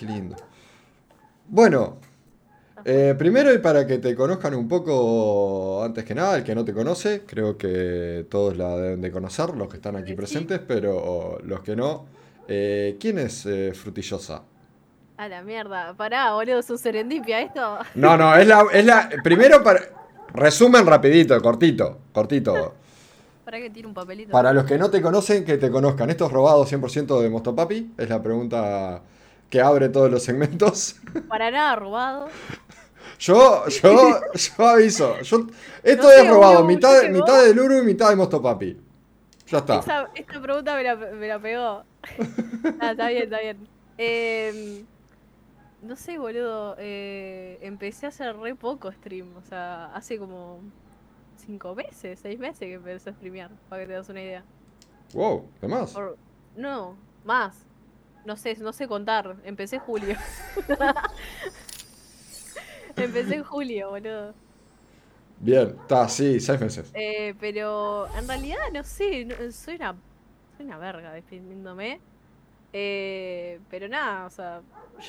Qué lindo. Bueno, eh, primero y para que te conozcan un poco, antes que nada, el que no te conoce, creo que todos la deben de conocer, los que están aquí presentes, pero los que no, eh, ¿quién es eh, Frutillosa? A la mierda, pará, boludo, su serendipia esto. No, no, es la, es la, primero para, resumen rapidito, cortito, cortito. para que tire un papelito. Para los que no te conocen, que te conozcan, ¿esto es robado 100% de Mostopapi? Es la pregunta que abre todos los segmentos. Para nada robado. Yo, yo, yo aviso. Yo, esto es robado. mitad, mitad de Luru y mitad de Mostopapi. Ya está. esta pregunta me la, me la pegó. ah, está bien, está bien. Eh, no sé, boludo. Eh, empecé a hacer re poco stream. O sea, hace como cinco meses, seis meses que empecé a streamear. Para que te das una idea. Wow, ¿qué más? no, más. No sé, no sé contar. Empecé julio. Empecé en julio, boludo. Bien, está, sí, seis meses. Eh, pero en realidad, no sé, soy una, soy una verga defendiéndome. Eh, pero nada, o sea,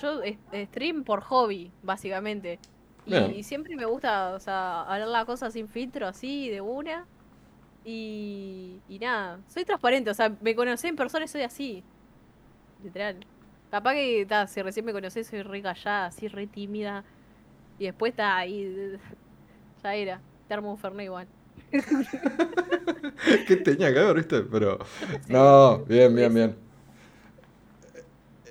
yo stream por hobby, básicamente. Y, siempre me gusta, o sea, hablar la cosa sin filtro, así, de una. Y, y nada, soy transparente, o sea, me conocí en persona y soy así. Literal. Capaz que, ta, si recién me conocés, soy re callada, así, re tímida. Y después está ahí. Ya era. Te armo un Fernet igual. ¿Qué tenía que ver, viste? Pero. No, bien, bien, bien.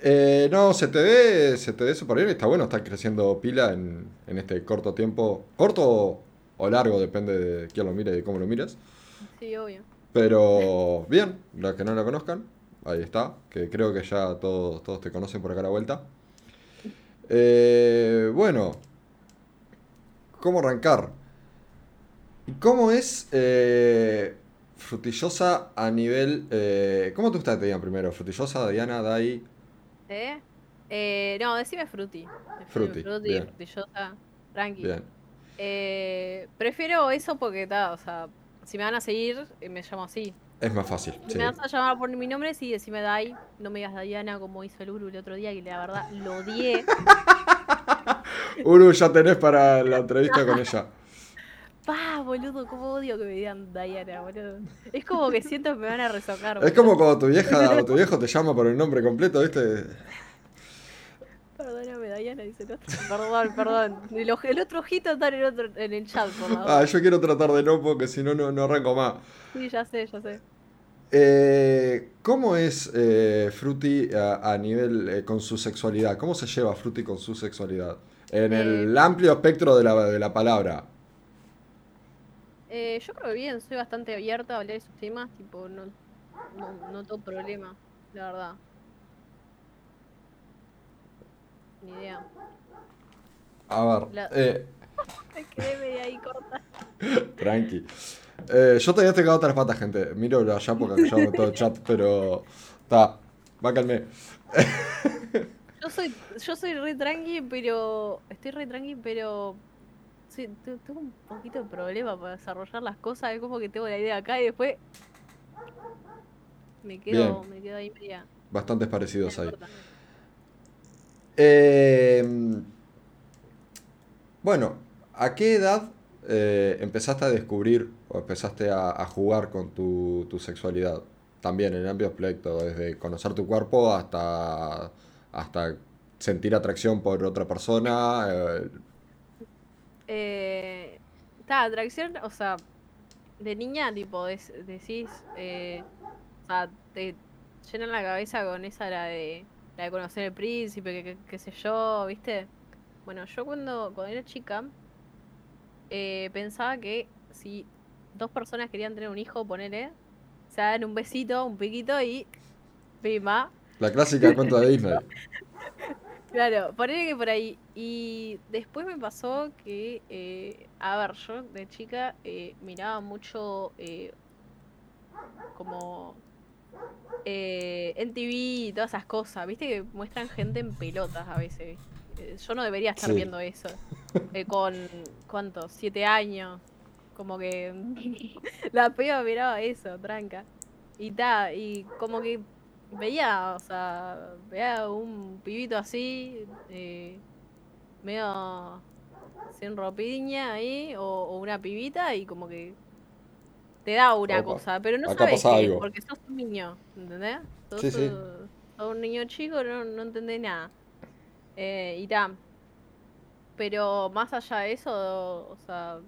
Eh, no, se te ve, se te ve súper bien, está bueno, está creciendo pila en, en, este corto tiempo. Corto o largo, depende de quién lo mire y cómo lo mires. Sí, obvio. Pero bien, los que no la conozcan, ahí está, que creo que ya todos, todos te conocen por acá a la vuelta. Eh, bueno, ¿Cómo arrancar? ¿Cómo es eh, Frutillosa a nivel... Eh, ¿Cómo te gusta que te digan primero? ¿Frutillosa, Diana, Dai? ¿Eh? eh no, decime Fruti. Fruti, fruti Frutillosa, tranqui. Bien. Eh, prefiero eso porque, ta, o sea, si me van a seguir, me llamo así. Es más fácil. Me vas a llamar por mi nombre, sí, decime Dai. No me digas Diana como hizo el Uru el otro día, que la verdad lo odié. Uru, ya tenés para la entrevista con ella. Pa, boludo, cómo odio que me digan Diana, boludo. Es como que siento que me van a resocar. Es como cuando tu vieja o tu viejo te llama por el nombre completo, ¿viste? Diana, dice el otro. Perdón, perdón. El, el otro ojito está en el, otro, en el chat, por favor. Ah, yo quiero tratar de no, porque si no, no arranco más. Sí, ya sé, ya sé. Eh, ¿Cómo es eh, Fruity a, nivel eh, con su sexualidad? ¿Cómo se lleva Fruity con su sexualidad? En el eh, amplio espectro de la, de la palabra. Eh, yo creo que bien, soy bastante abierta a hablar de esos temas, tipo, no, no, no todo problema, la verdad. Ni idea. A ver. Eh... Me quedé medio ahí corta. Tranqui. Eh, yo todavía estoy cagado las patas, gente. Miro allá porque ya todo el chat, pero. Está. Calmar. Yo soy, yo soy re tranqui, pero. Estoy re tranqui, pero. Sí, tengo un poquito de problema para desarrollar las cosas. Es como que tengo la idea acá y después. Me quedo, me quedo ahí media. Bastantes parecidos ahí. Eh, bueno, ¿a qué edad eh, empezaste a descubrir o empezaste a, jugar con tu, sexualidad? También en amplio aspecto, desde conocer tu cuerpo hasta hasta sentir atracción por otra persona. Eh, eh atracción, o sea, de niña, tipo, decís, eh, te llenan la cabeza con esa la de, la de conocer el príncipe, que, sé yo, ¿viste? Bueno, yo cuando, cuando era chica, eh, pensaba que si dos personas querían tener un hijo, ponele, se dan un besito, un piquito y pima, la clásica cuenta de Disney. Claro, ponele que por ahí. Y después me pasó que, eh, a ver, yo de chica eh, miraba mucho como eh, en TV y todas esas cosas. Viste que muestran gente en pelotas a veces. Eh, yo no debería estar viendo eso. con, ¿cuánto? Siete años. Como que la peba miraba eso, tranca. Y ta, y como que veía, o sea, veía un pibito así, eh, medio sin ropiña ahí, o, o una pibita, y como que te da una Opa, cosa, pero no acá sabes qué, porque sos un niño, ¿entendés? Sos, Sí, sí. sos un niño chico, no, no entendés nada. Eh, y ta. Pero más allá de eso, o sea,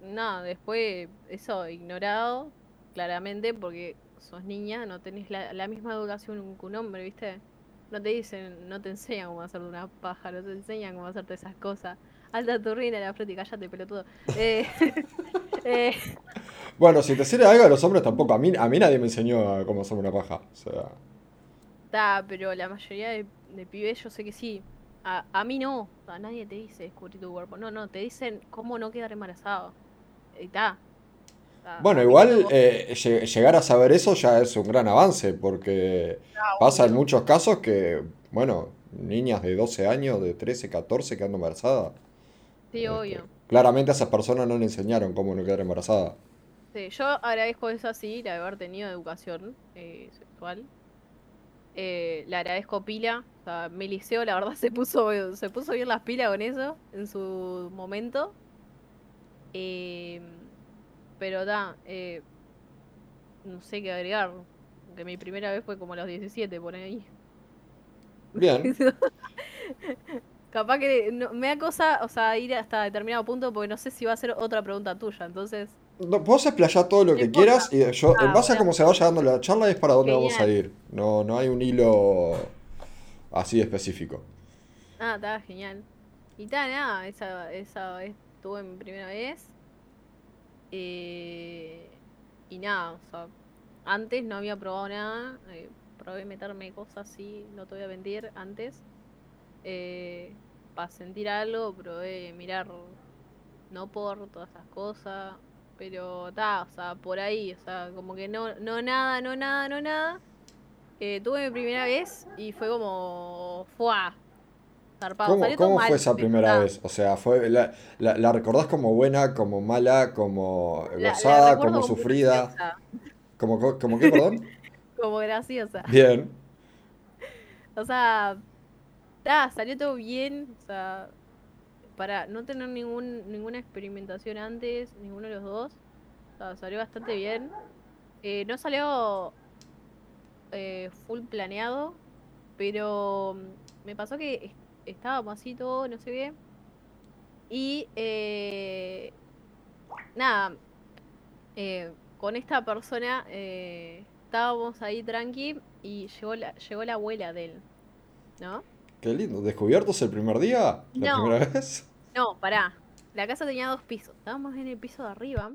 nada, después eso ignorado, claramente, porque sos niña, no tenés la, la misma educación que un hombre, ¿viste? No te dicen, no te enseñan cómo hacerte una paja, no te enseñan cómo hacerte esas cosas. Alta turrina la fruta y cállate, pelotudo. Eh, eh, Bueno, si te sirve algo a los hombres tampoco. A mí, a mí nadie me enseñó a cómo hacerme una paja. O sea, ta, pero la mayoría de, de pibes yo sé que sí. A, a mí no, a nadie te dice descubrir tu cuerpo. No, no, te dicen cómo no quedar embarazado. Y. Ta, bueno, igual eh, lle- llegar a saber eso ya es un gran avance, porque ta, pasa en muchos casos que, bueno, niñas de 12 años, de 13, 14 quedando embarazadas. Sí, Este, obvio. claramente a esas personas no le enseñaron cómo no quedar embarazada. Sí, yo agradezco eso así, de haber tenido educación eh, sexual. Eh, le agradezco pila. O sea, mi liceo, la verdad, se puso, se puso bien las pilas con eso en su momento. Eh, pero da, eh, no sé qué agregar. Que mi primera vez fue como a los 17, por ahí. Bien, Capaz que no- me da cosa, o sea, ir hasta determinado punto porque no sé si va a ser otra pregunta tuya. Entonces, no, vos explayás todo lo no que importa. quieras y yo, en Ah, base a cómo se vaya dando la charla, es para dónde vamos a ir. No, no hay un hilo así específico. Ah, está genial. Y tal, nada, esa, esa vez tuve mi primera vez. eh, y nada, o sea, antes no había probado nada. eh, probé meterme cosas así, no te voy a mentir, antes. Para sentir algo, probé mirar no por todas esas cosas. Pero está, o sea, por ahí, o sea, como que no, no nada, no nada, no nada. Eh, tuve mi primera vez y fue como. ¡Fua! Zarpado. ¿Cómo, Salió cómo mal, fue esa primera ta, vez? O sea, fue la, la, la recordás como buena, como mala, como La, gozada, como como sufrida? ¿Como, co- como qué, perdón? Como graciosa. Bien. O sea, ta, salió todo bien. O sea, para no tener ningún, ninguna experimentación antes, ninguno de los dos. O sea, salió bastante bien. Eh, no salió eh, full planeado, pero mm, me pasó que es- estábamos así todo, no sé qué. Y eh, nada, eh, con esta persona eh, estábamos ahí tranqui y llegó la, llegó la abuela de él, ¿no? Qué lindo. ¿Descubiertos el primer día? ¿La No, primera vez? no, pará. La casa tenía dos pisos. Estábamos en el piso de arriba.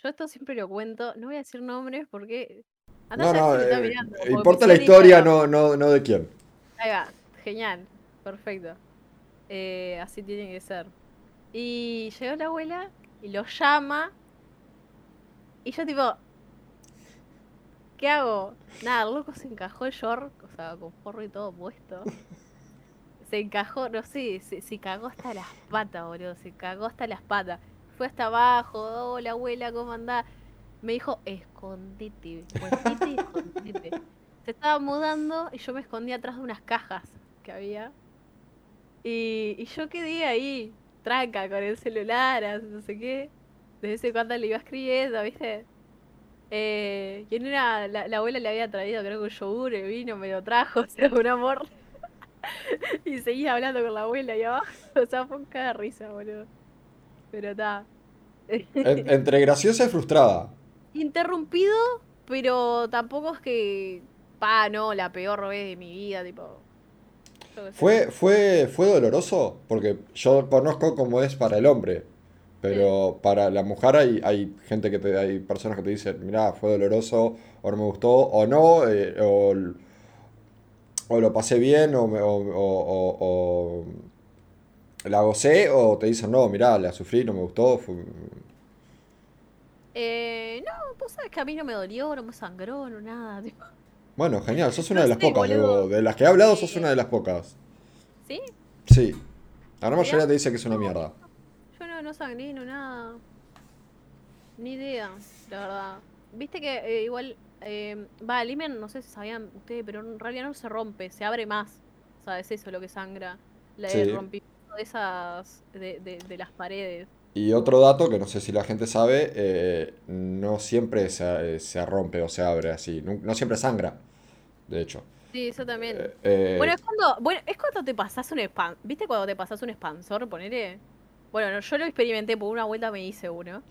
Yo esto siempre lo cuento. No voy a decir nombres porque. Andá No, no, está eh, mirando. porque importa la historia, no, no, no de quién. Ahí va, genial, perfecto. Eh, así tiene que ser. Y llegó la abuela y lo llama. Y yo tipo, ¿qué hago? Nada, el loco se encajó el short, o sea, con forro y todo puesto. Se encajó, no sé, se, cagó hasta las patas, boludo. Se cagó hasta las patas. Fue hasta abajo, hola abuela, ¿cómo andás? Me dijo, escondete, volvete y escondete. Se estaba mudando y yo me escondí atrás de unas cajas que había. Y, y yo quedé ahí, tranca, con el celular, no sé qué. De vez en cuando le iba escribiendo, ¿viste? Eh, en una, la, la abuela le había traído, creo que un yogur, el vino, me lo trajo, o sea, un amor. Y seguía hablando con la abuela ahí abajo. O sea, fue un caga de risa, boludo. Pero está. En- entre graciosa y frustrada. Interrumpido, pero tampoco es que. Pa, no, la peor vez de mi vida, tipo. ¿Fue, fue, fue doloroso? Porque yo conozco cómo es para el hombre. Pero para la mujer hay, hay gente que te, hay personas que te dicen, mirá, fue doloroso, o no me gustó, o no, eh, o, o lo pasé bien, o, me- o, o- o- la gocé, o te dicen, no, mirá, la sufrí, no me gustó. fue- Eh, no, vos sabés que a mí no me dolió, no me sangró, no nada. tipo. Bueno, genial, sos una No de las sé, pocas, digo, de las que he hablado sos una de las pocas. ¿Sí? Sí, la gran mayoría te dice que es una mierda. yo no, no sangré, no nada. Ni idea, la verdad. Viste que eh, igual eh, va, el himen, no sé si sabían ustedes, pero en realidad no se rompe, se abre más. O sea, es eso lo que sangra. La, Sí. rompimiento de esas, de, de, de las paredes. Y otro dato que no sé si la gente sabe, eh, no siempre se, se rompe o se abre así, no, no siempre sangra, de hecho. Sí, eso también. Eh, eh, Bueno, es cuando, bueno, es cuando te pasas un expan, ¿viste cuando te pasas un expansor, ponele? Bueno, no, yo lo experimenté, por una vuelta me hice uno.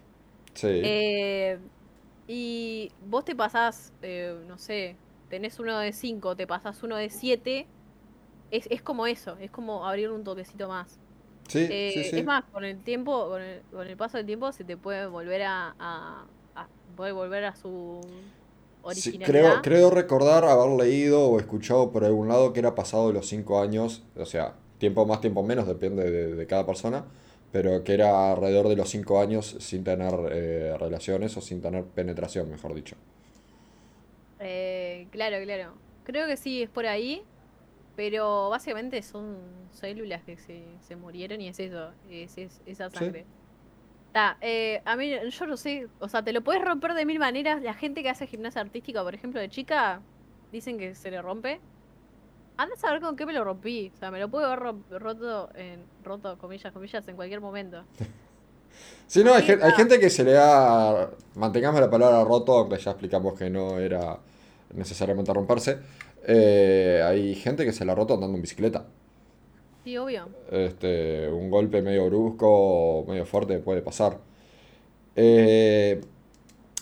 sí, Eh, y vos te pasás, eh, no sé, tenés uno de 5, te pasás uno de 7. Es, es como eso, es como abrir un toquecito más. sí, Eh, sí, sí. Es más, con el tiempo, con el, con el paso del tiempo se te puede volver a, a- a- puede volver a su originalidad. creo, creo recordar haber leído o escuchado por algún lado que era pasado de los 5 años, o sea, tiempo más, tiempo menos, depende de, de cada persona, pero que era alrededor de los 5 años sin tener eh, relaciones o sin tener penetración, mejor dicho. Eh, claro, claro. Creo que sí, es por ahí. Pero básicamente son células que se, se murieron y es eso, es, es- esa Sí. sangre. Ta, eh, a mí, yo no sé, o sea, te lo puedes romper de mil maneras. La gente que hace gimnasia artística, por ejemplo, de chica, dicen que se le rompe. Anda a saber con qué me lo rompí. O sea, me lo puedo haber ro- roto, en, roto, comillas, comillas, en cualquier momento. Sí, no, hay, gente que se le da, mantengamos la palabra roto, aunque ya explicamos que no era necesariamente romperse. Eh, hay gente que se la ha roto andando en bicicleta. Sí, obvio. Este, un golpe medio brusco, medio fuerte puede pasar. Eh,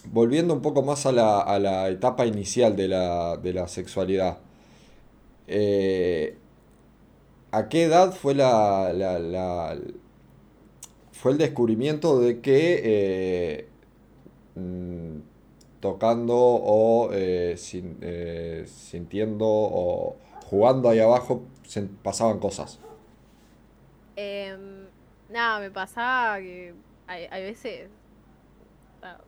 volviendo un poco más a la, a la etapa inicial de la, de la sexualidad. Eh, ¿a qué edad fue la, la- la- fue el descubrimiento de que eh, mm, tocando o eh, sin- sintiendo o jugando ahí abajo se pasaban cosas? Em, nada, me pasaba que hay, hay veces sea,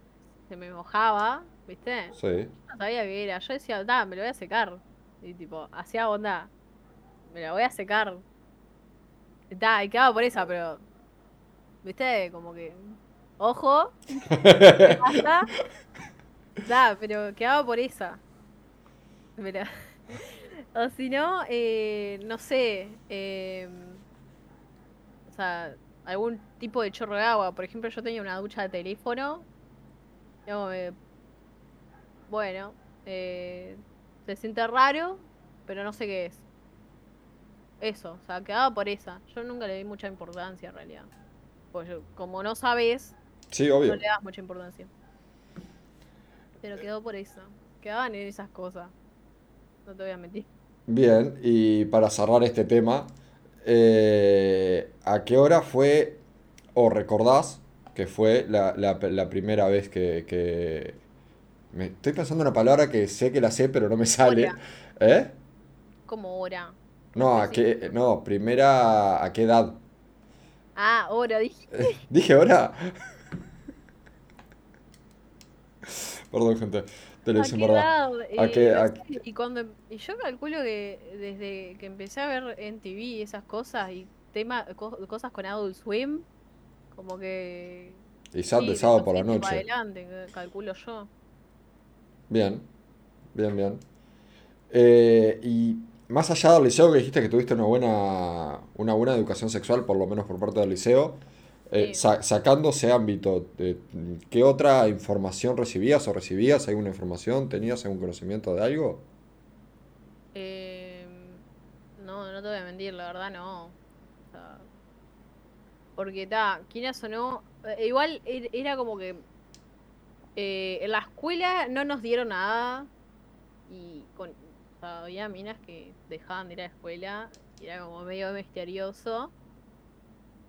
se me mojaba, ¿viste? Sí. No sabía qué era. Yo decía, da, me lo voy a secar. Y tipo, hacía onda, me la voy a secar. Da, y quedaba por esa, pero. ¿Viste? Como que. Ojo, ¿qué pasa? Da, pero quedaba por esa. Pero- O si no, eh, no sé. em, o sea, algún tipo de chorro de agua. Por ejemplo, yo tenía una ducha de teléfono. me- bueno, eh, se siente raro, pero no sé qué es. Eso, o sea, quedaba por esa. Yo nunca le di mucha importancia en realidad. Pues como no sabes, Sí, no le das mucha importancia. Pero quedó por eso. Quedaban en esas cosas. No te voy a mentir. Bien, y para cerrar este tema, eh, ¿a qué hora fue, o recordás que fue la, la- la primera vez que, que- Me estoy pensando en una palabra que sé que la sé, pero no me sale. Hora. ¿Eh? Como hora. No, ¿a qué, no, primera, ¿a qué edad? Ah, hora, dije. ¿Dije hora? Perdón, gente, te lo ¿A qué? ¿A Eh, qué- a- y cuando y yo calculo que desde que empecé a ver en TV y esas cosas y tema, co- cosas con Adult Swim, como que Y sí, de sábado por la noche. adelante, calculo yo. Bien, bien, bien. Eh, y más allá del liceo que dijiste que tuviste una buena, una buena educación sexual, por lo menos por parte del liceo, eh, Sí. sa- sacando ese ámbito, eh, ¿qué otra información recibías o recibías alguna información? ¿Tenías algún conocimiento de algo? Eh, no, no te voy a mentir, la verdad no. O sea, porque ta, quieras o no, igual er- era como que eh, en la escuela no nos dieron nada y con, o había minas que dejaban de ir a la escuela era como medio misterioso.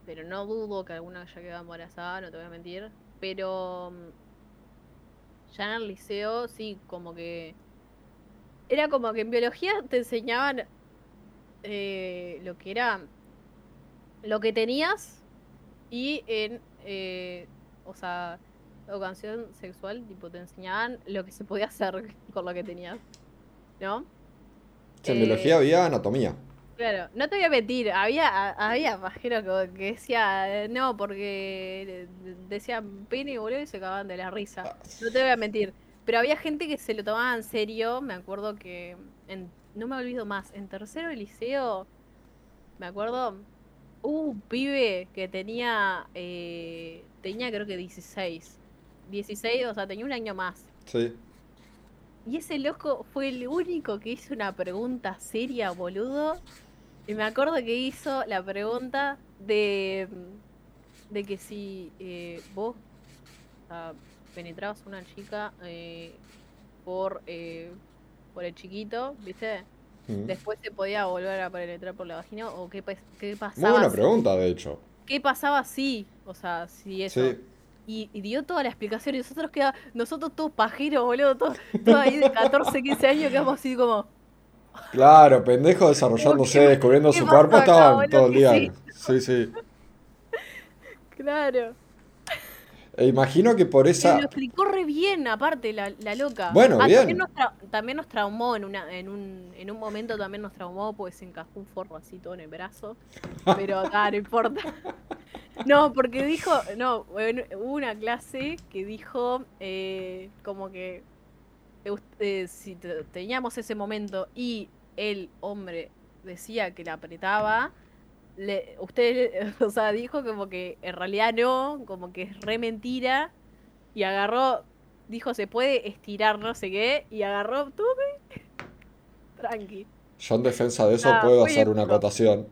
Pero no dudo que alguna haya quedado embarazada, no te voy a mentir. Pero mm, ya en el liceo sí, como que era como que en biología te enseñaban eh, lo que era lo que tenías y en eh, o sea educación sexual tipo te enseñaban lo que se podía hacer con lo que tenías ¿no? Sí, en Eh, biología había anatomía. Claro, no te voy a mentir, había, había pajero que, decía, eh, no, porque decían pene y boludo y se cagaban de la risa. No te voy a mentir. Pero había gente que se lo tomaba en serio. Me acuerdo que. En, no me olvido más. En tercero de liceo. Me acuerdo. Hubo un pibe que tenía. eh, tenía creo que 16. 16, o sea, tenía un año más. Sí. Y ese loco fue el único que hizo una pregunta seria, boludo. Y me acuerdo que hizo la pregunta de. de que si eh, vos penetrabas a una chica eh, por. eh, por el chiquito, ¿viste? Mm. Después se podía volver a penetrar por la vagina o qué, pas- qué Muy pasaba. buena si- pregunta, de hecho. ¿Qué pasaba si? O sea, si eso. Sí. Y, y dio toda la explicación y nosotros queda, nosotros todos pajeros, boludo, todos, todos ahí de 14, 15 años quedamos así como, Claro, pendejo desarrollándose, ¿Qué- descubriendo qué su cuerpo, estaban todo el ¿Qué día. sí? Sí, sí. claro. E imagino que por Y esa. lo explicó re bien, aparte, la, la loca. Bueno, Ah, bien. También nos, tra- también nos traumó en, una, en, un, en un momento, también nos traumó, pues se encajó un forro así todo en el brazo. Pero ah, no importa. No, porque dijo, no, hubo una clase que dijo eh, como que eh, eh, si te- teníamos ese momento y el hombre decía que la apretaba, le, usted, o sea, dijo como que en realidad no, como que es re mentira, y agarró, dijo se puede estirar no sé qué, y agarró, tuve, tranqui. Yo en defensa de eso Ah, puedo hacer una acotación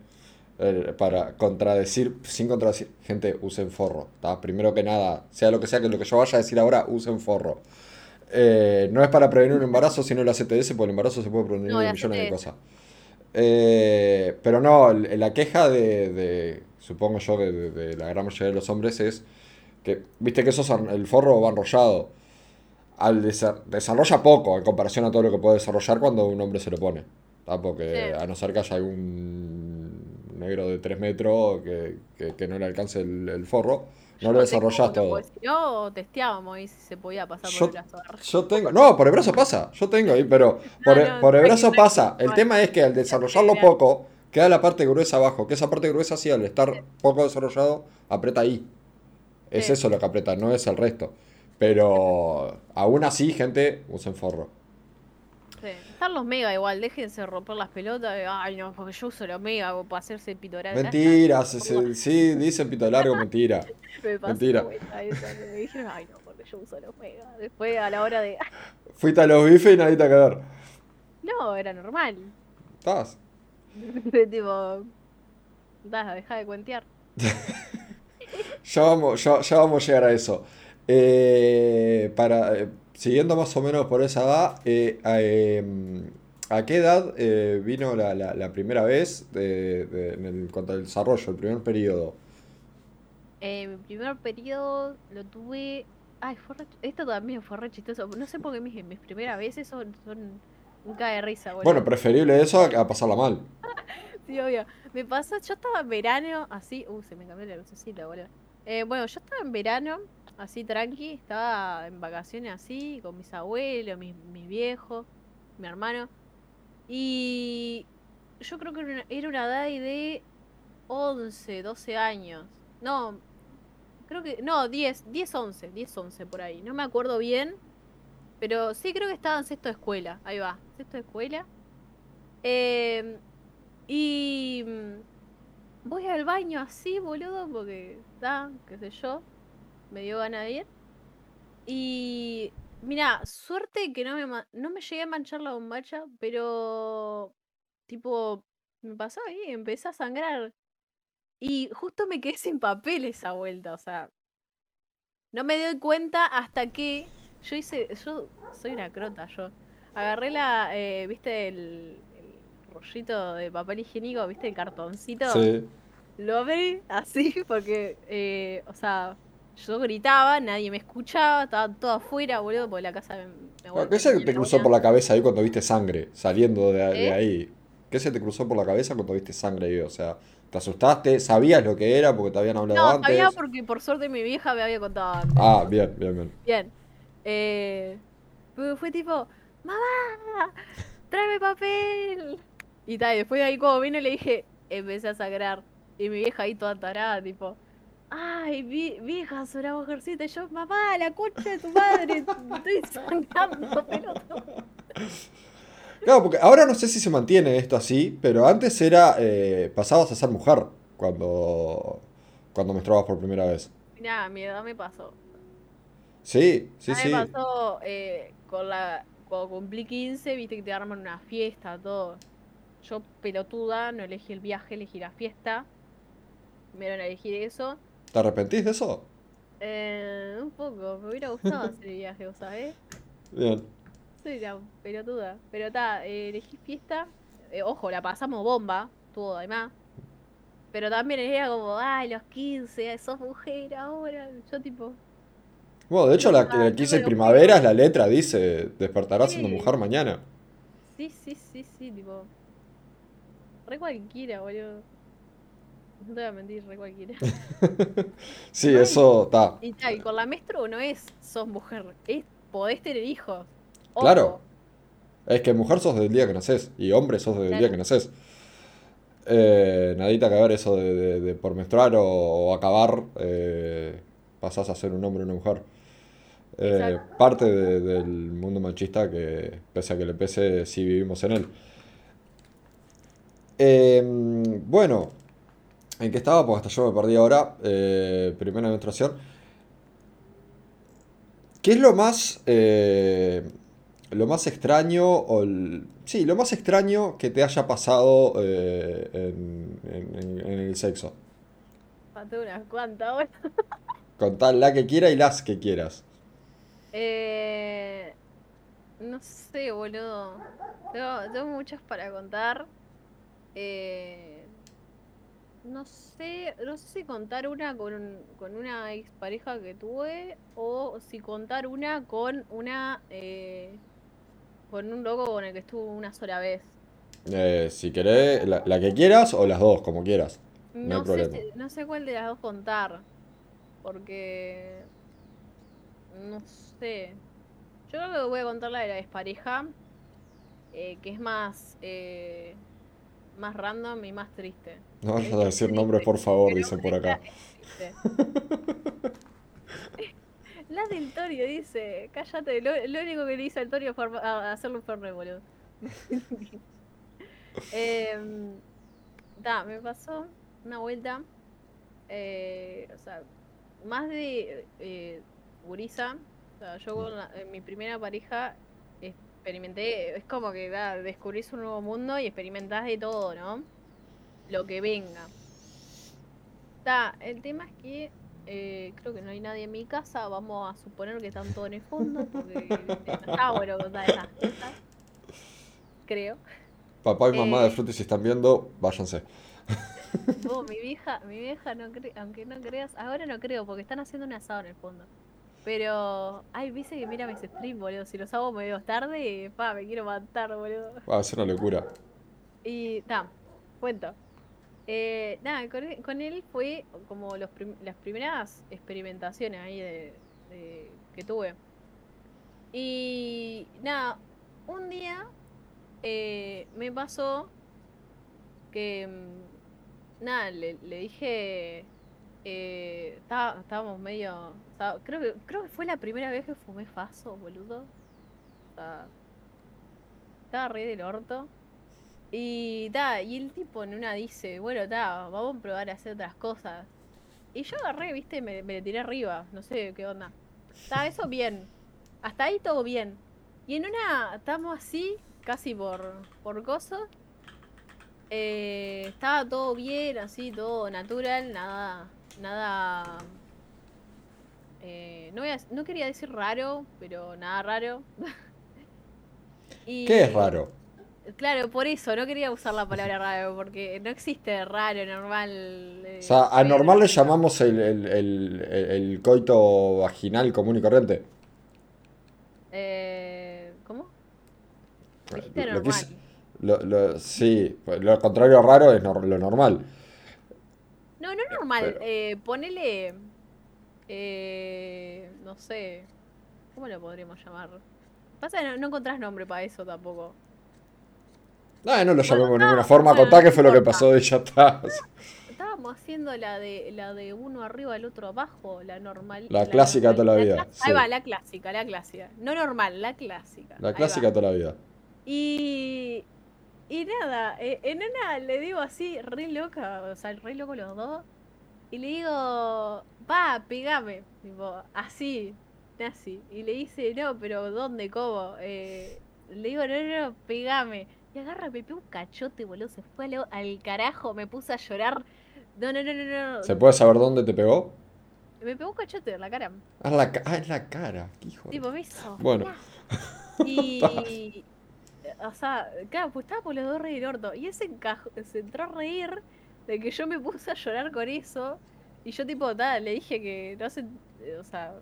eh, para contradecir, sin contradecir. Gente, usen forro. ¿tá? Primero que nada, sea lo que sea que lo que yo vaya a decir ahora, usen forro. Eh, no es para prevenir un embarazo, sino la CTS, porque el embarazo se puede prevenir No, de millones de cosas. Eh, pero no, la queja de, de- supongo yo, de, de la gran mayoría de los hombres es que, viste que eso el forro va enrollado. Al desa- desarrolla poco en comparación a todo lo que puede desarrollar cuando un hombre se lo pone. ¿tá? Porque Sí. a no ser que haya algún negro de 3 metros que, que- que no le alcance el, el forro, no lo Yo uno, todo. no, testeábamos ahí si se podía pasar Yo- por el brazo. Yo tengo, no, por el brazo pasa, yo tengo ahí, pero por, No, el- no, brazo pasa. El tema es que al desarrollarlo poco, queda la parte gruesa abajo, que esa parte gruesa sí, al estar poco desarrollado, aprieta ahí. Es Sí. eso lo que aprieta, no es el resto. Pero aún así, gente, usen forro. Sí. Están los mega igual, déjense romper las pelotas. de, Ay, no, porque yo uso los mega para hacerse pitorar. Mentira, se- se- sí, dicen pito largo, mentira. Me pasó mentira. esa, me dijeron, ay, no, porque yo uso los mega. Después, a la hora de. Fuiste a los bifes y nadie te va a. No, era normal. ¿Estás? tipo. Deja de cuentear. Ya vamos, ya, ya vamos a llegar a eso. Eh, para, eh, siguiendo más o menos por esa edad, eh, a, em, ¿a qué edad eh, vino la, la- la primera vez de, de- en el, cuanto al desarrollo, el primer periodo? Eh, mi primer periodo lo tuve. Ay, fue re- esto también fue re chistoso. No sé por qué mis, mis primeras veces son, son un cae de risa, boludo. Bueno, preferible eso a, a pasarla mal. Sí, obvio. Me pasó, yo estaba en verano, así. Uh, se me cambió la lucecita, boludo. Eh, bueno, yo estaba en verano, así tranqui. Estaba en vacaciones así, con mis abuelos, mis, mis viejos, mi hermano. Y yo creo que era una, era edad de 11, 12 años. No, creo que. No, 10, 10, 11, 10, 11 por ahí. No me acuerdo bien. Pero sí creo que estaba en sexto de escuela. Ahí va, sexto de escuela. Eh, y mm, voy al baño así, boludo, porque da, qué sé yo, me dio ganas de ir. Y mira, suerte que no me, no me llegué a manchar la bombacha, pero tipo, me pasó ahí, empecé a sangrar. Y justo me quedé sin papel esa vuelta, o sea, no me doy cuenta hasta que yo hice, yo soy una crota, yo agarré la, eh, viste el, el rollito de papel higiénico, viste el cartoncito, Sí. lo abrí así porque, eh, o sea, yo gritaba, nadie me escuchaba, estaba todo afuera, boludo, porque la casa me, me ¿Qué se te cruzó por la cabeza ahí cuando viste sangre saliendo de, de ¿Eh? ahí? ¿Qué se te cruzó por la cabeza cuando viste sangre ahí? O sea, ¿te asustaste? ¿Sabías lo que era porque te habían hablado No, antes? sabía porque por suerte mi vieja me había contado antes. Ah, bien, bien, bien. Bien. Eh, pero fue tipo, mamá, tráeme papel. Y tal, y después de ahí como vino le dije, empecé a sangrar. Y mi vieja ahí toda tarada, tipo, ay, vi- vieja, una mujercita. Y yo, mamá, la concha de tu madre, estoy soñando, pelotudo. Claro, porque ahora no sé si se mantiene esto así, pero antes era. eh, pasabas a ser mujer cuando. cuando menstruabas por primera vez. Mirá, mi edad me pasó. Sí, sí, sí. me pasó eh, con la, cuando cumplí 15, viste que te arman una fiesta, todo. Yo, pelotuda, no elegí el viaje, elegí la fiesta. Me a elegir eso. ¿Te arrepentís de eso? Eh, un poco, me hubiera gustado hacer el viaje, ¿vos sabés? Bien. Soy una pelotuda. Pero está, elegí fiesta. Eh, ojo, la pasamos bomba, todo además. Pero también era como, ay, los 15, sos mujer ahora. Yo tipo, Bueno, de hecho, la, Ah, la yo 15 me lo primaveras, la letra dice: despertarás siendo mujer mañana. sí, sí, sí, sí, tipo. Re cualquiera, boludo. No te voy a mentir, re cualquiera. Sí, Ay. eso está. Y, ta, y con la menstru no es sos mujer, es podés tener hijos. Ojo. Claro. Es que mujer sos desde el día que naces y hombre sos desde el día Claro. que naces. Eh, nadita que ver eso de, de- de por menstruar o, o acabar, eh, pasás a ser un hombre o una mujer. Eh, parte de- del mundo machista que, pese a que le pese, sí vivimos en él. Eh, bueno, ¿en qué estaba? Pues hasta yo me perdí ahora. Eh, primera menstruación. ¿Qué es lo más, eh, lo más extraño o el- sí, lo más extraño que te haya pasado eh, en, en- en- en el sexo? Falté unas cuantas ahora. Contá la que quiera y las que quieras. Eh, no sé, boludo. Tengo, tengo muchas para contar. Eh, no sé, no sé si contar una con, con una expareja que tuve o si contar una con una eh, con un loco con el que estuve una sola vez. Eh, si querés, la, la que quieras o las dos, como quieras. No hay sé, problema. no sé cuál de las dos contar. Porque. No sé. Yo creo que voy a contar la de la despareja. eh, que es más. eh, más random y más triste. No vayas a decir es nombres, por favor, dicen por acá. La del Torio dice, cállate, lo, lo único que le hice al Torio fue a- hacerle un fernet, boludo. Em, ta, me pasó una vuelta, eh, o sea, más de eh, gurisa, o sea, yo con la- en mi primera pareja experimenté, es como que da, descubrís un nuevo mundo y experimentás de todo, ¿no? Lo que venga. Ta, el tema es que eh, creo que no hay nadie en mi casa, vamos a suponer que están todos en el fondo, porque está bueno contar esas cosas. Creo. Papá y mamá de Eh. Frutti, si están viendo, váyanse. Oh, mi vieja, mi vieja no cree, aunque no creas, ahora no creo, porque están haciendo un asado en el fondo. Pero, ay, viste que mira mis streams, boludo. Si los hago medio tarde, pa, me quiero matar, boludo. Va a ser una locura. Y, ta, cuento. Eh, nada, con él, con él fue como los prim- las primeras experimentaciones ahí de, de- que tuve. Y, nada, un día eh, me pasó que, mm, nada, le, le dije, eh, estábamos medio, creo que, creo que fue la primera vez que fumé faso, boludo. Sea, estaba re del orto. Y ta, y el tipo en una dice, bueno, ta, vamos a probar a hacer otras cosas. Y yo agarré, viste, me, me tiré arriba, no sé qué onda. Ta, eso bien. Hasta ahí todo bien. Y en una, estamos así, casi por, por cosas. Eh, estaba todo bien, así, todo natural, nada, nada. eh, no, voy a- no quería decir raro, pero nada raro. Y- ¿Qué es raro? Claro, por eso, no quería usar la palabra raro, porque no existe raro, normal. eh, O sea, feo, anormal le llamamos el, el- el- coito vaginal común y corriente. Eh, ¿Cómo? Lo normal. lo- lo- sí, pues, lo contrario a raro es lo normal. No, no normal. pero- Eh, ponele. eh, no sé. ¿Cómo lo podríamos llamar? Pasa que no, no encontrás nombre para eso tampoco. No, no lo llamemos de Bueno, ninguna no, forma, bueno, contá qué fue lo que pasó y ya está. Estábamos haciendo la de la de uno arriba, el otro abajo, la normal. La clásica de toda la vida, sí. Ahí va, la clásica, la clásica. No normal, la clásica. La clásica toda la vida. Y. Y nada, eh, en una le digo así, re loca, o sea, re loco los dos. Y le digo, va, pegame. Tipo, así, así. Y le dice, no, pero ¿dónde? ¿Cómo? Eh, le digo, no, no, no, pegame. Y agarra, me pegó un cachote, boludo. Se fue al, al carajo, me puse a llorar. No, no, no, no, no. ¿Se puede saber dónde te pegó? Me pegó un cachote en la cara. Ah, en la, ah, en la cara. hijo Tipo, me hizo. Bueno. Y. O sea, claro, pues estaba por los dos reír orto. Y él se, entró a reír de que yo me puse a llorar con eso. Y yo, tipo, tal, le dije que no sé. O sea,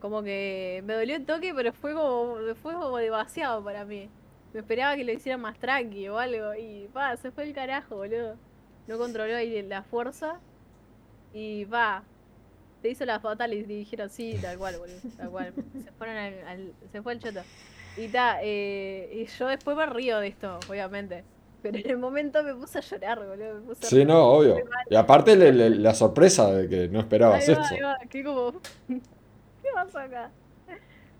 como que me dolió el toque, pero fue como, fue como demasiado para mí. Me esperaba que lo hiciera más tranqui o algo. Y pa, se fue el carajo, boludo. No controló ahí la fuerza. Y va, te hizo la fatal y dijeron sí, tal cual, boludo, tal cual. Se fueron al, al- se fue el choto. Y ta, eh, y yo después me río de esto, obviamente. Pero en el momento me puse a llorar, boludo. Me puse a Sí, reír. no, obvio. Y aparte le- le- la sorpresa de que no esperabas esto. que como, ¿qué pasa acá?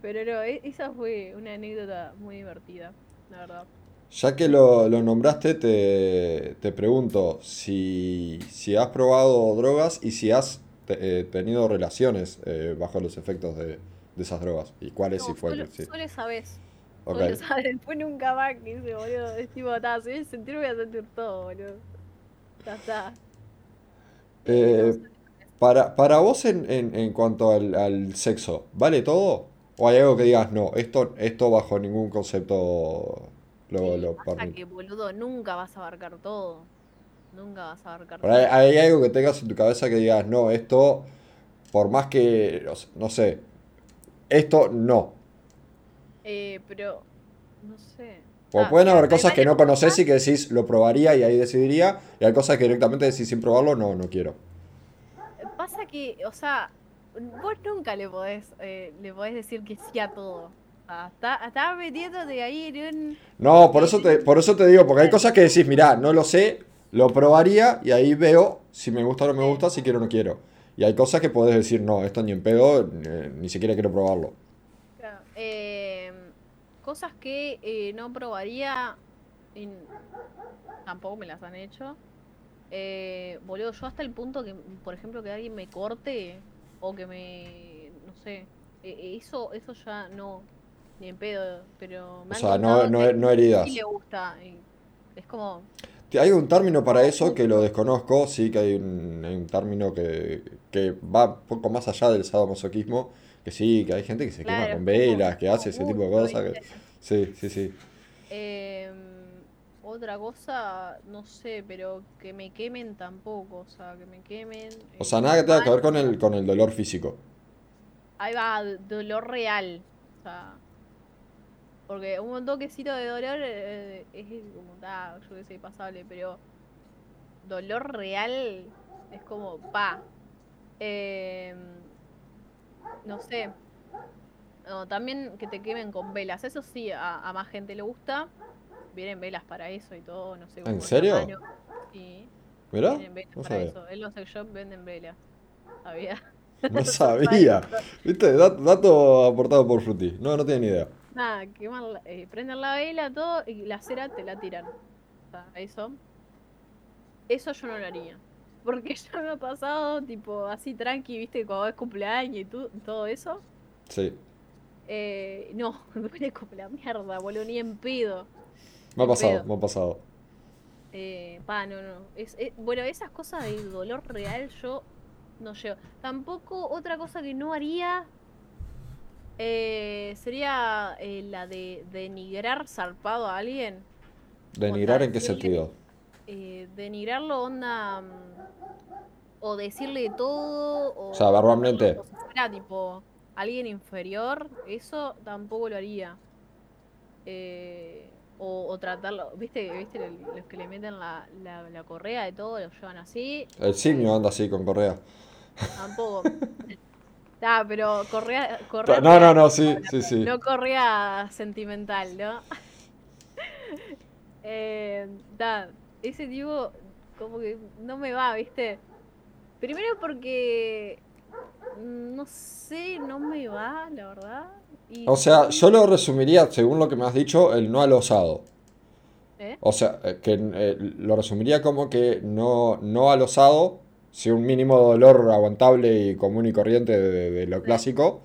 Pero no, e- esa fue una anécdota muy divertida, la verdad. Ya que lo, lo nombraste, te, te pregunto si, si has probado drogas y si has te- eh, tenido relaciones eh, bajo los efectos de, de esas drogas. ¿Y cuáles No, si fue? solo, sí. solo esa vez. Ok. Solo esa vez. Después nunca más quise, boludo. Es tipo, ta, si voy a sentir, voy a sentir todo, boludo. Ya está. Eh, para, para vos en, en, en cuanto al, al sexo, ¿vale todo? ¿O hay algo que digas, no, esto, esto bajo ningún concepto lo, Sí, lo pasa permito"? que, boludo, nunca vas a abarcar todo. Nunca vas a abarcar Pero hay, todo. hay algo que tengas en tu cabeza que digas, no, esto, por más que, no sé, esto no. Eh, pero, no sé. O Ah, pueden haber cosas que no conoces y que decís, lo probaría y ahí decidiría, y hay cosas que directamente decís sin probarlo, no, no quiero. Pasa que, o sea, vos nunca le podés, eh, le podés decir que sí a todo. Está, estás metiéndote ahí en un... No, por eso te, por eso te digo, porque hay cosas que decís, mirá, no lo sé, lo probaría y ahí veo si me gusta o no me gusta, si quiero o no quiero. Y hay cosas que podés decir, no, esto ni en pedo, eh, ni siquiera quiero probarlo. Claro, eh, cosas que eh, no probaría, y tampoco me las han hecho. Eh, boludo, yo hasta el punto que, por ejemplo, que alguien me corte o que me, no sé, eh, eso, eso ya no, ni en pedo, pero me O sea, no, no, que no heridas. sí le gusta. es como, Hay un término para eso que lo desconozco, sí que hay un, hay un término que, que va un poco más allá del sadomasoquismo, que sí, que hay gente que se quema con como- velas, que hace ese tipo de cosas. Sí, sí, sí. Em, otra cosa, no sé, pero que me quemen tampoco, o sea, que me quemen. O eh, sea, nada que tenga que ver con el, con el dolor físico. Ahí va, dolor real. O sea, porque un toquecito de dolor eh, es como, ta, yo qué sé, pasable, pero dolor real es como, pa. Em, no sé. No, también que te quemen con velas. Eso sí, a, a más gente le gusta. Vienen velas para eso y todo, no sé. ¿En serio? tamaño. Sí, ¿Mirá? vienen velas No para sabía. eso. En los sex shop venden velas. ¿Sabía? No sabía. ¿Viste? Dat- Dato aportado por Fruity. No, no tenía ni idea. Nada, queman la- eh, prenden la vela, todo, y la cera te la tiran. O sea, eso. Eso yo no lo haría. Porque ya me ha pasado, tipo, así tranqui, viste, cuando es cumpleaños y tu- todo eso. Sí. Eh, no, me duele como la mierda, boludo, ni en pedo. Me ha pasado, me ha pasado. Eh, pa, no, no. Es, es- bueno, esas cosas de dolor real yo no llevo. Tampoco otra cosa que no haría eh, sería eh, la de denigrar zarpado a alguien. ¿Denigrar en qué sentido? Eh, denigrarlo onda mm, o decirle todo o, O sea, verbalmente. o si fuera tipo alguien inferior, eso tampoco lo haría. Eh, o, o tratarlo, ¿viste? ¿Viste lo- los que le meten la, la, la correa y todo, lo llevan así? El simio anda así con correa. Tampoco. Ah, pero correa, correa No, no, no, sí, sí, sí. no correa sentimental, ¿no? eh, da, ese tipo, como que no me va, ¿viste? Primero porque mm, no sé, no me va, la verdad. Y O sea, yo lo resumiría, según lo que me has dicho, el no al osado. ¿Eh? O sea, eh, que eh, lo resumiría como que no, no al osado, sí un mínimo dolor aguantable y común y corriente de, de lo clásico,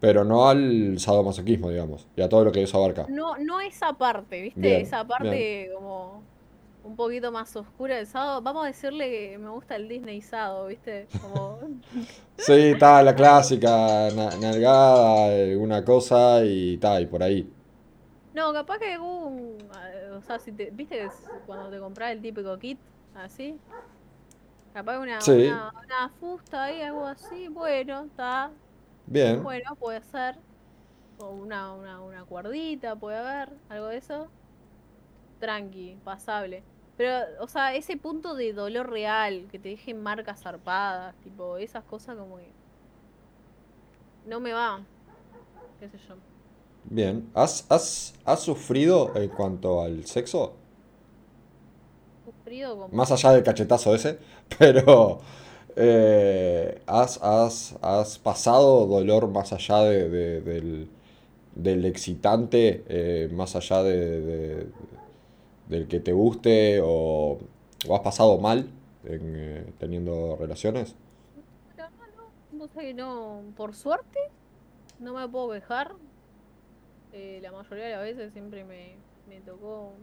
pero no al sadomasoquismo, digamos, y a todo lo que eso abarca. No, no esa parte, ¿viste? Bien, esa parte como un poquito más oscura del sábado. Vamos a decirle que me gusta el Disney sado, ¿viste? Como Sí, está la clásica, na- nalgada, eh, una cosa y tal, y por ahí. No, capaz que algún. eh, O sea, si te, ¿viste cuando te compras el típico kit? Así. Capaz una, Sí. una, una fusta ahí, algo así. Bueno, está. Bien. Bueno, puede ser. O una, una, una cuerdita, puede haber. Algo de eso. Tranqui, pasable. Pero, o sea, ese punto de dolor real, que te dejen marcas zarpadas, tipo, esas cosas como que. No me va. Qué sé yo. Bien. ¿Has, has, has sufrido en cuanto al sexo? Sufrido como. Más allá del cachetazo ese, pero eh, ¿has, has, has pasado dolor más allá de- de- del, del excitante, eh, más allá de, de- del que te guste o, o has pasado mal en, eh, teniendo relaciones? No, no no, por suerte no me puedo quejar. Eh, la mayoría de las veces siempre me, me tocó.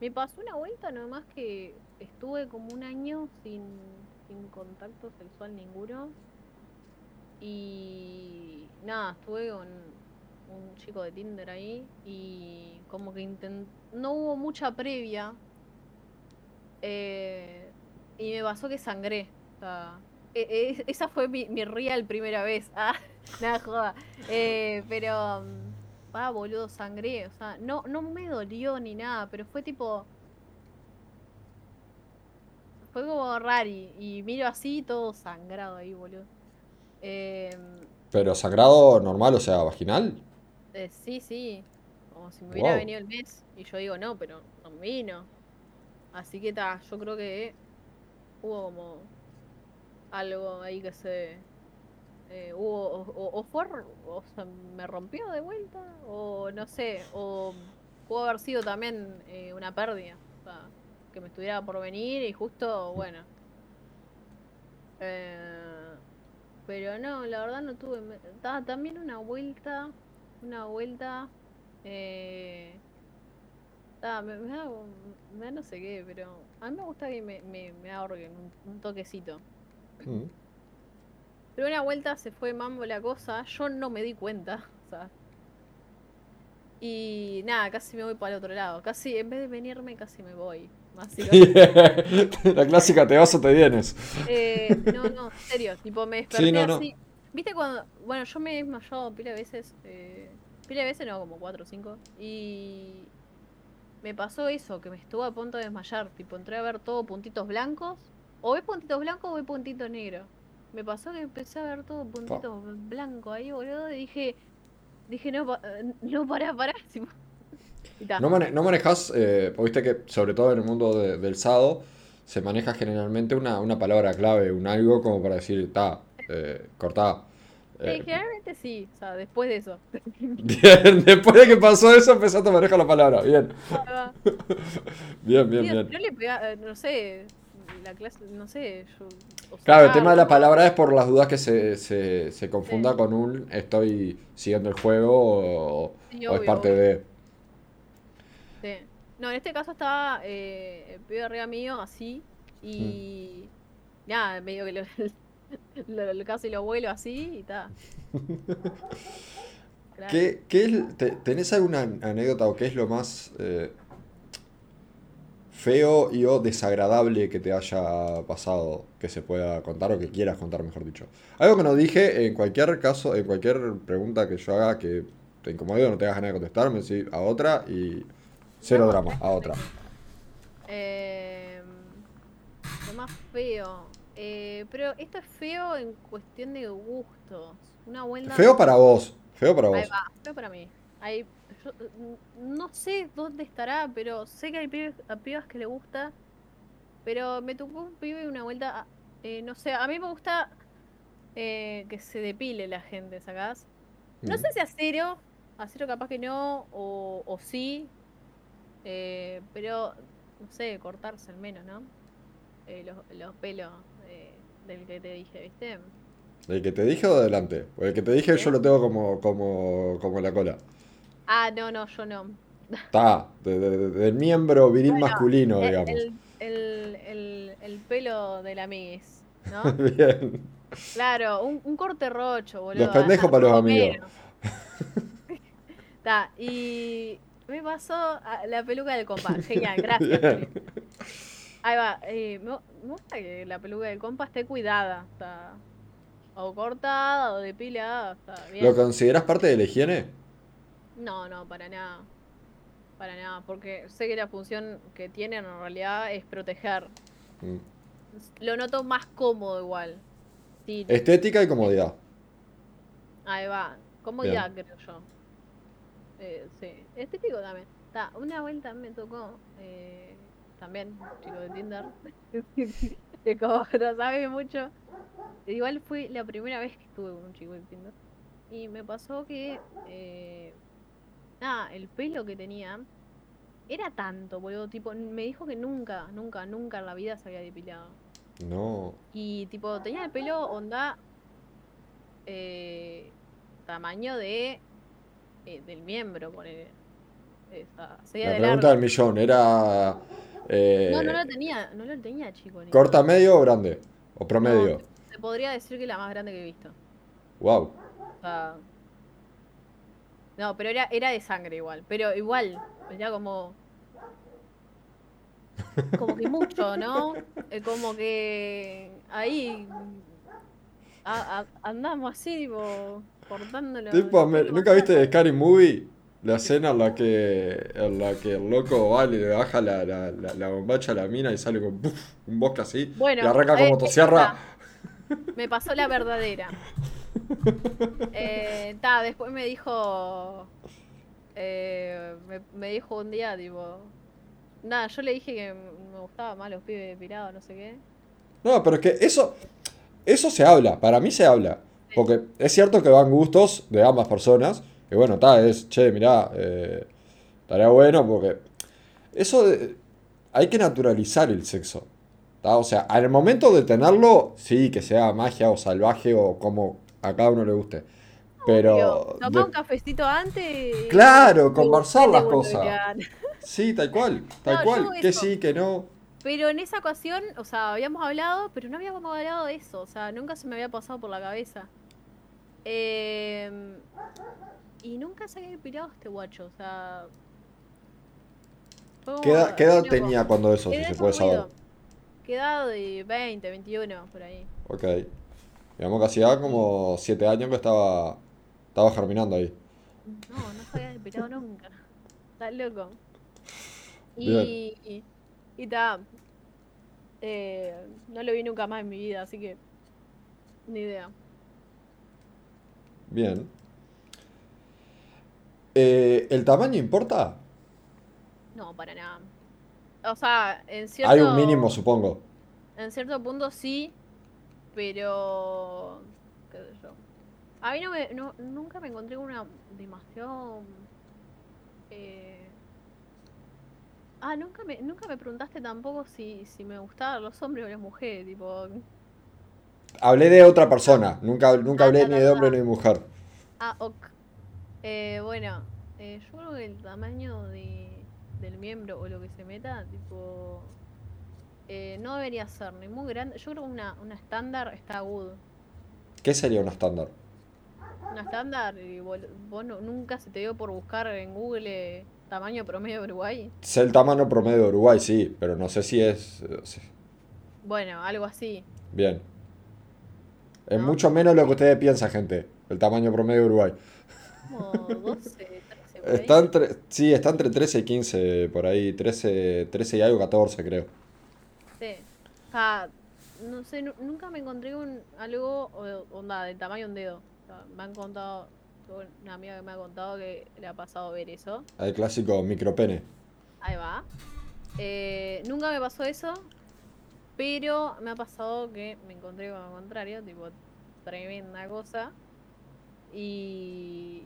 Me pasó una vuelta nomás que estuve como un año sin, sin contacto sexual ninguno. Y nada, estuve con un chico de Tinder ahí y como que intent... no hubo mucha previa. eh, y me pasó que sangré. O sea, e- e- esa fue mi, mi real primera vez. Ah, nada, joda. Eh, pero, ah, boludo, sangré. O sea, no, no me dolió ni nada, pero fue tipo. Fue como rari. Y miro así, todo sangrado ahí, boludo. Em, ¿Pero sangrado normal, o sea, vaginal? Eh, sí, sí. Como si me hubiera Wow. venido el mes. Y yo digo, no, pero no me vino. Así que ta, yo creo que hubo como algo ahí que se. eh, hubo, o, o- o fue, o sea, me rompió de vuelta, o no sé, o pudo haber sido también eh, una pérdida. O sea, que me estuviera por venir y justo, bueno. Eh, pero no, la verdad no tuve. ta- también una vuelta, una vuelta. Eh, ta, me, me da, me da no sé qué, pero a mí me gusta que me, me, me ahorguen un, un toquecito. Mm. Pero una vuelta se fue mambo la cosa, yo no me di cuenta, o sea. Y nada, casi me voy para el otro lado. Casi, en vez de venirme, casi me voy. La clásica, te vas o te vienes. Eh, no, no, en serio, tipo me desperté Sí, no, no. así. ¿Viste cuando.? Bueno, yo me he desmayado pila de veces. Eh, pila de veces, no, como cuatro o cinco. Y. Me pasó eso, que me estuvo a punto de desmayar. Tipo, entré a ver todo puntitos blancos. O ves puntitos blancos o ves puntitos negros. Me pasó que empecé a ver todo puntitos blancos ahí, boludo. Y dije. Dije, no, pa- no, pará, pará. Y. No, mane- no manejas, eh, viste que sobre todo en el mundo de- del SADO se maneja generalmente una, una palabra clave, un algo como para decir, ta, eh, cortá. Eh, Eh, generalmente sí, o sea, después de eso. bien, después de que pasó eso empezaste a manejar la palabra. Bien, bien, bien, bien. Yo le pegaba, eh, no sé, la clase, no sé, yo... o Claro, el sacaba tema de la palabra es por las dudas que se, se, se confunda Sí. con un estoy siguiendo el juego o, Sí, o es obvio, parte obvio. de... sí. No, en este caso estaba eh, el pibe arriba mío, así, y nada, medio que lo, lo- lo- casi lo vuelo así y. Claro. ¿Qué, qué es- te- ¿Tenés alguna anécdota o qué es lo más eh, feo y o desagradable que te haya pasado que se pueda contar o que quieras contar, mejor dicho? Algo que no dije, en cualquier caso, en cualquier pregunta que yo haga que te incomode o no tengas ganas de contestar, me decís a otra y cero drama, a otra. Eh, lo más feo. Eh, pero esto es feo en cuestión de gustos. Una vuelta. Feo para vos, feo para Ahí vos. va, feo para mí. Hay, yo, mm, no sé dónde estará, pero sé que hay pibes, a pibas que le gusta Pero me tocó un pibe una vuelta, a- eh, no sé, a mí me gusta eh, que se depile la gente, ¿sacás? No Mm. sé si a cero, a cero capaz que no, o, o sí, eh, pero, no sé, cortarse al menos, ¿no? Eh, los, los pelos del que te dije, ¿viste? ¿El que te dije o adelante? O el que te dije yo ¿Eh? lo tengo como, como, como la cola. Ah, no, no, yo no. Está, de- de- de- del miembro viril Bueno, masculino, El, digamos. el, el, el- el pelo de la amiguis, ¿no? Bien. Claro, un, un corte rocho, boludo. Los pendejos para los amigos. Ta, y me pasó a- la peluca del compa. Genial, gracias. Ahí va. eh, me, gusta que la peluca del compa esté cuidada. Está o cortada o depilada. Está bien. ¿Lo consideras parte de la higiene? No, no, para nada. Para nada. Porque sé que la función que tienen en realidad es proteger. Mm. Lo noto más cómodo igual. Sí, Estética y comodidad. Ahí va. Comodidad, creo yo. Eh, sí. Estético también. Ta, una vuelta me tocó. eh, también, chico de Tinder. que como no sabe mucho. Igual fue la primera vez que estuve con un chico de Tinder. Y me pasó que. Eh, nada, el pelo que tenía. Era tanto, boludo. Tipo, me dijo que nunca, nunca, nunca en la vida se había depilado. No. Y tipo, tenía el pelo onda eh, tamaño de eh, del miembro, ponele. Esa, La de pregunta largo. del millón era. eh, No, no lo tenía, no lo tenía chico. ni- ¿Corta medio o grande? ¿O promedio? No, te podría decir que la más grande que he visto. Wow. O sea, no, pero era, era de sangre igual. Pero igual, era como. Como que mucho, ¿no? Como que ahí. a- a- andamos así, tipo, cortándolo. Tipo, me- ¿nunca viste. Scary Movie? La escena en la que, en la que el loco va y le baja la, la, la, la bombacha a la mina y sale con un bosque así Bueno, y arranca como motosierra. Me pasó la verdadera. Eh, ta, después me dijo. eh, me, me dijo un día, tipo. Nada, yo le dije que me gustaban más los pibes depilados, no sé qué. No, pero es que eso, eso se habla, para mí se habla. Porque es cierto que van gustos de ambas personas. Que bueno, está, es, che, mirá, eh, estaría bueno porque eso de- hay que naturalizar el sexo. ¿tá? O sea, al momento de tenerlo, sí, que sea magia o salvaje o como a cada uno le guste. Pero, tomá de- un cafecito antes. Claro, y conversar las cosas. sí, tal cual, tal No, cual, que eso. sí, que no. Pero en esa ocasión, o sea, habíamos hablado, pero no habíamos hablado de eso. O sea, nunca se me había pasado por la cabeza. Em, y nunca se había depilado este guacho, o sea. ¿Qué edad, qué tenía cuando eso, si se puede saber? ¿Qué edad de 20, 21, por ahí? Ok. Digamos que hacía como 7 años que estaba, estaba germinando ahí. No, no se había depilado nunca. Está loco. Y. Y, y ta, eh, no lo vi nunca más en mi vida, así que. Ni idea. Bien. Eh, ¿el tamaño importa? No, para nada. O sea, en cierto. Hay un mínimo, supongo. En cierto punto sí, pero. qué sé yo. A mí no me, no- nunca me encontré con una demasiado. eh, Ah, nunca me, nunca me preguntaste tampoco si, si me gustaban los hombres o las mujeres, tipo. Hablé de otra persona. Nunca, nunca Ah, hablé ni de hombre ni de mujer. Ah, ok. Eh, bueno, eh, yo creo que el tamaño de, del miembro o lo que se meta, tipo. eh, no debería ser ni muy grande. Yo creo que una, una estándar está good. ¿Qué sería un estándar? Una estándar, y vos no- nunca se te dio por buscar en Google eh, tamaño promedio de Uruguay. Sé el tamaño promedio de Uruguay, sí, pero no sé si es... eh, sí. Bueno, algo así. Bien. Es No. mucho menos lo que ustedes piensan, gente. El tamaño promedio de Uruguay. Como 12, 13 por ahí. Está entre, sí, está entre 13 y 15, por ahí. 13, 13 y algo, 14 creo. Sí. O sea, no sé, nu- nunca me encontré con algo onda del tamaño de un dedo. O sea, me han contado, una amiga que me ha contado que le ha pasado ver eso. El clásico micropene. Ahí va. Eh, nunca me pasó eso, Pero me ha pasado que me encontré con lo contrario, tipo, tremenda cosa. Y,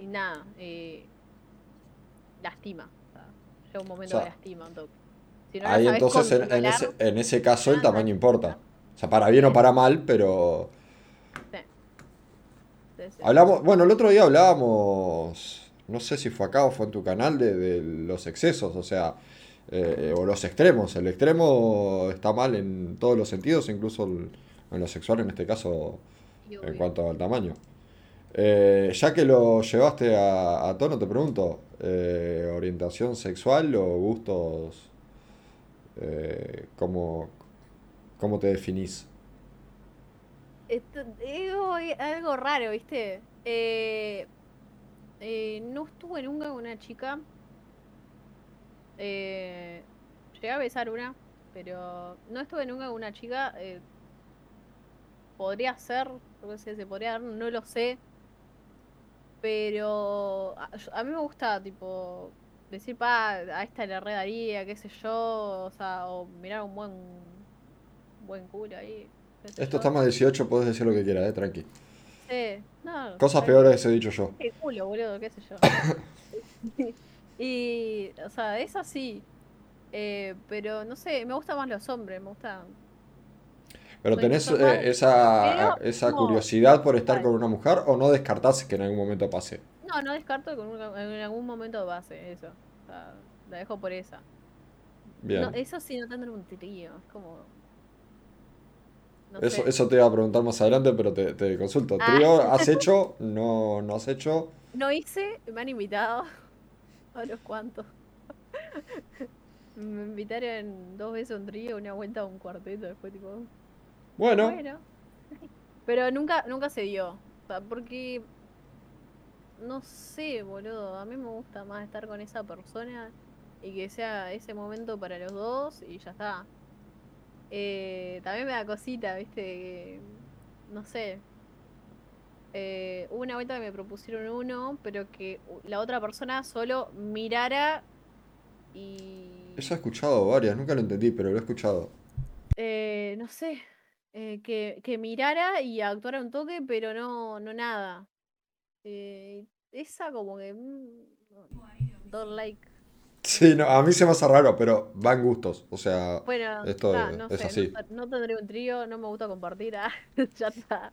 y nada, eh, lastima. O sea, llega un momento O sea, de lastima. Si no Ahí entonces en, en ese, en ese caso el tamaño importa. O sea, para bien o para mal, pero... sí. Sí, sí. Hablamos, bueno, el otro día hablábamos, no sé si fue acá o fue en tu canal, de, de los excesos, o sea, eh, o los extremos. El extremo está mal en todos los sentidos, incluso el- en lo sexual en este caso, en cuanto al tamaño. Eh, ya que lo llevaste a, a tono, te pregunto, eh, ¿orientación sexual o gustos? Eh, ¿cómo, cómo te definís? Esto- es algo- raro, ¿viste? Eh, eh, no estuve nunca con una chica. Eh, llegué a besar una, pero no estuve nunca con una chica. eh, podría ser, se podría dar, no lo sé. Pero a, a mí me gusta, tipo, decir, pa, a esta le redaría, qué sé yo, o sea, o mirar un buen, buen culo ahí, Esto yo. está más 18, puedes decir lo que quieras, eh, tranqui. Sí, no, Cosas peores he dicho yo. Qué culo, boludo, qué sé yo. Y, o sea, es así. Eh, pero no sé, me gustan más los hombres, me gustan. Pero tenés eh, esa, pero esa no, curiosidad por estar con una mujer o no descartás que en algún momento pase. No, no descarto que en algún momento pase eso. O sea, la dejo por esa. Bien. No, eso sí, no tendré un trío. Es como. No Eso, sé. eso te iba a preguntar más adelante, pero te, te consulto. Ah. ¿Trío has hecho? No, no has hecho. No hice, me han invitado. A los cuantos. Me invitaron dos veces a un trío, una vuelta a un cuarteto, después tipo. Bueno, Bueno. Pero nunca, nunca se dio. O sea, porque. No sé, boludo. A mí me gusta más estar con esa persona y que sea ese momento para los dos y ya está. Eh, también me da cosita, viste, que, no sé. Eh, hubo una vuelta que me propusieron uno, pero que la otra persona solo mirara y... eso he escuchado varias, nunca lo entendí, pero lo he escuchado. eh, no sé, eh, que, que mirara y actuara un toque, pero no, no nada. Eh, esa como que... mm, don't like. Sí, no, a mí se me hace raro, pero van gustos. O sea, Bueno, esto es- no es sé, así. no, no tendré un trío, no me gusta compartir, ah, ya está.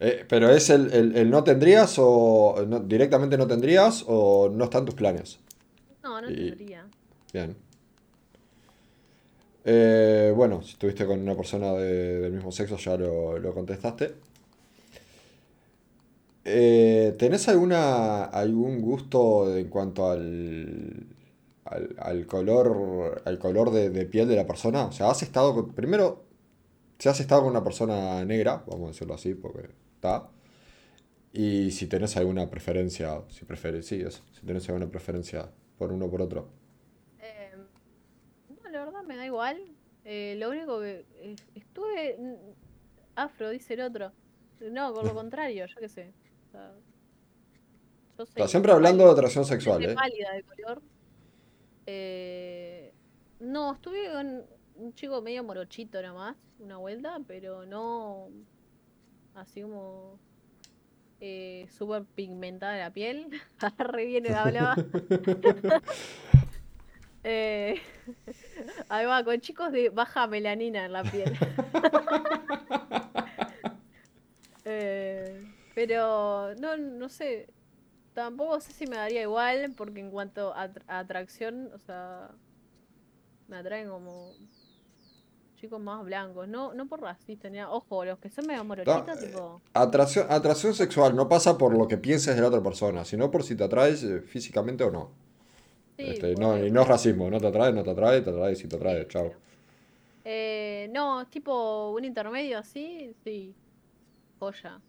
Eh, pero es el, el- el no tendrías o no- directamente no tendrías o no están tus planes. No, no Y- tendría. Bien. Eh, bueno, si estuviste con una persona de- del mismo sexo ya lo, lo contestaste. Eh, ¿tenés alguna, algún gusto en cuanto al, al, color, al color de, de piel de la persona? O sea, ¿has estado con, primero, si has estado con una persona negra, vamos a decirlo así, porque está, y si tenés alguna preferencia, si prefieres, sí, eso, si tenés alguna preferencia por uno o por otro. Eh, no, la verdad me da igual. Eh, lo único que eh, estuve mm, afro, dice el otro. No, por lo contrario, yo qué sé. O sea, yo Está soy siempre hablando de atracción sexual, ¿eh? pálida de color. Eh, no, estuve con un chico medio morochito nomás, una vuelta, pero no así como eh, súper pigmentada la piel. Re bien hablaba. Eh, ahí va, con chicos de baja melanina en la piel. Eh, pero no, no sé. Tampoco sé si me daría igual, porque en cuanto a, atr- a atracción, o sea, me atraen como chicos más blancos. No, no por racista, ni nada. Ojo, los que son medio morochitos, eh, tipo. Atracción, atracción sexual no pasa por lo que pienses de la otra persona, sino por si te atraes eh, físicamente o no. Sí, Este, no, y no es racismo, no te atrae, no te atrae, te atrae, si te atrae, Sí, chao. Eh, no, tipo un intermedio así, sí. Joya.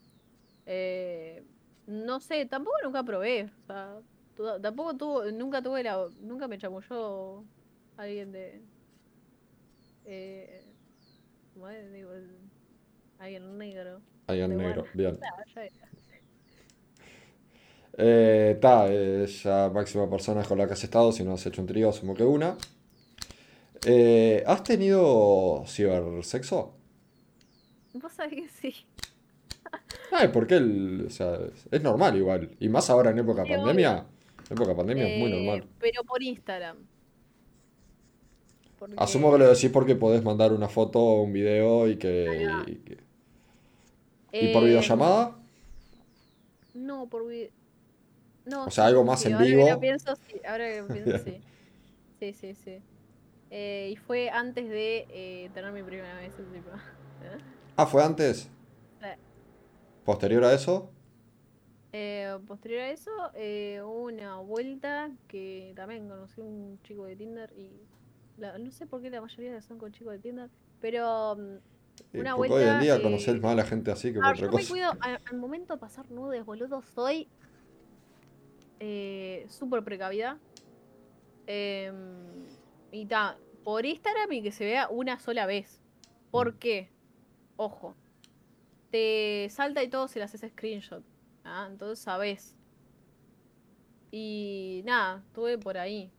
Eh, no sé, tampoco nunca probé. O sea, tampoco tuvo, nunca tuve la, nunca me chamulló alguien de, eh, ¿cómo es? Digo, alguien negro. Ahí en de negro, bueno. bien. Era. Eh, ta, esa máxima persona con la que has estado, si no has hecho un trío, asumo que una. Eh, ¿has tenido cibersexo? Vos sabés que sí. Ay, porque el, o sea, es normal igual. Y más ahora en época Sí, pandemia. En época pandemia es muy Eh, normal. Pero por Instagram. Porque- Asumo que lo decís porque podés mandar una foto o un video y que. Y, que- ¿y por Eh, videollamada? No, por video. No, O sea, algo más en ahora que vivo. lo pienso, sí. Ahora que lo pienso, sí. Sí, sí, sí. Eh, y fue antes de eh, tener mi primera vez. Tipo. Ah, fue antes. Sí. Posterior a eso. Eh, posterior a eso, eh, hubo una vuelta que también conocí a un chico de Tinder y la- no sé por qué la mayoría son con chicos de Tinder, pero mm, eh, Una porque hoy en vuelta, día eh, conocés más a la gente así que por Ah, otra yo me cuido, al, momento de pasar nudes, boludo, soy eh, súper precavida. Em, y ta, por Instagram y que se vea una sola vez. ¿Por qué? Ojo. Te salta y todo si le haces screenshot. ¿ah? Entonces sabes. Y nada, estuve por ahí.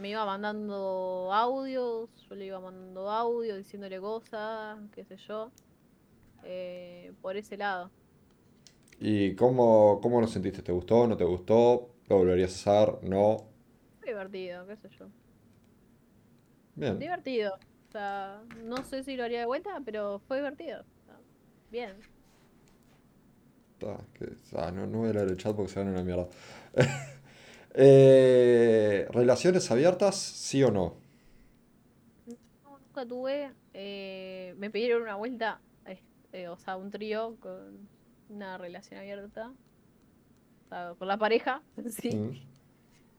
Me iba mandando audios, yo le iba mandando audios diciéndole cosas, qué sé yo. Eh, por ese lado. ¿Y cómo, cómo lo sentiste? ¿Te gustó? ¿No te gustó? ¿Lo volverías a hacer? ¿No? Fue divertido, qué sé yo. Bien. Divertido. O sea, no sé si lo haría de vuelta, pero fue divertido. Sea, bien. Ta, que- ah, no, no voy a leer el chat porque se van a una mierda. Eh, ¿relaciones abiertas? ¿Sí o no? No, nunca tuve. eh, me pidieron una vuelta, este, o sea, un trío con una relación abierta. Con la pareja, sí. Mm.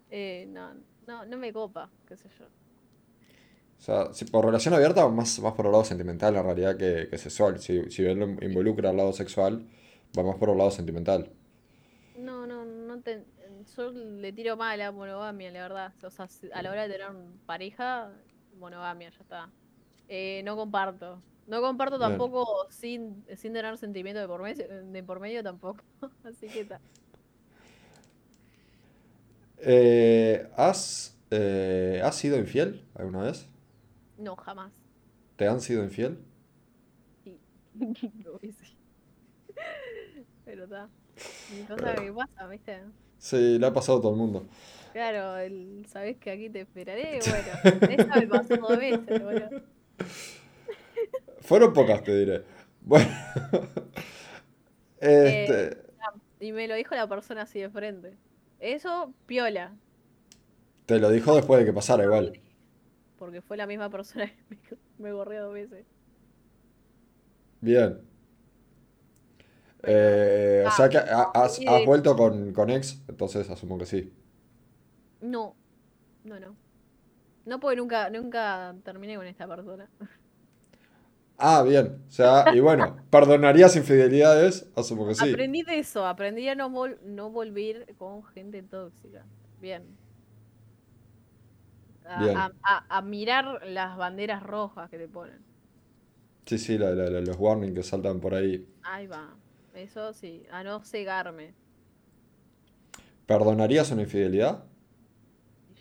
Eh, no, no, no me copa, qué sé yo. O sea, si por relación abierta, más, más por el lado sentimental en realidad que, que sexual. Si, si bien lo involucra al lado sexual, va más por el lado sentimental. No, no, no te, yo le tiro más a la monogamia, la verdad. O sea, a la hora de tener pareja, monogamia, ya está. Eh, no comparto. No comparto tampoco sin, sin tener sentimiento de por medio, de por medio tampoco. Así que está. Eh, ¿has, eh, ¿has sido infiel alguna vez? No, jamás. ¿Te han sido infiel? Sí. No, sí. Pero está. Cosa que pasa, ¿viste? Sí, le ha pasado a todo el mundo. Claro, el, sabés que aquí te esperaré. Bueno, esa me pasó dos veces, boludo. Fueron pocas, te diré. Bueno. Este, Y me lo dijo la persona así de frente. Eso, piola. te lo dijo después de que pasara igual. Porque fue la misma persona que me, borré dos veces. Bien. Eh, o sea que ha- has, vuelto con, con ex, entonces asumo que sí. No, no, no. No, porque nunca, nunca terminé con esta persona. Ah, bien. O sea, y bueno, ¿perdonarías infidelidades? Asumo que sí. Aprendí de eso, aprendí a no, vol- no volver con gente tóxica. Bien. A, Bien. a- a- a mirar las banderas rojas que te ponen. Sí, sí, la- la- la- los warnings que saltan por ahí. Ahí va. Eso sí, a no cegarme. ¿Perdonarías una infidelidad?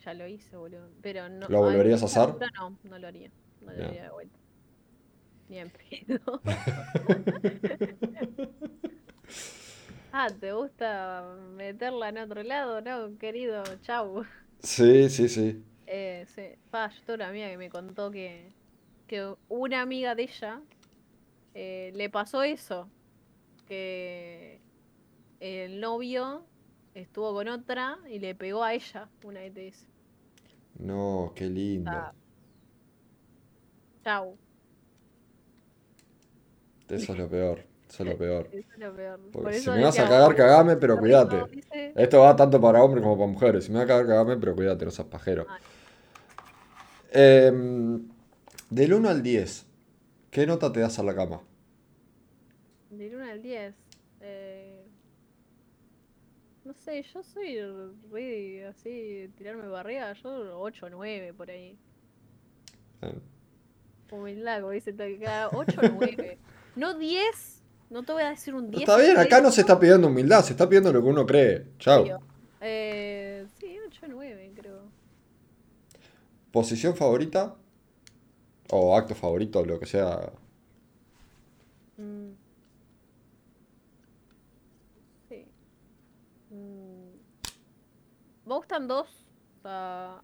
Ya lo hice, boludo. Pero no. ¿Lo volverías a hacer? No, no lo haría. No lo Bien. haría de vuelta. Ni en pedo. ah, ¿te gusta meterla en otro lado? No, querido, chau. Sí, sí, sí. Eh, sí. Pa, yo tengo una amiga que me contó que, que una amiga de ella eh, le pasó eso. Que el novio estuvo con otra y le pegó a ella una ETS. No, qué lindo. Ah. Chau. Eso es lo peor. Eso es lo peor. Eso es lo peor. Por si me vas a cagar, "Oh, cagame, pero cuídate". rico", dice. Esto va tanto para hombres como para mujeres. Si me vas a cagar, cagame, pero cuídate, no seas pajero. Em, del 1 al 10, ¿qué nota te das a la cama? Del 1 al 10. Eh, no sé, yo soy re así, tirarme barriga, yo 8 o 9 por ahí. Eh, Humildad, como dice todo, cada 8 o 9. No 10, no te voy a decir un 10. Está bien, acá no se está pidiendo humildad, se está pidiendo lo que uno cree. Chao. Eh, sí, 8 o 9 creo. ¿Posición favorita? O acto favorito, lo que sea. Mm. Sí. Mm. Me gustan dos. O sea,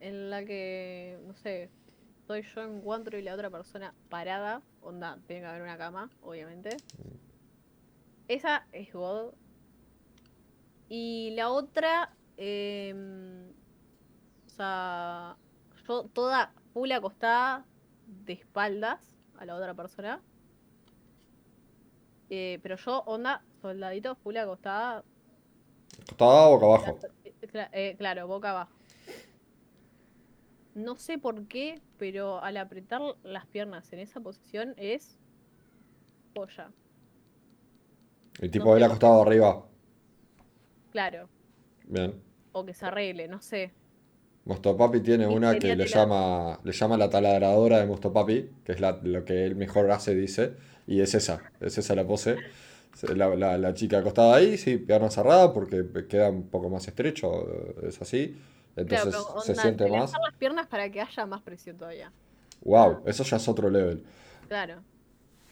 en la que, no sé, estoy yo en encuentro y la otra persona parada. Onda, tiene que haber una cama, obviamente. Esa es God. Y la otra, em, o sea, yo toda full acostada de espaldas a la otra persona. Eh, pero yo, onda, soldadito, full acostada. ¿Acostada o boca abajo? Cla- eh, claro, boca abajo. No sé por qué, pero al apretar las piernas en esa posición es polla. El tipo No él acostado arriba. Claro. Bien. O que se arregle, no sé. Mostopapi tiene una que le llama, le llama la taladradora de Mostopapi, que es la- lo que él mejor hace, dice, y es esa, es esa la pose. La, la- la chica acostada ahí, sí, pierna cerrada porque queda un poco más estrecho, es así. Claro, Entonces pero se onda, siente más. las piernas para que haya más presión todavía. Wow, eso ya es otro level. Claro.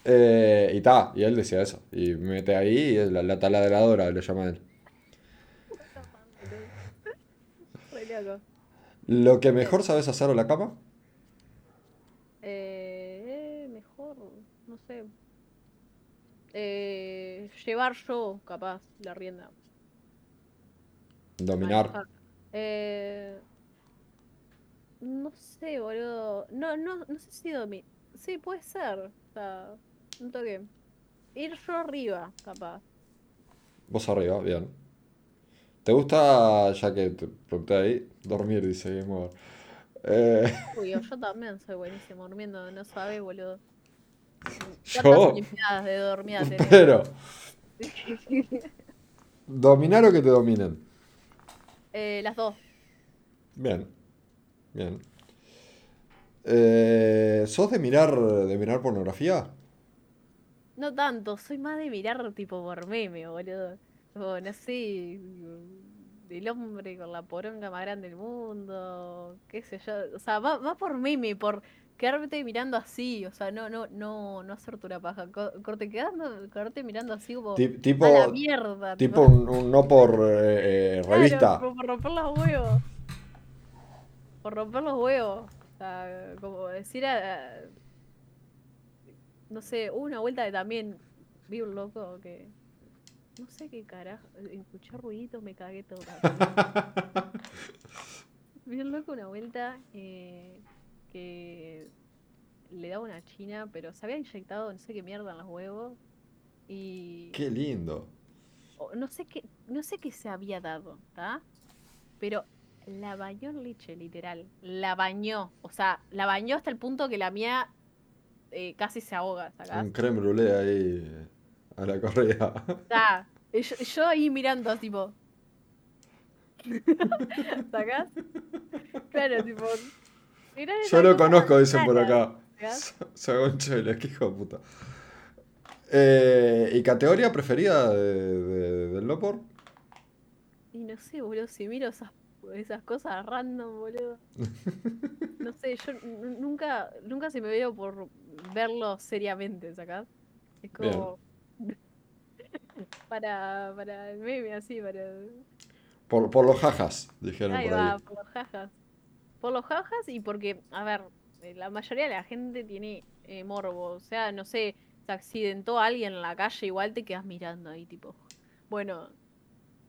Eh, y ta, y él decía eso. Y mete ahí y la, la taladradora, le llama él. Re loco. Lo que mejor sabes hacer en la cama, Eh, mejor, no sé. Eh, llevar yo, capaz, la rienda. dominar. Manejar. Eh, no sé, boludo. No, no, no sé si domi... Sí, puede ser. O sea, un toque. Ir yo arriba, capaz. Vos arriba, bien. ¿Te gusta, ya que te pregunté ahí, dormir, dice Game Over? Eh, Uy, yo también soy buenísimo durmiendo, no sabes, boludo. Yo- ¿Cuántas olimpiadas de tenés? pero, dominar o que te dominen. Eh, las dos. Bien, bien. Eh, ¿sos de mirar, de mirar pornografía? No tanto, soy más de mirar tipo por meme, boludo. O no sé, del hombre con la poronga más grande del mundo, qué sé yo. O sea, va, va por meme, por quedarte mirando así, o sea, no, no, no, no hacerte una paja. co- Corte, quedando, quedarte mirando así como Ti- tipo, a la mierda. tipo un, un no por eh, eh, Claro, revista. por, por romper los huevos. Por romper los huevos. O sea, como decir a, a- No sé, hubo una vuelta de también vi un loco que. No sé qué carajo. Escuché ruiditos, me cagué todo. vi un loco una vuelta eh, que le daba una china, pero se había inyectado no sé qué mierda en los huevos. Y Qué lindo. no sé qué, no sé qué se había dado, ¿está? Pero la bañó en leche, literal. La bañó. O sea, la bañó hasta el punto que la mía eh, casi se ahoga, ¿sacás? Un creme brûlée ahí a la correa. Y Yo, yo ahí mirando, tipo. ¿Sacás? Claro, tipo. Yo lo conozco, dicen por acá. Chele, qué hijo de puta. Eh, ¿y categoría preferida de, de- del Lopor? Y no sé, boludo, si miro esas, esas cosas random, boludo. No sé, yo nunca, nunca se me veo por verlo seriamente, ¿sacás? Es como. para, para el meme, así, para. Por, por los jajas, dijeron Ahí por va, ahí. por los jajas. Por los jajas y porque, a ver, eh, la mayoría de la gente tiene eh, morbo. O sea, no sé, se accidentó alguien en la calle, igual te quedas mirando ahí, tipo. Bueno,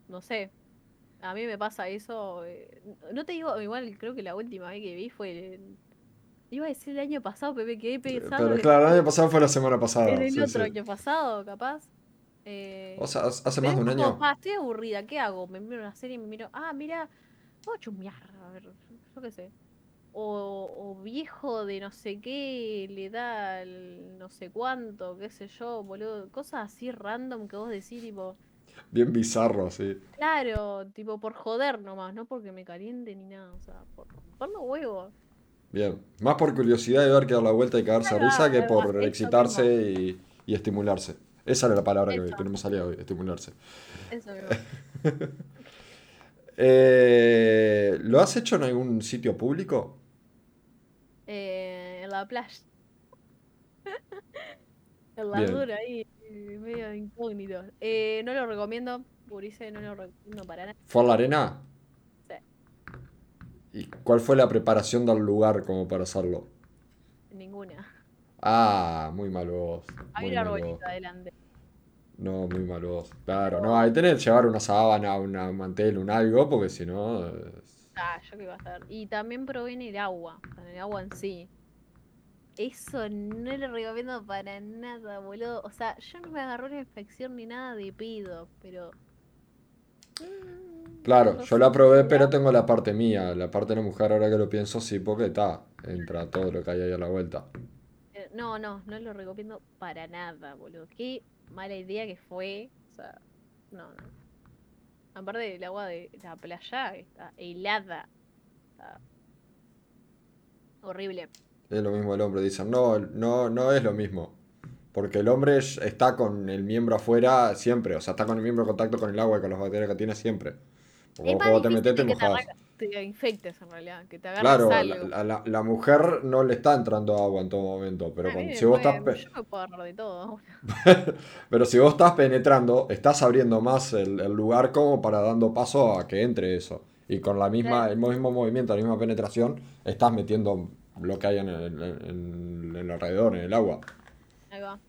no sé. A mí me pasa eso. eh, no te digo, igual creo que la última vez que vi fue. el- iba a decir el año pasado, pero me quedé pensando Pero claro, el año pasado fue la semana pasada. en el sí, otro sí. año pasado, capaz. Eh, O sea, hace más de un año. "Pa, estoy aburrida, ¿qué hago? Me miro una serie y me miro, ah, mira, voy a chusmear, a ver, yo qué sé. O, o viejo de no sé qué, le da el no sé cuánto, qué sé yo, boludo. Cosas así random que vos decís, tipo, Bien bizarro, sí. claro, tipo por joder nomás, no porque me caliente ni nada, o sea, por romper los huevos. Bien. Más por curiosidad de ver que dar la vuelta y cagarse va, risa que por excitarse y, y estimularse. Esa era la palabra que, Eso. que no me salía hoy, estimularse. Eso mismo. Eh, ¿lo has hecho en algún sitio público? Eh, en la playa. en la Bien. dura ahí, medio incógnito. Eh, no lo recomiendo, Purice, no lo recomiendo para nada. ¿Fue a la arena? Sí. ¿Y cuál fue la preparación del lugar como para hacerlo? Ninguna. Ah, muy mal vos. Hay Muy un mal vos. arbolito adelante. No, muy mal vos. Claro, no, ahí tenés que llevar una sábana, una mantel, un algo, porque si no. Ah, yo qué iba a hacer. Y también proviene el agua, el agua en sí. Eso no lo recomiendo para nada, boludo. O sea, yo no me agarré una infección ni nada de pedo, pero. Mm, Claro, yo la probé, pero tengo la parte mía. La parte de la mujer, ahora que lo pienso, sí, porque está. Entra todo lo que hay ahí a la vuelta. eh, No, no, no lo recomiendo para nada, boludo. Qué mala idea que fue. O sea, no, no. Aparte el agua de la playa está helada. Está horrible. Es lo mismo el hombre. Dicen, no, no, no es lo mismo. Porque el hombre es- está con el miembro afuera siempre. O sea, está con el miembro en contacto con el agua y con las bacterias que tiene siempre. Porque vos te que te, mojás. Te infectes en realidad, que te agarres Claro, la, algo. la- la- la mujer no le está entrando agua en todo momento. Pero A mí cuando- me si vos puede- estás. Yo me puedo agarrar de todo. Pero si vos estás penetrando, estás abriendo más el, el lugar como para dando paso a que entre eso. Y con la misma, Claro. el mismo movimiento, la misma penetración, estás metiendo lo que hay en el, en- en el alrededor, en el agua. Ahí va.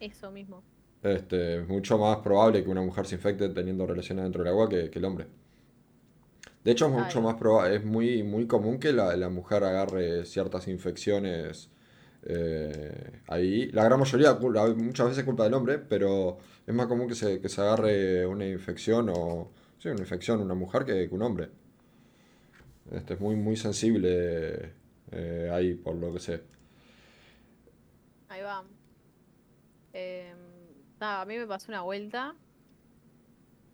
Eso mismo. Este, es mucho más probable que una mujer se infecte teniendo relaciones dentro del agua que, que el hombre. De hecho, es mucho más probable, es muy, muy común que la, la mujer agarre ciertas infecciones eh, ahí. La gran mayoría, muchas veces culpa del hombre, pero es más común que se, que se agarre una infección o... Sí, una infección una mujer que, que un hombre. Este, es muy, muy sensible eh, ahí, por lo que sé. Ahí va. Em, nada, a mí me pasó una vuelta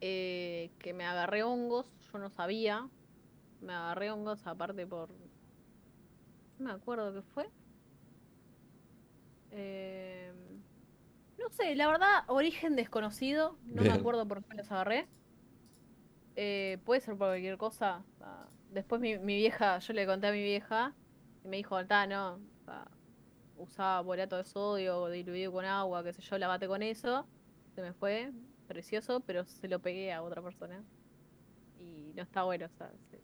eh, que me agarré hongos, yo no sabía. Me agarré hongos aparte por... No me acuerdo qué fue. Em, no sé, la verdad, origen desconocido. No me acuerdo por qué los agarré. Eh, puede ser por cualquier cosa. después mi, mi vieja, yo le conté a mi vieja y me dijo, está, no, usaba borato de sodio diluido con agua, qué sé yo, lavate con eso. Se me fue, precioso, pero se lo pegué a otra persona. Y no está bueno, o sea, se-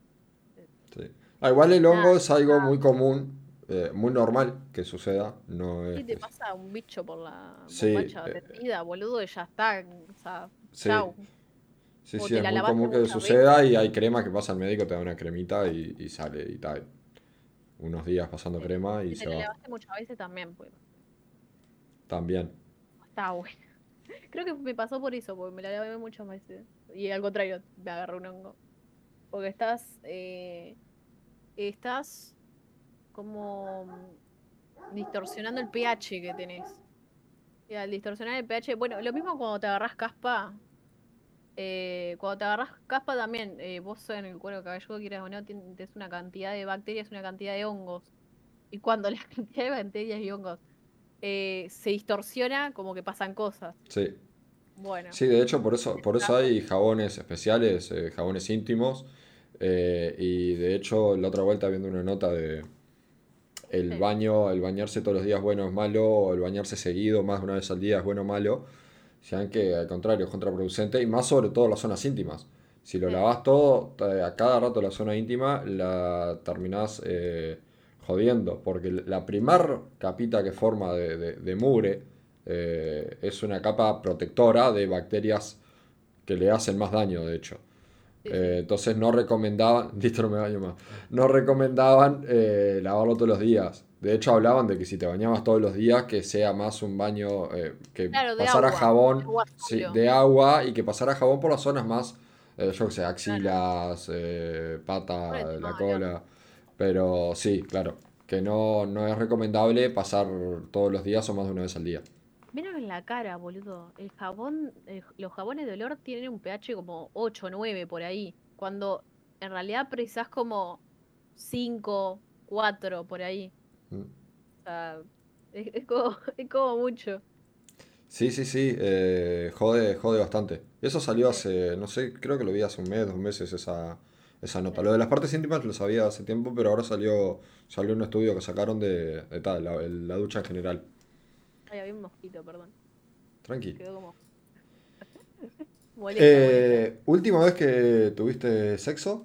Sí. Ah, igual el hongo es algo muy común, eh, muy normal que suceda. No ¿Qué es te que- pasa un bicho por la Sí, bombacha eh, atendida, boludo? Y ya está, o sea, Sí, chau. sí, sí, te es muy común que suceda y hay crema que pasa al médico, te da una cremita y, y sale y tal. Unos días pasando crema y Si se te va. lavaste muchas veces también, pues. También. Está bueno. Creo que me pasó por eso, porque me la lavé muchas veces. Y al contrario, me agarré un hongo. Porque estás. eh, estás como distorsionando el pH que tenés. Y al distorsionar el pH. Bueno, lo mismo cuando te agarras caspa. eh, cuando te agarras caspa también, eh, vos en el cuero cabelludo, quieras o no, tien- tenés una cantidad de bacterias, una cantidad de hongos. Y cuando la cantidad de bacterias y hongos eh, se distorsiona, como que pasan cosas. Sí. Bueno, Sí, de hecho, por eso, por eso hay jabones especiales, eh, jabones íntimos. eh, y de hecho, la otra vuelta viendo una nota de el Sí. baño, el bañarse todos los días bueno es malo, o el bañarse seguido, más de una vez al día es bueno o malo. Sean que al contrario es contraproducente, y más sobre todo las zonas íntimas. Si lo Sí. lavas todo, a cada rato la zona íntima, la terminás eh, jodiendo. Porque la primar capita que forma de, de- de mugre eh, es una capa protectora de bacterias que le hacen más daño, de hecho. Eh, entonces no recomendaban, listo, no me baño más, no recomendaban eh, lavarlo todos los días. De hecho hablaban de que si te bañabas todos los días, que sea más un baño, que Claro, pasara agua, jabón de agua sí, de agua y que pasara jabón por las zonas más, yo qué sé, axilas, pata, la cola. Pero sí, claro, que no, no es recomendable pasar todos los días o más de una vez al día. Menos en la cara, boludo. El jabón, el- los jabones de olor tienen un pH como 8 o 9 por ahí. Cuando en realidad precisás como 5, 4 por ahí. Mm. O sea, es, es como, es como mucho. Sí, sí, sí, eh, jode, jode bastante. Eso salió hace, no sé, creo que lo vi hace un mes, dos meses, esa, esa nota. Lo de las partes íntimas lo sabía hace tiempo, pero ahora salió, salió un estudio que sacaron de, de tal, la, la ducha en general. Ay, había un mosquito, perdón. Tranqui. Quedó como. molesta, molesta. Eh, última vez que tuviste sexo,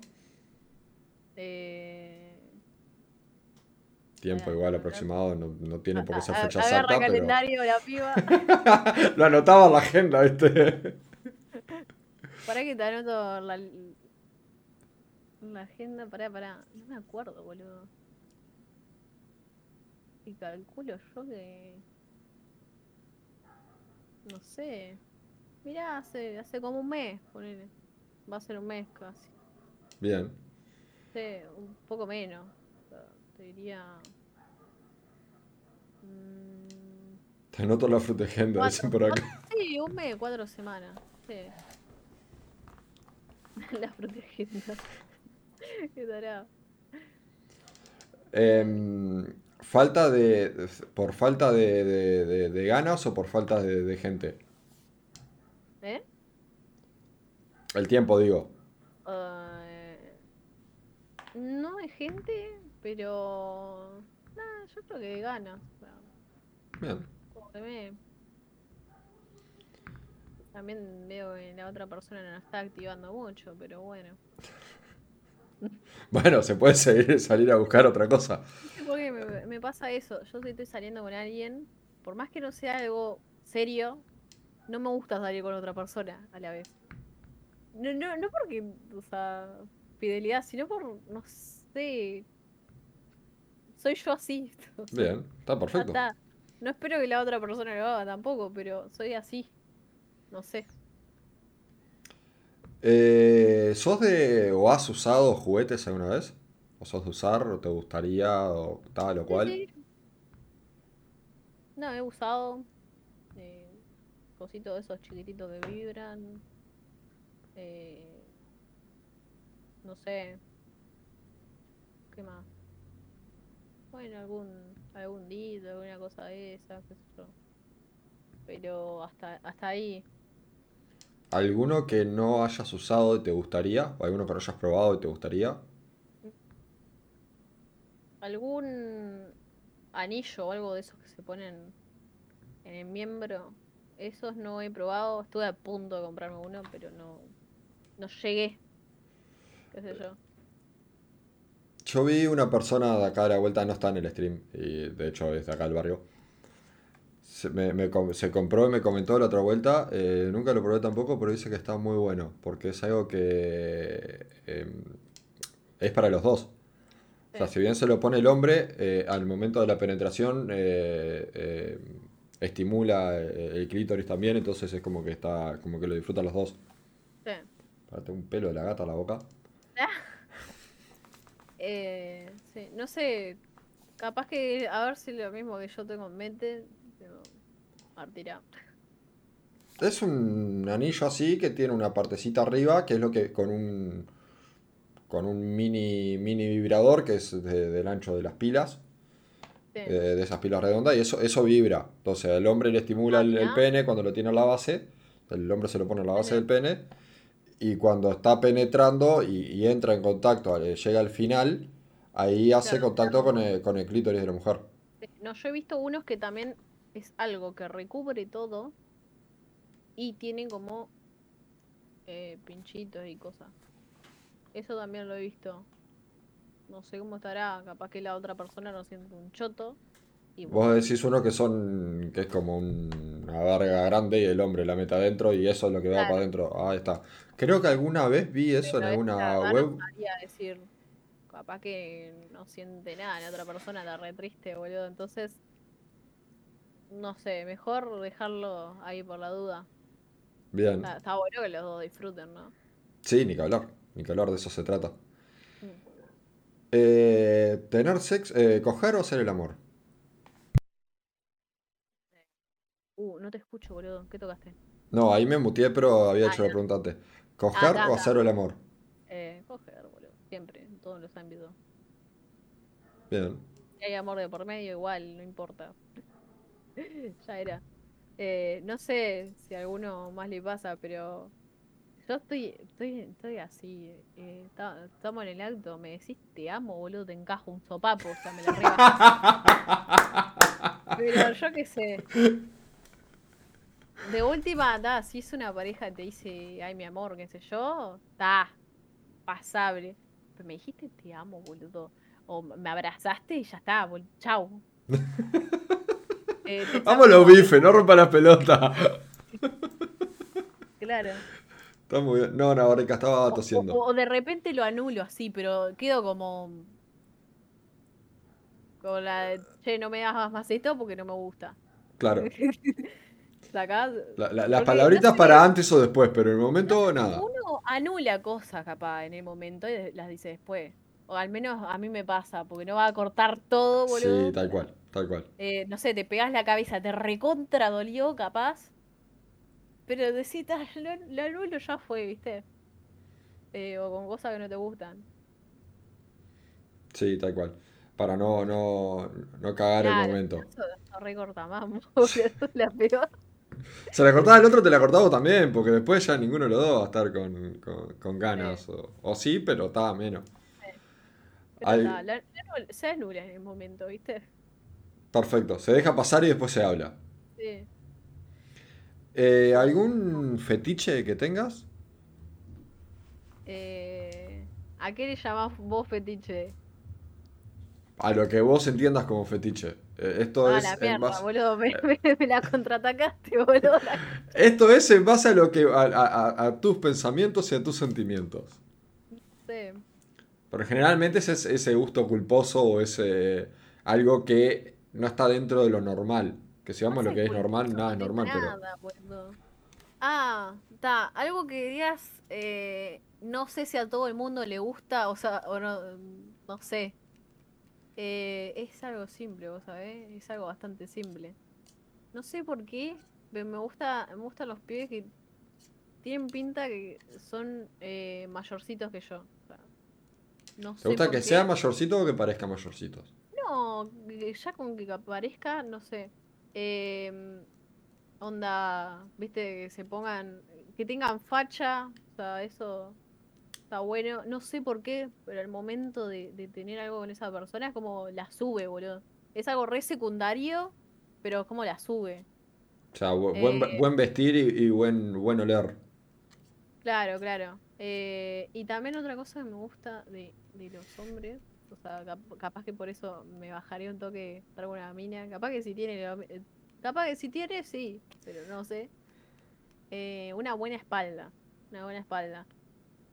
Eh, tiempo Espera, igual aproximado, no, no tiene por qué ser a- fecha exacta, pero calendario la piba. lo anotaba en la agenda, ¿viste? Pará que te anoto la, la agenda. Pará, pará. No me acuerdo, boludo. Y calculo yo que. No sé. Mirá, hace, hace como un mes, ponele. Va a ser un mes casi. Bien. Sí, un poco menos. O sea, te diría. mm, Te anoto la fruta agenda, dicen por cuatro- acá. Sí, un mes, cuatro semanas. Sí. La protegida. Qué tarado. Em, falta de. ¿Por falta de, de- de- de ganas o por falta de, de gente? ¿Eh? El tiempo, digo. Eh, no hay gente, pero. Nada, yo creo que gana. O sea, Bien. como que me. También veo que la otra persona no está activando mucho, pero bueno. Bueno, se puede seguir, salir a buscar otra cosa. No sé por qué me, me pasa eso. Yo si estoy saliendo con alguien, por más que no sea algo serio, no me gusta salir con otra persona a la vez. No, no, no porque, o sea, fidelidad, sino por, no sé. Soy yo así. Bien, está perfecto. está. No espero que la otra persona lo haga tampoco, pero soy así. No sé. Eh, ¿sos de o has usado juguetes alguna vez? ¿O sos de usar o te gustaría o tal o Sí, cual? sí. No, he usado eh, cositos de esos chiquititos que vibran. eh, no sé. ¿Qué más? Bueno, algún, algún dito, alguna cosa de esa, qué sé yo. Pero hasta, hasta ahí. ¿Alguno que no hayas usado y te gustaría? ¿O alguno que no hayas probado y te gustaría? algún anillo o algo de esos que se ponen en el miembro. Esos no he probado. Estuve a punto de comprarme uno, pero no, no llegué. ¿Qué sé yo? Yo vi una persona de acá a la vuelta, no está en el stream, y de hecho es de acá del barrio. Se, me- se compró y me comentó la otra vuelta, eh, nunca lo probé tampoco, pero dice que está muy bueno, porque es algo que em, es para los dos. O sea, si bien se lo pone el hombre, eh, al momento de la penetración eh, estimula el clítoris también, entonces es como que está, como que lo disfrutan los dos. Sí. Párate un pelo de la gata a la boca. Sí, no sé. Capaz que a ver si lo mismo que yo tengo en mente. Es un anillo así que tiene una partecita arriba, que es lo que con un con un mini mini vibrador que es de- del ancho de las pilas, Sí. eh, de esas pilas redondas, y eso, eso vibra. Entonces el hombre le estimula Ah, el, el mirá. pene cuando lo tiene a la base, el hombre se lo pone a la base del pene, y cuando está penetrando y, y entra en contacto, eh, llega al final, ahí hace Claro, contacto con el, con el clítoris de la mujer. No, yo he visto unos que también es algo que recubre todo y tienen como eh, pinchitos y cosas. Eso también lo he visto. No sé cómo estará, capaz que la otra persona no siente un choto. Y Vos decís uno que son, que es como un- una verga grande y el hombre la mete adentro y eso es lo que va para adentro. Ahí está. Creo que alguna vez vi eso en alguna web. no decir, capaz que no siente nada, la otra persona está re triste, boludo. Entonces, no sé, mejor dejarlo ahí por la duda. Bien. Está, está bueno que los dos disfruten, ¿no? Sí, ni que hablar. Ni que hablar, de eso se trata. Mm. Eh, tener sexo, eh, coger o hacer el amor. Uh, no te escucho, boludo. ¿Qué tocaste? No, ahí me muteé, pero había Ah, hecho la pregunta antes. ¿Coger acá, o acá. hacer el amor? Eh, coger, boludo. Siempre, en todos los ámbitos. Bien. Si hay amor de por medio, igual, no importa. ya era. Eh, no sé si a alguno más le pasa, pero yo estoy, estoy, estoy así. eh, estamos en el acto, me decís te amo, boludo, te encajo un sopapo, o sea, me la rebajo. Pero yo qué sé. De última, da, si es una pareja que te dice, ay, mi amor, qué sé yo, está pasable. Pero me dijiste te amo, boludo. O me abrazaste y ya está, bol- chau. Eh, Vamos los bifes, no rompa las pelotas. Claro. Está muy bien. No, Navarrica estaba O- tosiendo. O, o de repente lo anulo así, pero quedo como. Con la de, che, no me hagas más esto porque no me gusta. Claro. Sacás. La- la- las palabritas no para antes o después, pero en el momento nada. Uno anula cosas capaz en el momento y las dice después. O al menos a mí me pasa, porque no va a cortar todo, boludo. Sí, tal cual, tal cual. Eh, no sé, te pegas la cabeza, te recontra dolió capaz. Pero decís, "Ah, lo, lo anulo ya fue, ¿viste? Eh, o con cosas que no te gustan. Sí, tal cual. Para no, no, no cagar el momento. Eso, eso recorta más, boludo, eso es la peor. Se la cortaba el otro, te la cortaba también, porque después ya ninguno de los dos va a estar con, con- con ganas. O, o sí, pero estaba menos. Ta, la- la se anula en el momento, ¿viste? Perfecto. Se deja pasar y después se habla. Sí. Eh, ¿algún fetiche que tengas? Eh, ¿A qué le llamás vos fetiche? A lo que vos entiendas como fetiche. Eh, esto, Ah, es la en mierda, base, boludo, me, me- me la contraatacaste, boludo. esto es en base a lo que a- a tus pensamientos y a tus sentimientos. sí. Pero generalmente es ese, gusto culposo o ese algo que no está dentro de lo normal. Que si vamos a No lo que es normal, nada es normal, pero. Ah, está. Algo que digas, eh, no sé si a todo el mundo le gusta, o sea, o no, no sé. Eh, es algo simple, vos sabés, es algo bastante simple. No sé por qué, pero me gusta, me gustan los pibes que tienen pinta que son eh, mayorcitos que yo. O sea, no ¿Te sé gusta que qué. sea mayorcito o que parezca mayorcitos? No, que ya con que aparezca, no sé. em, onda, viste, que se pongan, que tengan facha, o sea, eso está bueno. No sé por qué, pero al momento de, de tener algo con esa persona es como la sube, boludo. Es algo re secundario, pero como la sube. O sea, buen, Eh. buen vestir y, y buen, buen oler. Claro, claro. Eh, y también otra cosa que me gusta de, de los hombres, o sea, cap- capaz que por eso me bajaría un toque con una mina, capaz que si tiene, eh, capaz que si tiene, sí, pero no sé. Eh, una buena espalda, una buena espalda.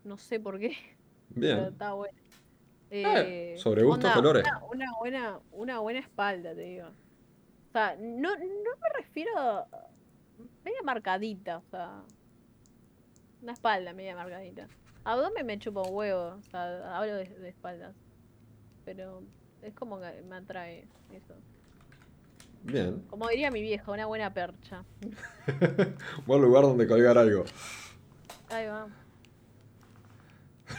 No sé por qué, pero Bien. está buena. Eh, sobre gustos, colores. Una, una buena, una buena espalda, te digo. O sea, no, no me refiero a media marcadita, o sea, una espalda media marcadita. Abdomen me chupa un huevo, o sea, hablo de, de espaldas. Pero es como que me atrae eso. Bien. Como diría mi vieja, una buena percha. Buen lugar donde colgar algo. Ahí va.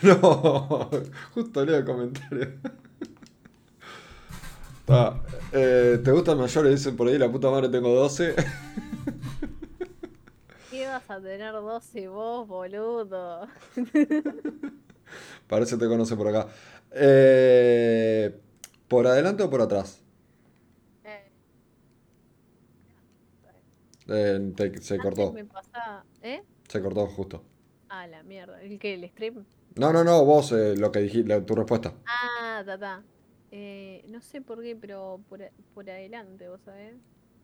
No, justo leo el comentario. Ta, eh, ¿Te gustan mayores? Dicen por ahí, la puta madre tengo 12. ¿Qué vas a tener 12 vos, boludo? Parece que te conoce por acá. Eh, ¿Por adelante o por atrás? Eh, Eh, te- se cortó. me ¿eh? Se cortó justo. Ah, la mierda. ¿El qué? ¿El stream? No, no, no, vos eh, lo que dijiste, tu respuesta. Ah, ta, ta. No sé por qué, pero por, por adelante, vos sabés.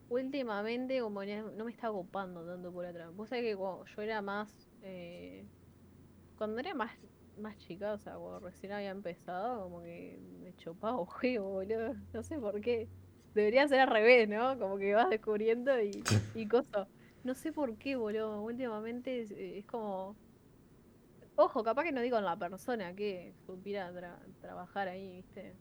Últimamente, como no me está copando tanto por atrás. Vos sabés que cuando yo era más. eh, cuando era más, más chica, o sea, cuando recién había empezado, como que me chopaba juego, boludo. No sé por qué. Debería ser al revés, ¿no? Como que vas descubriendo y, y cosas. No sé por qué, boludo. Últimamente es, es como. Ojo, capaz que no digo en la persona que supiera tra- trabajar ahí, ¿viste?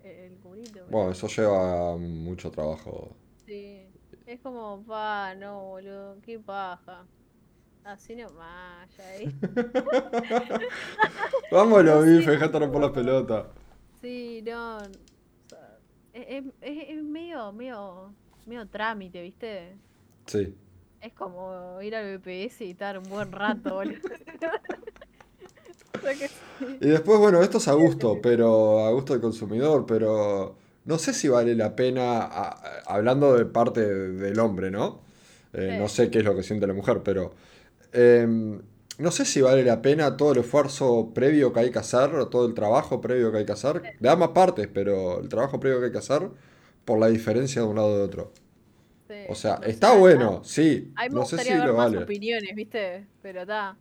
El, el boludo. Bueno, eso lleva mucho trabajo. Sí. Es como, pa, no, boludo, qué paja. Así nomás, ya ahí. Vamos los No sé, bifes, déjate por las pelotas. Sí, no. o sea, es, es- es- medio, medio, medio trámite, ¿viste? Sí. Es como ir al BPS y estar un buen rato, boludo. O sea que sí. Y después, bueno, esto es a gusto, pero a gusto del consumidor, pero no sé si vale la pena, a- a- hablando de parte del hombre, ¿no? Eh, Sí. no sé qué es lo que siente la mujer, pero em, no sé si vale la pena todo el esfuerzo previo que hay que hacer, o todo el trabajo previo que hay que hacer, de ambas partes, pero el trabajo previo que hay que hacer por la diferencia de un lado de otro. Sí, O sea, está bueno, sí, A mí me no sé si ver lo más vale. opiniones, ¿viste? Pero está.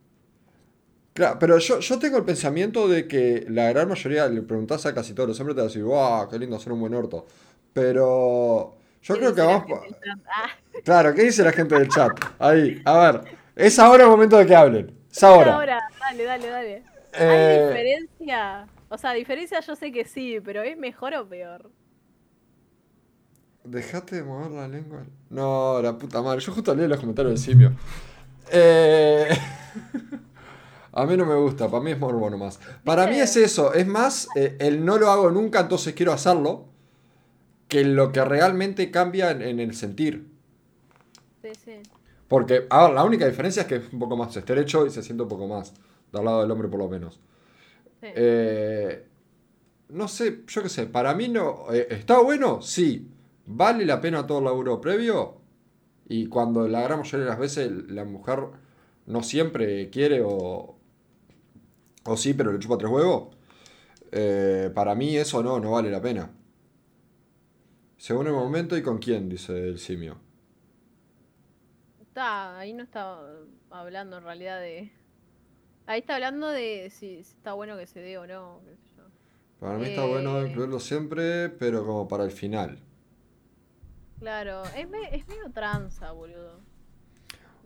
Claro, pero yo, yo tengo el pensamiento de que la gran mayoría, le preguntás a casi todos los hombres, te van a decir, wow, qué lindo ser un buen orto. Pero yo ¿Qué creo que vamos... Ah, Claro, ¿qué dice la gente del chat? Ahí, a ver, es ahora el momento de que hablen. Es ahora. ahora, dale, dale, dale. ¿Hay Eh, diferencia? O sea, diferencia yo sé que sí, pero ¿es mejor o peor? Dejate de mover la lengua. No, la puta madre. Yo justo leí los comentarios del simio. Eh, A mí no me gusta, para mí es morbo nomás. Para mí es eso, es más eh, el no lo hago nunca, entonces quiero hacerlo, que lo que realmente cambia en, en el sentir. Sí, sí. Porque, a ver, la única diferencia es que es un poco más estrecho y se siente un poco más, del lado del hombre por lo menos. sí. Eh, no sé, yo qué sé, para mí no. eh, ¿Está bueno? Sí. ¿Vale la pena todo el laburo previo? Y cuando la gran mayoría de las veces la mujer no siempre quiere o. O sí, pero le chupa tres huevos. eh, para mí eso no, no vale la pena. Según el momento y con quién, dice el simio. Está, ahí no está hablando en realidad de. Ahí está hablando de si, si está bueno que se dé o no. qué sé yo. Para mí está bueno Eh. incluirlo siempre, pero como para el final. Claro, es, me- es medio tranza, boludo.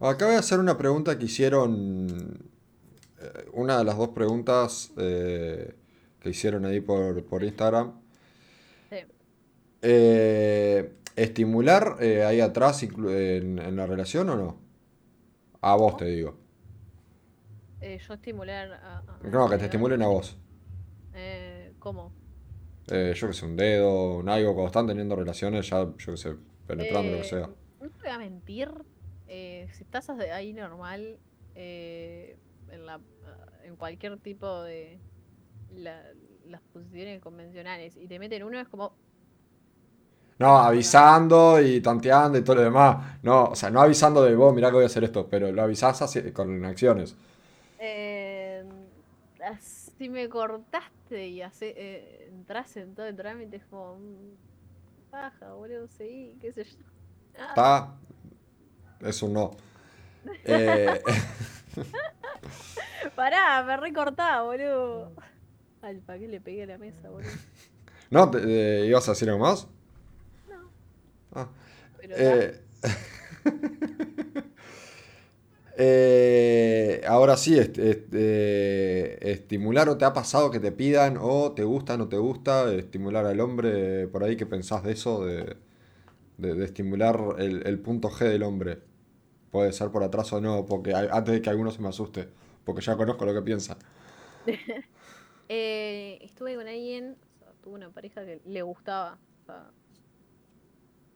Acá voy a hacer una pregunta que hicieron. Eh, Una de las dos preguntas eh, que hicieron ahí por, por Instagram. Sí. Eh, ¿estimular eh, ahí atrás en, en la relación o no? A vos te digo. Yo estimular a. a- No, que te estimulen a vos. Eh, ¿Cómo? Eh, yo que sé, un dedo, un algo, cuando están teniendo relaciones, ya, yo que sé, penetrando lo que sea. No te voy a mentir. si estás ahí normal, eh, en, la, en cualquier tipo de la- las posiciones convencionales y te meten uno, es como. No, avisando y tanteando y todo lo demás. No, o sea, no avisando de vos, mirá que voy a hacer esto, pero lo avisás así- con acciones. Eh, as- si me cortaste y hace, eh, entras en todo el trámite, es como. mm, Baja, boludo, seguí, qué sé yo. Ah, Está. Es un no. Eh, Pará, me recortaba, boludo. ¿para qué le pegué a la mesa, boludo? ¿No? ¿Te- eh, ¿Ibas a decir algo más? No. Ah. Pero Eh, eh, ahora sí, est- est- eh, estimular o te ha pasado que te pidan o te gusta, no te gusta, estimular al hombre, por ahí, ¿qué pensás de eso? De, de- de estimular el, el punto G del hombre. Puede ser por atrás o no, porque antes de que alguno se me asuste, porque ya conozco lo que piensa. Eh, estuve con alguien, o sea, tuve una pareja que le gustaba, o sea,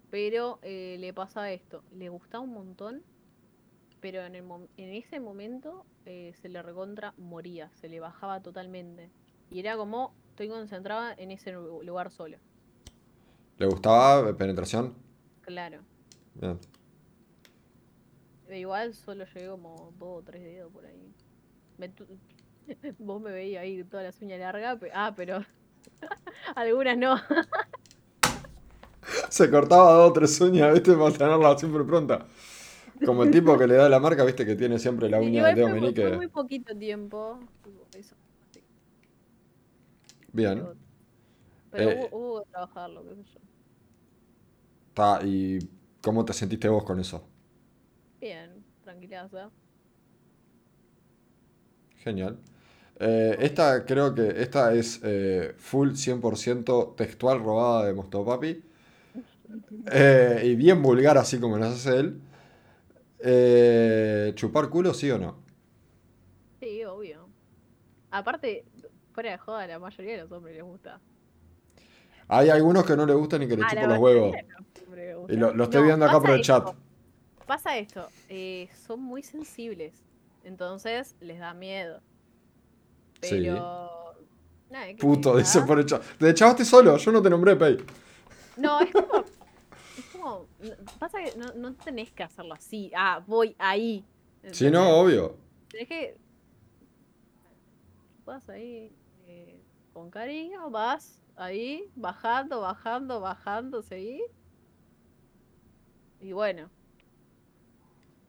pero eh, le pasaba esto, le gustaba un montón, pero en, el en ese momento eh, se le recontra moría, se le bajaba totalmente. Y era como, estoy concentrada en ese lu- lugar solo, ¿Le gustaba penetración? claro. Bien. Igual solo llegué como dos o tres dedos por ahí. Me tu- Vos me veías ahí todas las uñas largas, pe- ah, pero algunas no. Se cortaba dos o tres uñas, ¿viste? Para tenerla siempre pronta. Como el tipo que le da la marca, ¿viste? Que tiene siempre la uña igual del dedo fue, muy poquito tiempo. tipo, eso, sí, Bien. pero pero Eh. hubo, hubo que trabajarlo, qué sé yo. Ta, ¿y cómo te sentiste vos con eso? Bien, tranquilidad, ¿sabes? Genial. Eh, esta creo que esta es eh, full 100% textual robada de Mostopapi. Eh, y bien vulgar así como las hace él. Eh, ¿chupar culo sí o no? Sí, obvio. Aparte, fuera de joda, a la mayoría de los hombres les gusta. Hay algunos que no le gustan ni que le A la chupen los huevos. les. Y lo, lo estoy No, viendo acá por el chat. Pasa esto, eh, son muy sensibles, entonces les da miedo. Sí. Pero... nada, ¿qué Puto, dice por el chat. Te echabaste solo, yo no te nombré, Pei. No, es como. Es como. no- Pasa que no, no tenés que hacerlo así. Ah, voy ahí. Si no, ¿entendés? obvio. Tenés que. Vas ahí. eh, con cariño, vas ahí, bajando, bajando, bajando, seguí. Y bueno,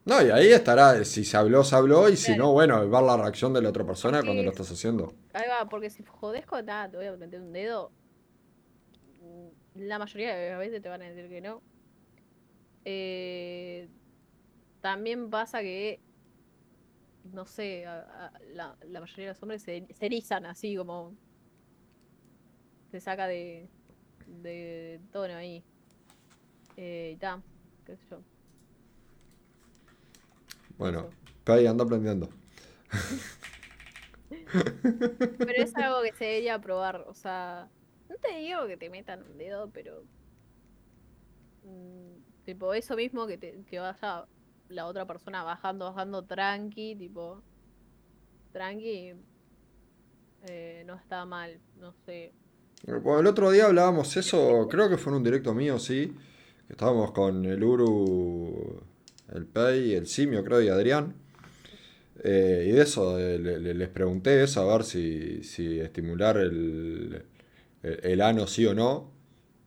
No, y ahí estará, si se habló, se habló, y si Claro. no, bueno, ver la reacción de la otra persona Porque cuando lo es- estás haciendo. ahí va, porque si jodés con nada, te voy a meter un dedo. La mayoría de las veces te van a decir que no. Eh, también pasa que, no sé, a- a- la, la mayoría de los hombres se, se erizan así como... Se saca de, de tono ahí. Eh, y ta, qué sé yo. Bueno. Pei anda aprendiendo. Pero es algo que se debería probar, o sea, no te digo que te metan un dedo, pero mm, tipo eso mismo que te que vaya la otra persona bajando, bajando tranqui, tipo tranqui eh, no está mal, no sé. Bueno, el otro día hablábamos eso, creo que fue en un directo mío, sí. Que estábamos con el Uru, el Pei, el Simio, creo, y Adrián. Eh, y de eso, eh, le- le- les pregunté eso, a ver si, si estimular el, el, el ano sí o no.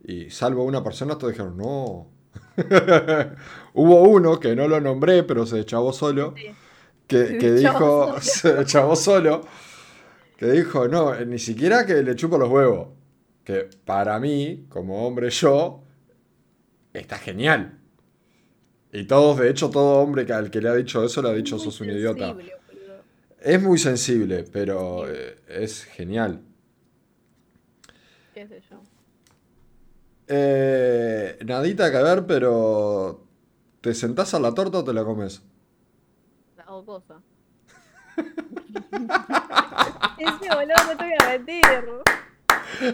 Y salvo una persona, todos dijeron, no. Hubo uno que no lo nombré, pero se echabó solo, Sí. que, que dijo, se echabó solo, que dijo, no, eh, ni siquiera que le chupo los huevos. Que para mí, como hombre yo, está genial. Y todos, de hecho, todo hombre que al que le ha dicho eso le ha dicho sos un idiota. boludo. Es muy sensible, pero Sí. eh, es genial. qué sé yo. Eh, nadita que ver, pero ¿te sentás a la torta o te la comes? Hago cosa. Ese boludo no te voy a mentir.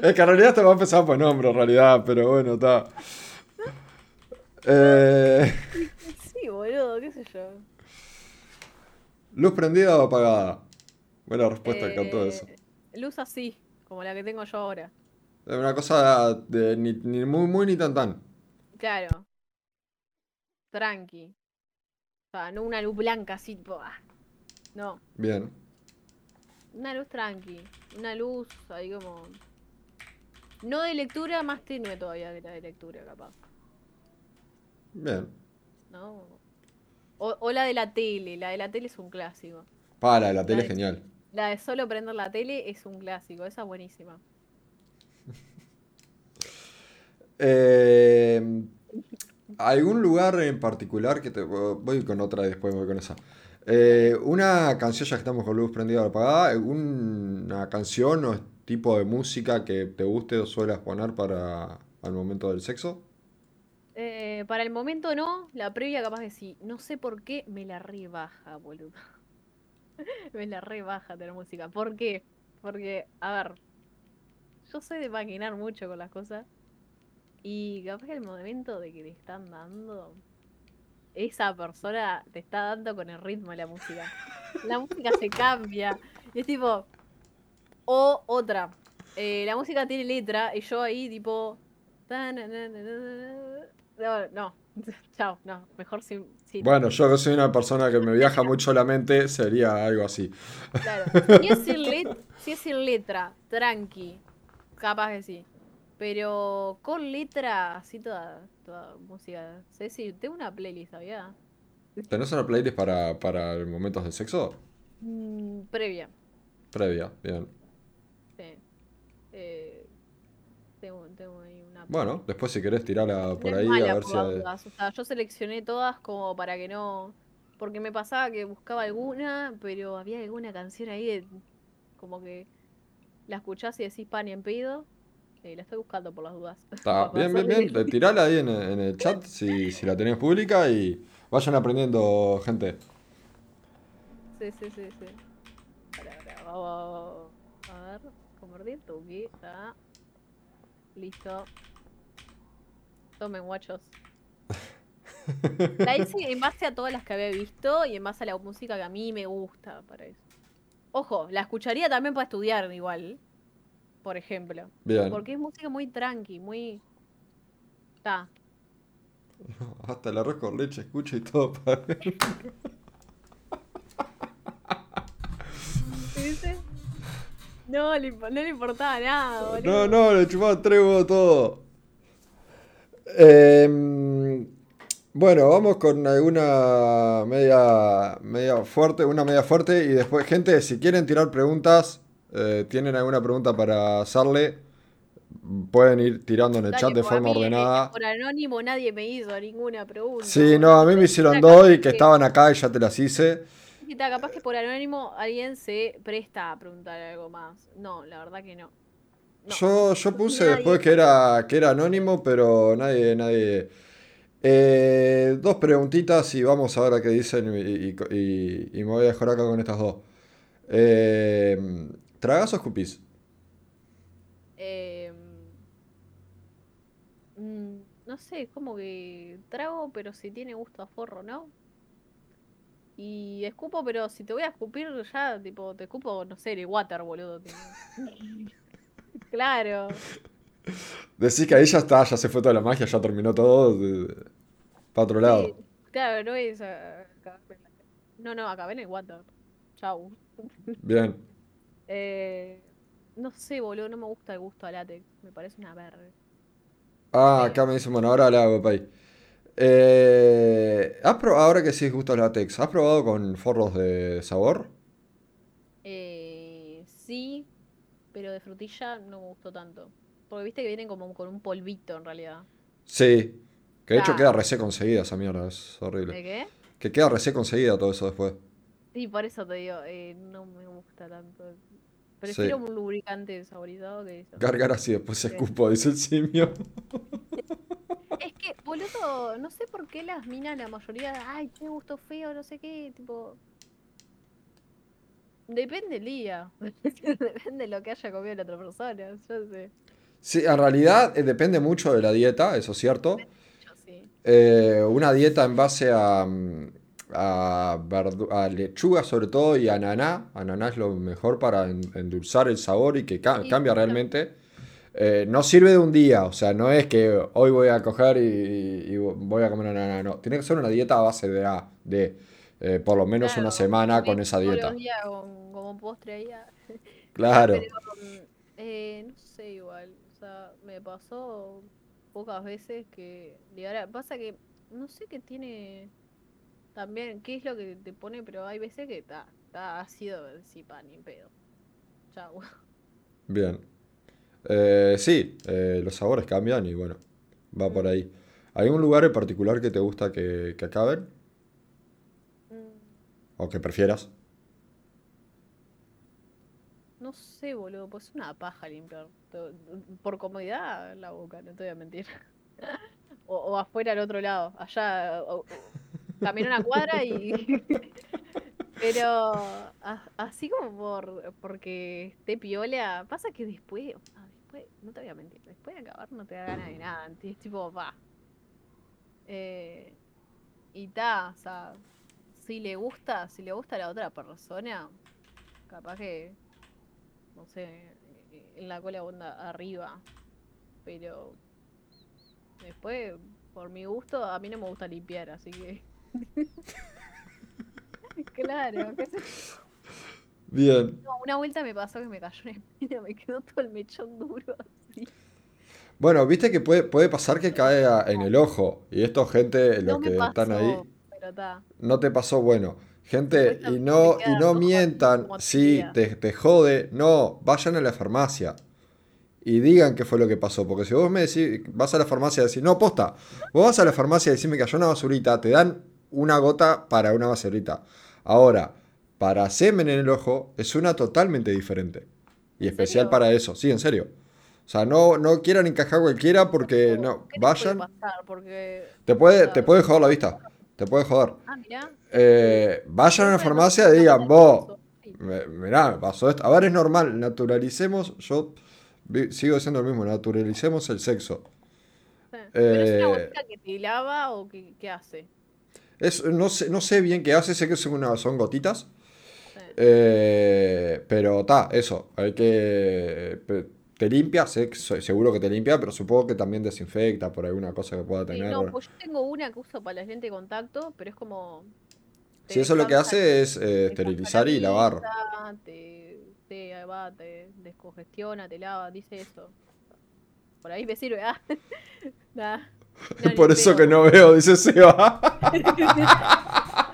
Es que en realidad te va a empezar por nombre, en realidad, pero bueno, está. Eh, Sí, boludo, qué sé yo. ¿Luz prendida o apagada? Buena respuesta, Eh, eso. Luz así, como la que tengo yo ahora. Es una cosa de ni, ni muy muy ni tan tan. Claro. Tranqui. O sea, no una luz blanca así, tipo, ah. No, Bien. una luz tranqui. Una luz ahí como. No de lectura, más tenue todavía que la de lectura, capaz. Bien. ¿No? O, o la de la tele. La de la tele es un clásico. Para, la tele es genial. La de solo prender la tele es un clásico. Esa es buenísima. Eh, ¿algún lugar en particular que te... Voy con otra y después voy con esa. Eh, una canción, ya que estamos con luz prendida o apagada, ¿alguna canción o tipo de música que te guste o suelas poner para al momento del sexo? Eh, para el momento no, la previa capaz de sí. No sé por qué me la rebaja, boludo. me la rebaja tener música. ¿Por qué? Porque, a ver, yo soy de maquinar mucho con las cosas. Y capaz que el momento de que te están dando, esa persona te está dando con el ritmo de la música. La música se cambia. Y es tipo. O otra. eh, la música tiene letra y yo ahí tipo. No, no. Chao, no. Mejor sin. Bueno, yo que soy una persona que me viaja mucho la mente, sería algo así. Claro. Si es sin, let- si es sin letra, tranqui. Capaz que sí. Pero con letra, así toda, toda música. Ceci, tengo una playlist, ¿sabía? ¿Tenés una playlist para, para momentos de sexo? Mm, previa. Previa, bien. Sí. Eh, tengo, tengo Bueno, después si querés tirarla por ahí a ver si... hay- O sea, yo seleccioné todas como para que no. Porque me pasaba que buscaba alguna, pero había alguna canción ahí de- como que la escuchás y decís pan y en pedo. Eh, la estoy buscando por las dudas. Está bien, bien, bien. Tirala ahí en, en el chat si, si la tenés pública y vayan aprendiendo, gente. Sí, sí, sí, sí. Pará, pará, vamos, a ver. Convertir tuki. Está. Listo. Tomen guachos. La hice en base a todas las que había visto y en base a la música que a mí me gusta para eso. Ojo, la escucharía también para estudiar igual, por ejemplo. Bien. Porque es música muy tranqui, muy... Está. Hasta el arroz con leche escucha y todo. para- ¿Viste? No, no le importaba nada, No, boludo. no, le chupaba tres huevos todo. Em, bueno, vamos con alguna media, media fuerte, una media fuerte y después, gente, si quieren tirar preguntas, eh, tienen alguna pregunta para hacerle, pueden ir tirando en el Dale, chat de forma mí, eh, ordenada. Por anónimo nadie me hizo ninguna pregunta. Sí, no, a mí me hicieron dos y que estaban acá y ya te las hice. Capaz que por anónimo alguien se presta a preguntar algo más. No, la verdad que no. No. Yo, yo puse Nadie. después que era, que era anónimo, pero nadie, nadie. Eh, dos preguntitas y vamos a ver a qué dicen y, y- y- y me voy a dejar acá con estas dos. Eh, ¿Tragas o escupís? Eh, no sé, es como que trago, pero si tiene gusto a forro, ¿no? Y escupo, pero si te voy a escupir ya, tipo, te escupo, no sé, el water, boludo. Claro. Decís que ahí ya está, ya se fue toda la magia, ya terminó todo. para otro lado. Sí, claro, no es la- No, no, acabé en el water. Chau. Bien. Eh, no sé, boludo, no me gusta el gusto a látex. Me parece una verga. Ah, acá me dicen, bueno, ahora le hago pay. Eh, ¿has probado, ahora que sí gusto látex, ¿has probado con forros de sabor? Eh, sí, pero de frutilla no me gustó tanto. Porque viste que vienen como con un polvito en realidad. Sí. Que de hecho Ah. queda reseco enseguida esa mierda, es horrible. ¿De qué? Que queda reseco enseguida todo eso después. Sí, por eso te digo, eh, no me gusta tanto. Prefiero Sí. un lubricante saborizado que eso. Gargaras y después se Sí. escupo, dice el simio. Es que, boludo, no sé por qué las minas, la mayoría, ay, qué gusto feo, no sé qué, tipo. Depende el día. Depende de lo que haya comido la otra persona. Yo sé. Sí, en realidad eh, depende mucho de la dieta, eso es cierto. Yo sí. Eh, una dieta en base a, mm, a, lechuga sobre todo y ananá. Ananá es lo mejor para en- endulzar el sabor y que ca- Sí, cambia claro. realmente. Eh, no sirve de un día, o sea, no es que hoy voy a coger y, y voy a comer ananá, no. Tiene que ser una dieta a base de, a- de eh, por lo menos una semana con esa dieta. con- como postre ahí. ah. Claro. Pero, mm, eh, no sé, igual. O sea, me pasó pocas veces que. ahora- pasa que no sé qué tiene también, qué es lo que te pone, pero hay veces que está, ácido, sí, pa, ni pedo. Chau. Bien. Eh, sí, eh, los sabores cambian y bueno, va por ahí. ¿Hay un lugar en particular que te gusta que, que acaben? ¿O que prefieras? No sé, boludo, pues es una paja limpiar. Por comodidad, la boca, no te voy a mentir. O, afuera al otro lado, allá, o- una cuadra y... Pero así como por porque esté piola, pasa que después, sea, después, no te voy a mentir, después de acabar no te da ganas de nada, es tipo, va. Eh, y ta, o sea, si le gusta, si le gusta a la otra persona, capaz que no sé, en la cola onda arriba. Pero después, por mi gusto, a mí no me gusta limpiar, así que. claro, qué sé yo. Bien. No, una vuelta me pasó que me cayó una espina, me quedó todo el mechón duro así. Bueno, viste que puede, puede pasar que cae a- en el ojo. Y esto, gente, No los me que están ahí, no te pasó bueno. Gente, y no, y no mientan, tibia. te, te jode, no, vayan a la farmacia y digan qué fue lo que pasó. Porque si vos me decís, vas a la farmacia y decís, no, posta, vos vas a la farmacia y decís, me cayó una basurita, te dan una gota para una basurita. Ahora, para semen en el ojo es una totalmente diferente. Y ¿En especial serio? para eso, sí, en serio. O sea, no, no quieran encajar cualquiera porque no, ¿Qué te puede vayan. pasar? Porque. Te puede, te puede joder la vista. Te puede joder. Ah, mirá. Eh, vayan a Bueno, farmacia y digan, vos, mirá, me pasó esto. A ver, es normal, naturalicemos, yo sigo diciendo lo mismo, naturalicemos el sexo. Sí. ¿Pero es una Eh, bolita que te lava o qué hace? es, no, sé, no sé bien qué hace, sé que son, una- son gotitas. Sí. Eh, pero está, eso. Hay que. Te limpia, sé seguro que te limpia, pero supongo que también desinfecta por alguna cosa que pueda Sí, tener. no, pues yo tengo una que uso para las lentes de contacto, pero es como... Si eso lo que hace es eh, te esterilizar y lavar. Te, te, va, te descongestiona, te lava, dice eso. Por ahí me sirve, ah. Nah, no, Por eso que no veo, dice Seba.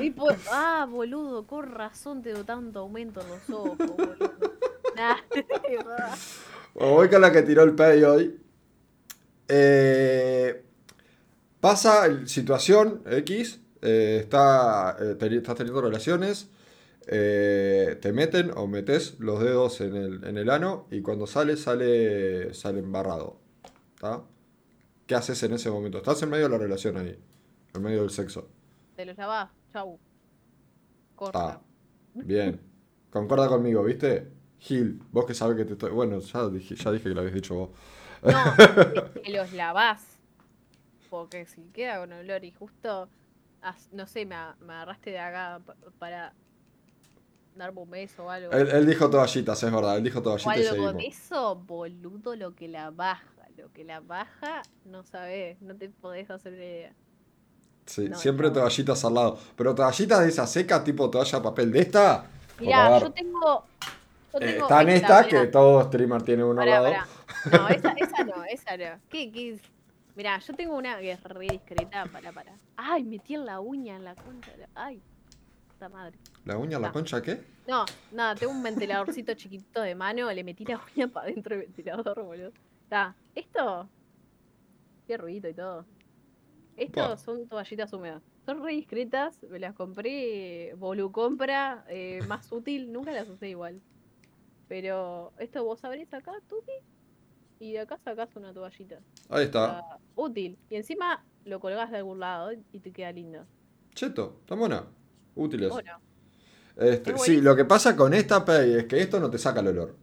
Y por- Ah, boludo, con razón te doy tanto aumento en los ojos, boludo. Nah, va. Bueno, voy con la que tiró el pay hoy. Eh, pasa situación X, eh, está, eh, estás teniendo relaciones, eh, te meten o metes los dedos en el, en el ano y cuando sale, sale, sale embarrado. ¿tá? ¿Qué haces en ese momento? Estás en medio de la relación ahí, en medio del sexo. Te los lavás, chau. Corta. Está. Bien. Concorda conmigo, ¿viste? Gil, vos que sabes que te estoy... Bueno, ya dije, ya dije que lo habías dicho vos. No, es que los lavás. Porque si queda con olor y justo, no sé, me, agarraste de acá pa- para darme un beso o algo. Él, él dijo toallitas, es verdad, él dijo o toallitas y algo seguimos. de eso, boludo, lo que la baja. Lo que la baja, no sabés, no te podés hacer idea. Sí, No, siempre no. toallitas al lado. Pero toallitas de esa seca, tipo toalla papel de esta. favor. yo tengo. Yo Eh, tengo está en esta, mirá. que todo streamer tiene uno al Pará, lado. pará. No, esa, esa no, esa no. ¿Qué, qué? Mirá, yo tengo una que es re discreta. Para, para. Ay, metí en la uña en la concha. la- Ay, puta madre. ¿La uña, la No. concha, qué? No, nada, tengo un ventiladorcito chiquitito de mano. Le metí la uña para adentro del ventilador, boludo. Está, esto. Qué ruido y todo. Estos son toallitas húmedas. Son re discretas. Me las compré. Bolu compra. eh, más útil. Nunca las usé igual. Pero esto vos abrís acá, tuki. Y de acá sacás una toallita. Ahí está. Está útil. Y encima lo colgás de algún lado y te queda lindo. Cheto, está buena. Útiles. Bueno, Este, Es sí, lo que pasa con esta pay es que esto no te saca el olor.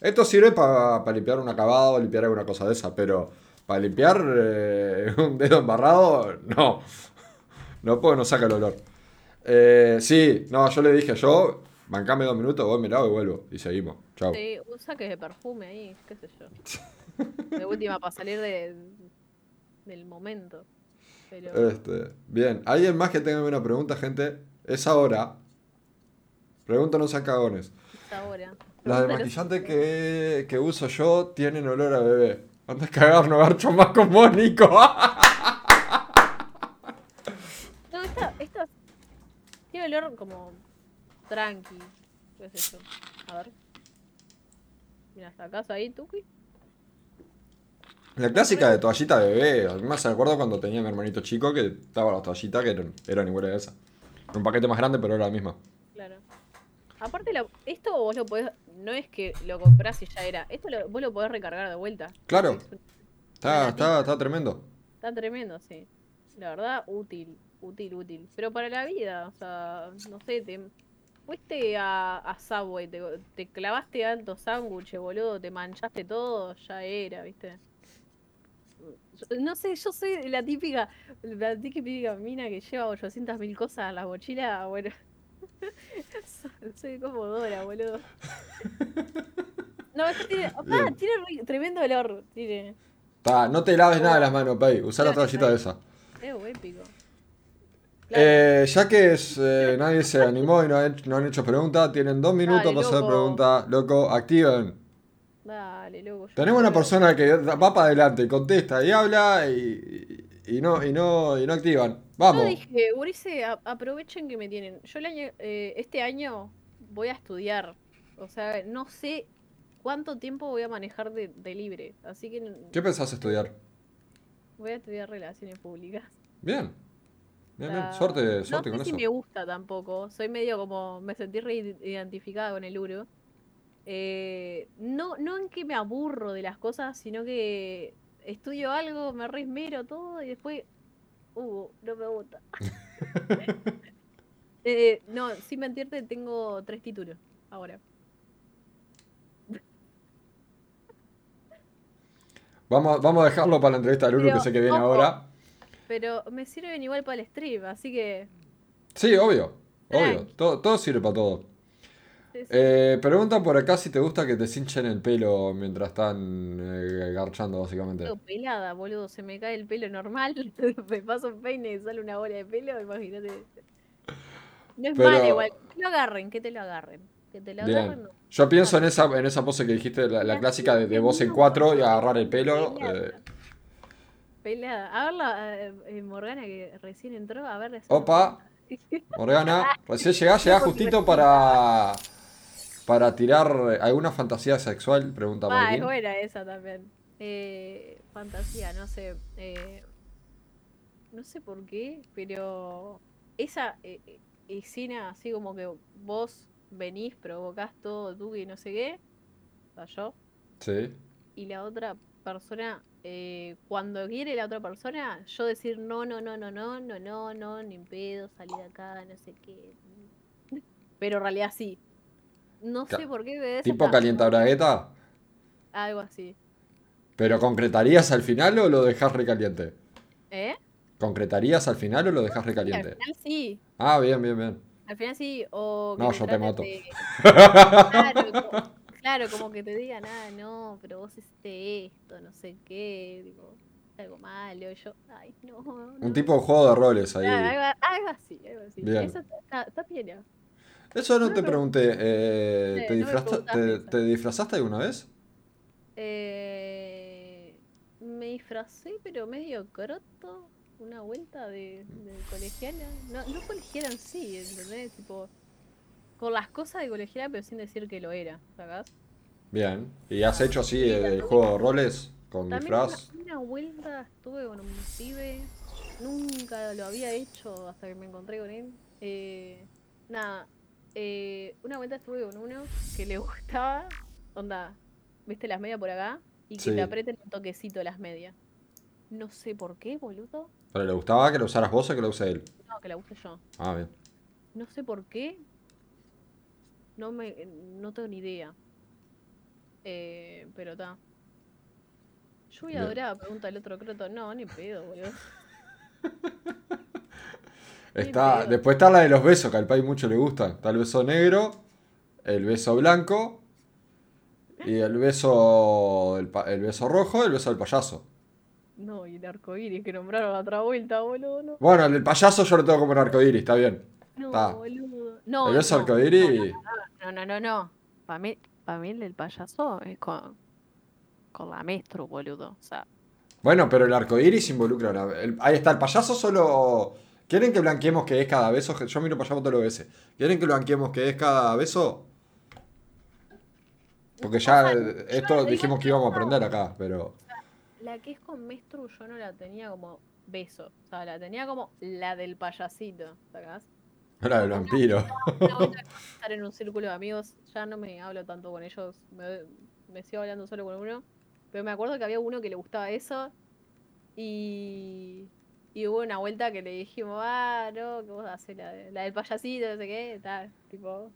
Esto sirve para limpiar un acabado, limpiar alguna cosa de esa, pero para limpiar eh, un dedo embarrado, no. No puedo, no saca el olor. Eh, sí, no, yo le dije, yo, bancame dos minutos, voy, me lavo y vuelvo. Y seguimos. Chau. sí, un saque de perfume ahí, qué sé yo. De última para salir de, del momento. Pero Este, bien, ¿alguien más que tenga una pregunta, gente? Es ahora. Pregúntanos a cagones. es ahora. Las de maquillante que, que uso yo tienen olor a bebé. Antes cagar, no garcho más con vos, Nico. No, esta, esta tiene olor como tranqui. ¿Qué es eso? A ver. Mira, sacás ahí, Tuki. La clásica de toallita de bebé. Además, me acuerdo cuando tenía mi hermanito chico que estaba la toallita que eran, eran iguales a esa. Un paquete más grande, pero era la misma. Claro. Aparte, la- esto vos lo podés. No es que lo comprás y ya era. Esto lo- vos lo podés recargar de vuelta. Claro. Es un- Está, está, está tremendo. Está tremendo, sí. La verdad, útil, útil, útil. Pero para la vida, o sea, no sé, te fuiste a, a Subway, te, te clavaste alto sándwich, boludo, te manchaste todo, ya era, ¿viste? Yo- no sé, yo soy la típica, la típica mina que lleva 800 mil cosas a la mochila, bueno. soy, como Dora, boludo. No, esto tiene, ah, tiene re- tremendo olor, tiene. Está, no te laves nada las manos, Pei. Usá la toallita de esa. Es épico. Claro. Eh, ya que es, eh, nadie se animó y no, han hecho- no han hecho preguntas, tienen dos minutos Dale, para hacer loco. preguntas. Loco, activen. Dale, loco. yo Tenemos una persona que va para adelante y contesta y habla y, no, y, no, y no activan. Yo Vamos. dije, Urice, aprovechen que me tienen. Yo el año, eh, este año voy a estudiar. O sea, no sé cuánto tiempo voy a manejar de, de libre. Así que ¿Qué pensás estudiar? voy a estudiar relaciones públicas. Bien. Bien, bien. No con sé si eso. me gusta tampoco. Soy medio como. Me sentí re identificada con el Uro. Eh, no, no en que me aburro de las cosas, sino que estudio algo, me re esmero todo y después. Uh, no me gusta. Eh, no, sin mentirte, tengo tres títulos ahora. Vamos, vamos a dejarlo para la entrevista de Lulu que sé que viene ojo. ahora. Pero me sirven igual para el stream, así que. Sí, obvio. Obvio. Todo, todo sirve para todo. sí, sí. Eh, preguntan por acá si te gusta que te cinchen el pelo mientras están eh, garchando, básicamente. Tengo pelada, boludo. Se me cae el pelo normal. me paso un peine y sale una bola de pelo. Imagínate. No es Pero- malo igual. Que te lo agarren, que te lo agarren. Que te lo agarren. no. Yo pienso en esa, en esa pose que dijiste, la, la clásica de, de voz en cuatro y agarrar el pelo. eh, Pelada. A ver la eh, eh, Morgana que recién entró. A ver. Opa. Morgana, recién llegás, llegás justito para, para tirar alguna fantasía sexual, pregunta Ah, es buena esa también. Eh, fantasía, no sé. eh, no sé por qué, pero esa eh, eh, escena así como que vos venís, provocás todo tú y no sé qué, o sea, yo, Sí. y la otra persona, eh, cuando quiere la otra persona, yo decir no, no, no, no, no, no, no, no, ni pedo, salir de acá, no sé qué. Pero en realidad sí. No sé por qué. de Tipo está- calienta bragueta. Algo así. ¿Pero concretarías al final o lo dejas recaliente? ¿Eh? ¿Concretarías al final o lo dejas Sí, al recaliente? final sí. Ah, bien, bien, bien. Al final sí. O que No, yo te mato. de- Claro, claro, como que te digan, ah, no, pero vos hiciste esto, no sé qué, digo, algo malo. Yo, ay, no. no. Un tipo de juego de roles ahí. Claro, algo, algo así, algo así. Bien. Eso está, piola. Eso no No te pregunté. eh, Sí, ¿te, disfraza- disfrazaste alguna vez? Eh, me disfracé, pero medio croto. Una vuelta de, de colegiala. No, no colegiala en sí, ¿entendés? Tipo, con las cosas de colegiala, pero sin decir que lo era, ¿sacás? Bien. ¿Y has hecho así Sí, eh, juego de roles con También una, disfraz? una vuelta estuve con un pibe. Nunca lo había hecho hasta que me encontré con él. Eh, nada, eh, una vuelta estuve con uno que le gustaba, onda, ¿viste las medias por acá? Y que Sí. te aprieten un toquecito las medias. No sé por qué, boludo. ¿Pero le gustaba que lo usaras vos o que lo use él? No, que la use yo. Ah, bien. No sé por qué. No me, no tengo ni idea. Eh, pero está. Lluvia Bien. dorada, pregunta el otro croto. No, ni pedo, boludo. Está, pedo. después está la de los besos, que al país mucho le gustan. Está el beso negro, el beso blanco y el beso, el, el beso rojo y el beso del payaso. No, y el arcoíris que nombraron la otra vuelta, boludo. No, Bueno, el del payaso yo lo tengo como un arcoíris, está bien. no Está. boludo. No, el beso no, arcoíris, No, no, no, no. Para mí, pa' mí el del payaso es con, con la maestro, boludo. O sea, bueno, pero el arcoíris involucra. la- el- ahí está, el payaso solo. ¿Quieren que blanqueemos que es cada beso? Yo miro payaso todos los veces. ¿Quieren que blanqueemos que es cada beso? Porque ya O sea, esto dijimos que no. íbamos a aprender acá, pero. la que es con maestro yo no la tenía como beso. O sea, la tenía como la del payasito, ¿sacás? Era del vampiro. Estar en un círculo de amigos, ya no me hablo tanto con ellos, me, me sigo hablando solo con uno. Pero me acuerdo que había uno que le gustaba eso y, y hubo una vuelta que le dijimos, ah, no, que vos haces la, la del payasito, no sé qué, tal, tipo.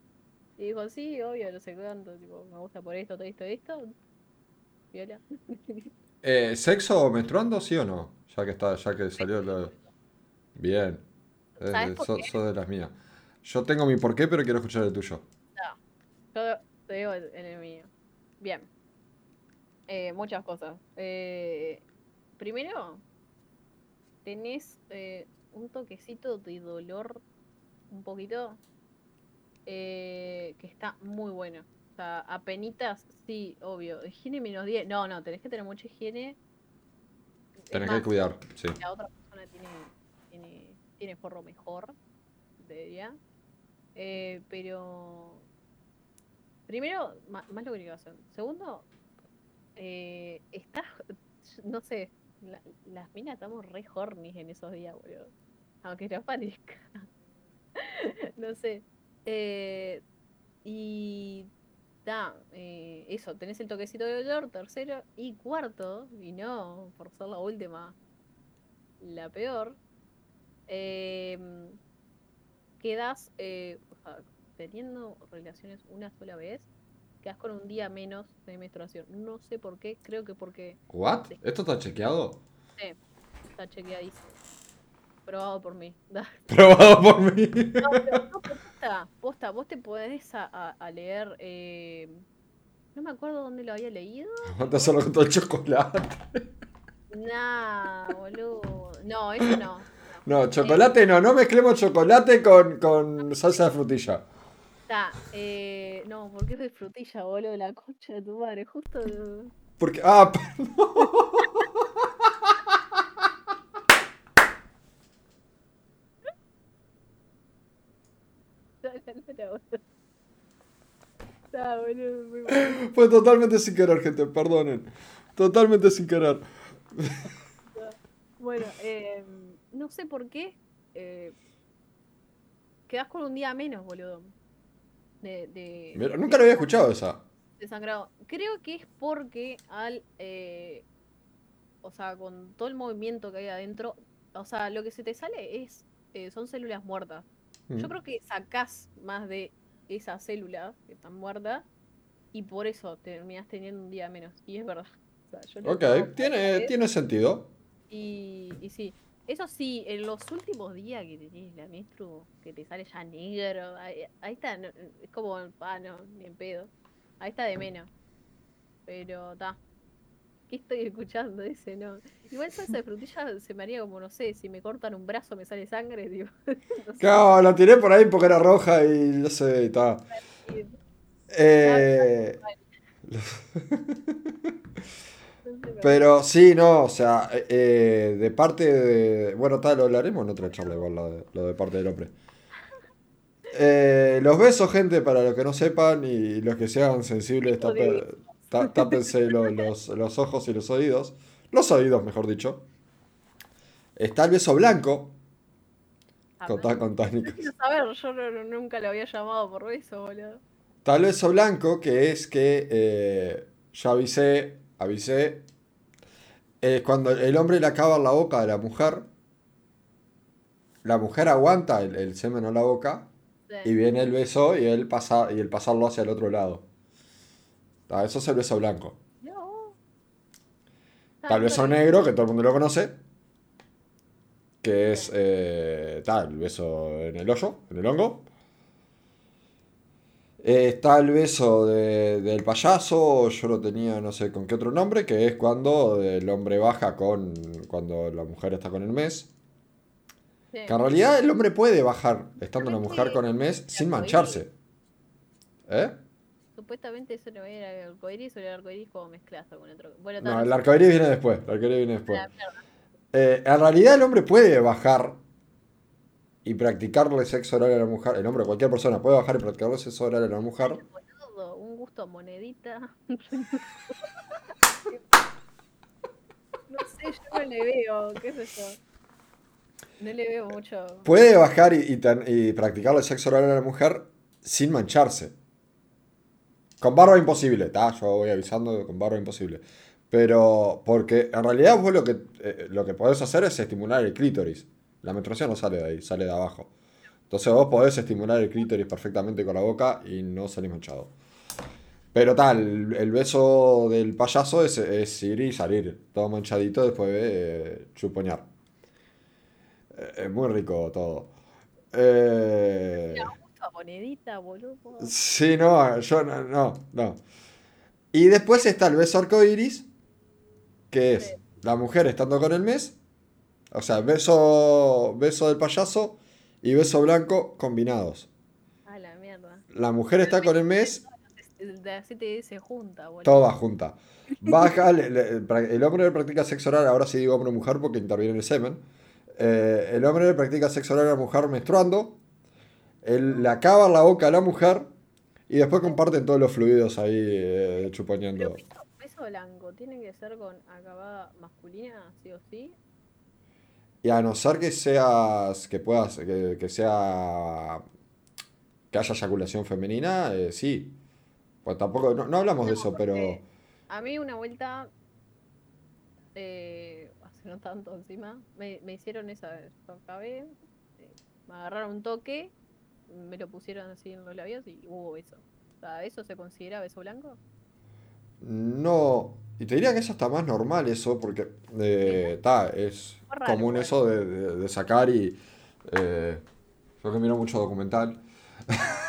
Y dijo, sí, obvio, no sé cuánto, tipo, me gusta por esto, todo esto, esto. Viola. Eh, ¿Sexo menstruando, sí o no? Ya que está, ya que salió lo... Bien. Eh, ¿Sabes por sos, qué? sos de las mías. Yo tengo mi porqué, pero quiero escuchar el tuyo. Yo te digo en el mío. Bien. Eh, muchas cosas. Eh, primero, tenés eh, un toquecito de dolor, un poquito, eh, que está muy bueno. O sea, apenitas, sí, obvio. Higiene menos 10. No, no, tenés que tener mucha higiene. Tenés más, que cuidar, sí. la otra persona tiene, tiene, tiene forro mejor, debería. Eh, pero primero, ma- más lo que hacer. Segundo, eh, estás, no sé, la- las minas estamos re horny en esos días, boludo. Aunque no parezca. no sé. Eh, y da, eh, eso, tenés el toquecito de dolor, tercero y cuarto, y no por ser la última, la peor, em, quedas eh, o sea, teniendo relaciones una sola vez, quedás con un día menos de menstruación. No sé por qué, creo que porque ¿What? ¿Esto está chequeado? está chequeadísimo. Probado por mí. Probado por mí. No, pero no, posta, posta, vos te podés a, a- a leer. eh, no me acuerdo dónde lo había leído. Aguanta solo con todo el chocolate. Nah, boludo. No, eso no. No, chocolate no, no mezclemos chocolate con, con salsa de frutilla. Está, eh, no, porque es de frutilla, boludo, la concha de tu madre, justo. Porque. Ah, Está, boludo, muy bueno. fue totalmente sin querer, gente, perdonen. Totalmente sin querer. Bueno, eh, no sé por qué. Eh, quedás con un día menos, boludo. De, de, Mira, nunca lo había escuchado esa. de sangrado. Creo que es porque al. eh, o sea, con todo el movimiento que hay adentro. O sea, lo que se te sale es. eh, son células muertas. Yo Mm. creo que sacás más de esa célula que está muerta. Y por eso terminás teniendo un día menos. Y es verdad. O sea, yo Ok, tiene, tiene sentido. Y, y sí. Eso sí, en los últimos días que tenés la menstru, que te sale ya negro, ahí, ahí está, no- es como, ah, no, ni en pedo. Ahí está de menos. Pero está. ¿Qué estoy escuchando? Dice, no. Igual salsa de frutilla se me haría como, no sé, si me cortan un brazo me sale sangre, digo. no sé. Claro, la tiré por ahí porque era roja y no sé, está. Eh, pero sí, no, o sea, eh, eh, de parte de. Bueno, tal, lo hablaremos en otra charla, igual, lo de, lo de parte del hombre. Eh, los besos, gente, para los que no sepan y los que sean sensibles, Tipo de tape- tá- tápense lo- los, los ojos y los oídos. Los oídos, mejor dicho. Está el beso blanco. Contá, contá, Ah, no Nico. quiero saber, yo no- nunca lo había llamado por beso, boludo. Está el beso blanco, que es que eh, ya avisé, avisé. Es cuando el hombre le acaba la boca de la mujer. La mujer aguanta el, el semen en la boca. Sí. Y viene el beso y el, pasa, y el pasarlo hacia el otro lado. Ah, eso es el beso blanco. No. El beso negro, que todo el mundo lo conoce. Que es eh, está el beso en el hoyo, en el hongo. Eh, está el beso de- del payaso, yo lo tenía no sé con qué otro nombre, que es cuando el hombre baja con. cuando la mujer está con el mes. Sí. Que en realidad el hombre puede bajar estando la Supuestamente mujer con el mes sin mancharse. ¿Eh? Supuestamente eso no era el arcoiris o el arcoiris como mezclado con otro. Bueno, No, el sé. arcoíris viene después. El arcoíris viene después. Mierda. Eh, en realidad el hombre puede bajar y practicarle sexo oral a la mujer. El hombre, cualquier persona puede bajar y practicarle sexo oral a la mujer. Un gusto a monedita. no sé, yo no le veo, qué sé yo. No le veo mucho. Puede bajar y, y ten- y practicarle sexo oral a la mujer sin mancharse. Con barba imposible, ¿está? Yo voy avisando con barba imposible. Pero, porque en realidad vos lo que, eh, lo que podés hacer es estimular el clítoris. La menstruación no sale de ahí, sale de abajo. Entonces vos podés estimular el clítoris perfectamente con la boca y no salís manchado. Pero tal, el, beso del payaso es, es ir y salir todo manchadito después de eh, chuponear. Eh, Es muy rico todo. Eh, monedita, boludo. sí, no, yo no, no, no. Y después está el beso arcoíris, que es la mujer estando con el mes, o sea, beso, beso del payaso y beso blanco combinados. A la mierda. La mujer está con el mes, así te se junta, boludo. toda junta. Baja, le- le- pra- el hombre le practica sexo oral, ahora sí digo hombre o mujer porque interviene el semen. Eh, el hombre le practica sexo oral a la mujer menstruando. Él le acaba la boca a la mujer y después comparten todos los fluidos ahí eh, Pero chuponeando. beso, beso blanco, ¿tiene que ser con acabada masculina, sí o sí? Y a no ser que seas, que puedas, que, que sea, que haya eyaculación femenina, eh, sí. Pues tampoco, no, no hablamos de eso, pero... A mí una vuelta, eh, hace no tanto encima, me, me hicieron esa acabé, eh, me agarraron un toque, me lo pusieron así en los labios y hubo beso. O sea, ¿eso se considera beso blanco? No, y te diría que eso está más normal eso, porque eh, está, es raro, común igual. eso de, de- de sacar y... eh, yo que miro mucho documental.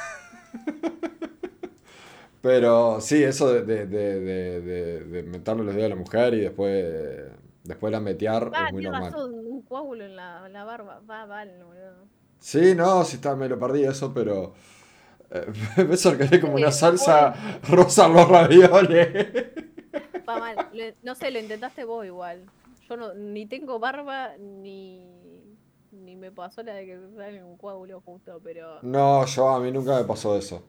Pero sí, eso de, de, meterle los dedos a la mujer y después, después la metear Ah, es muy tienes normal. un coágulo en la, la barba. Va, vale, boludo. Sí, no, sí está, me lo perdí eso, pero... Eh, que es como una salsa rosa los ravioles. Va mal. Lo- no sé, lo intentaste vos igual. Yo no, ni tengo barba, ni, ni me pasó la de que sale un coágulo justo, pero... No, yo a mí nunca me pasó eso.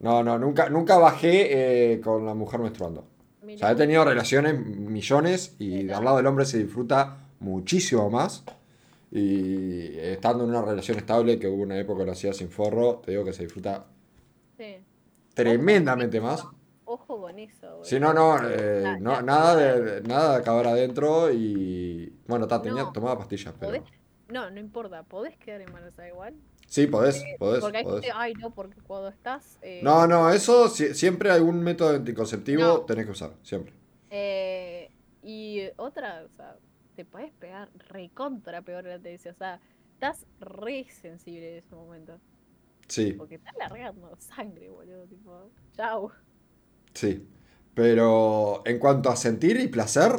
No, no, nunca, nunca bajé eh, con la mujer menstruando. O Mirá, sea, he tenido relaciones millones y Mira. al lado del hombre se disfruta muchísimo más. Y estando en una relación estable, que hubo una época que lo hacía sin forro, te digo que se disfruta sí. tremendamente más. Ojo con eso, boludo. Si no, no, eh, no, nada de, nada de acabar adentro y... Bueno, ta, tenía, No. tomaba pastillas, pero... ¿Podés? No, no importa. ¿Podés quedar embarazada igual? Sí, podés, podés, Porque hay podés. gente, ay no, porque cuando estás... eh, No, no, eso si- siempre algún método anticonceptivo No. tenés que usar, siempre. eh, y otra, o sea, te podés pegar recontra peor la te o sea, estás re sensible en ese momento. Sí, Porque estás largando sangre, boludo, tipo, chau. Sí. Pero en cuanto a sentir y placer,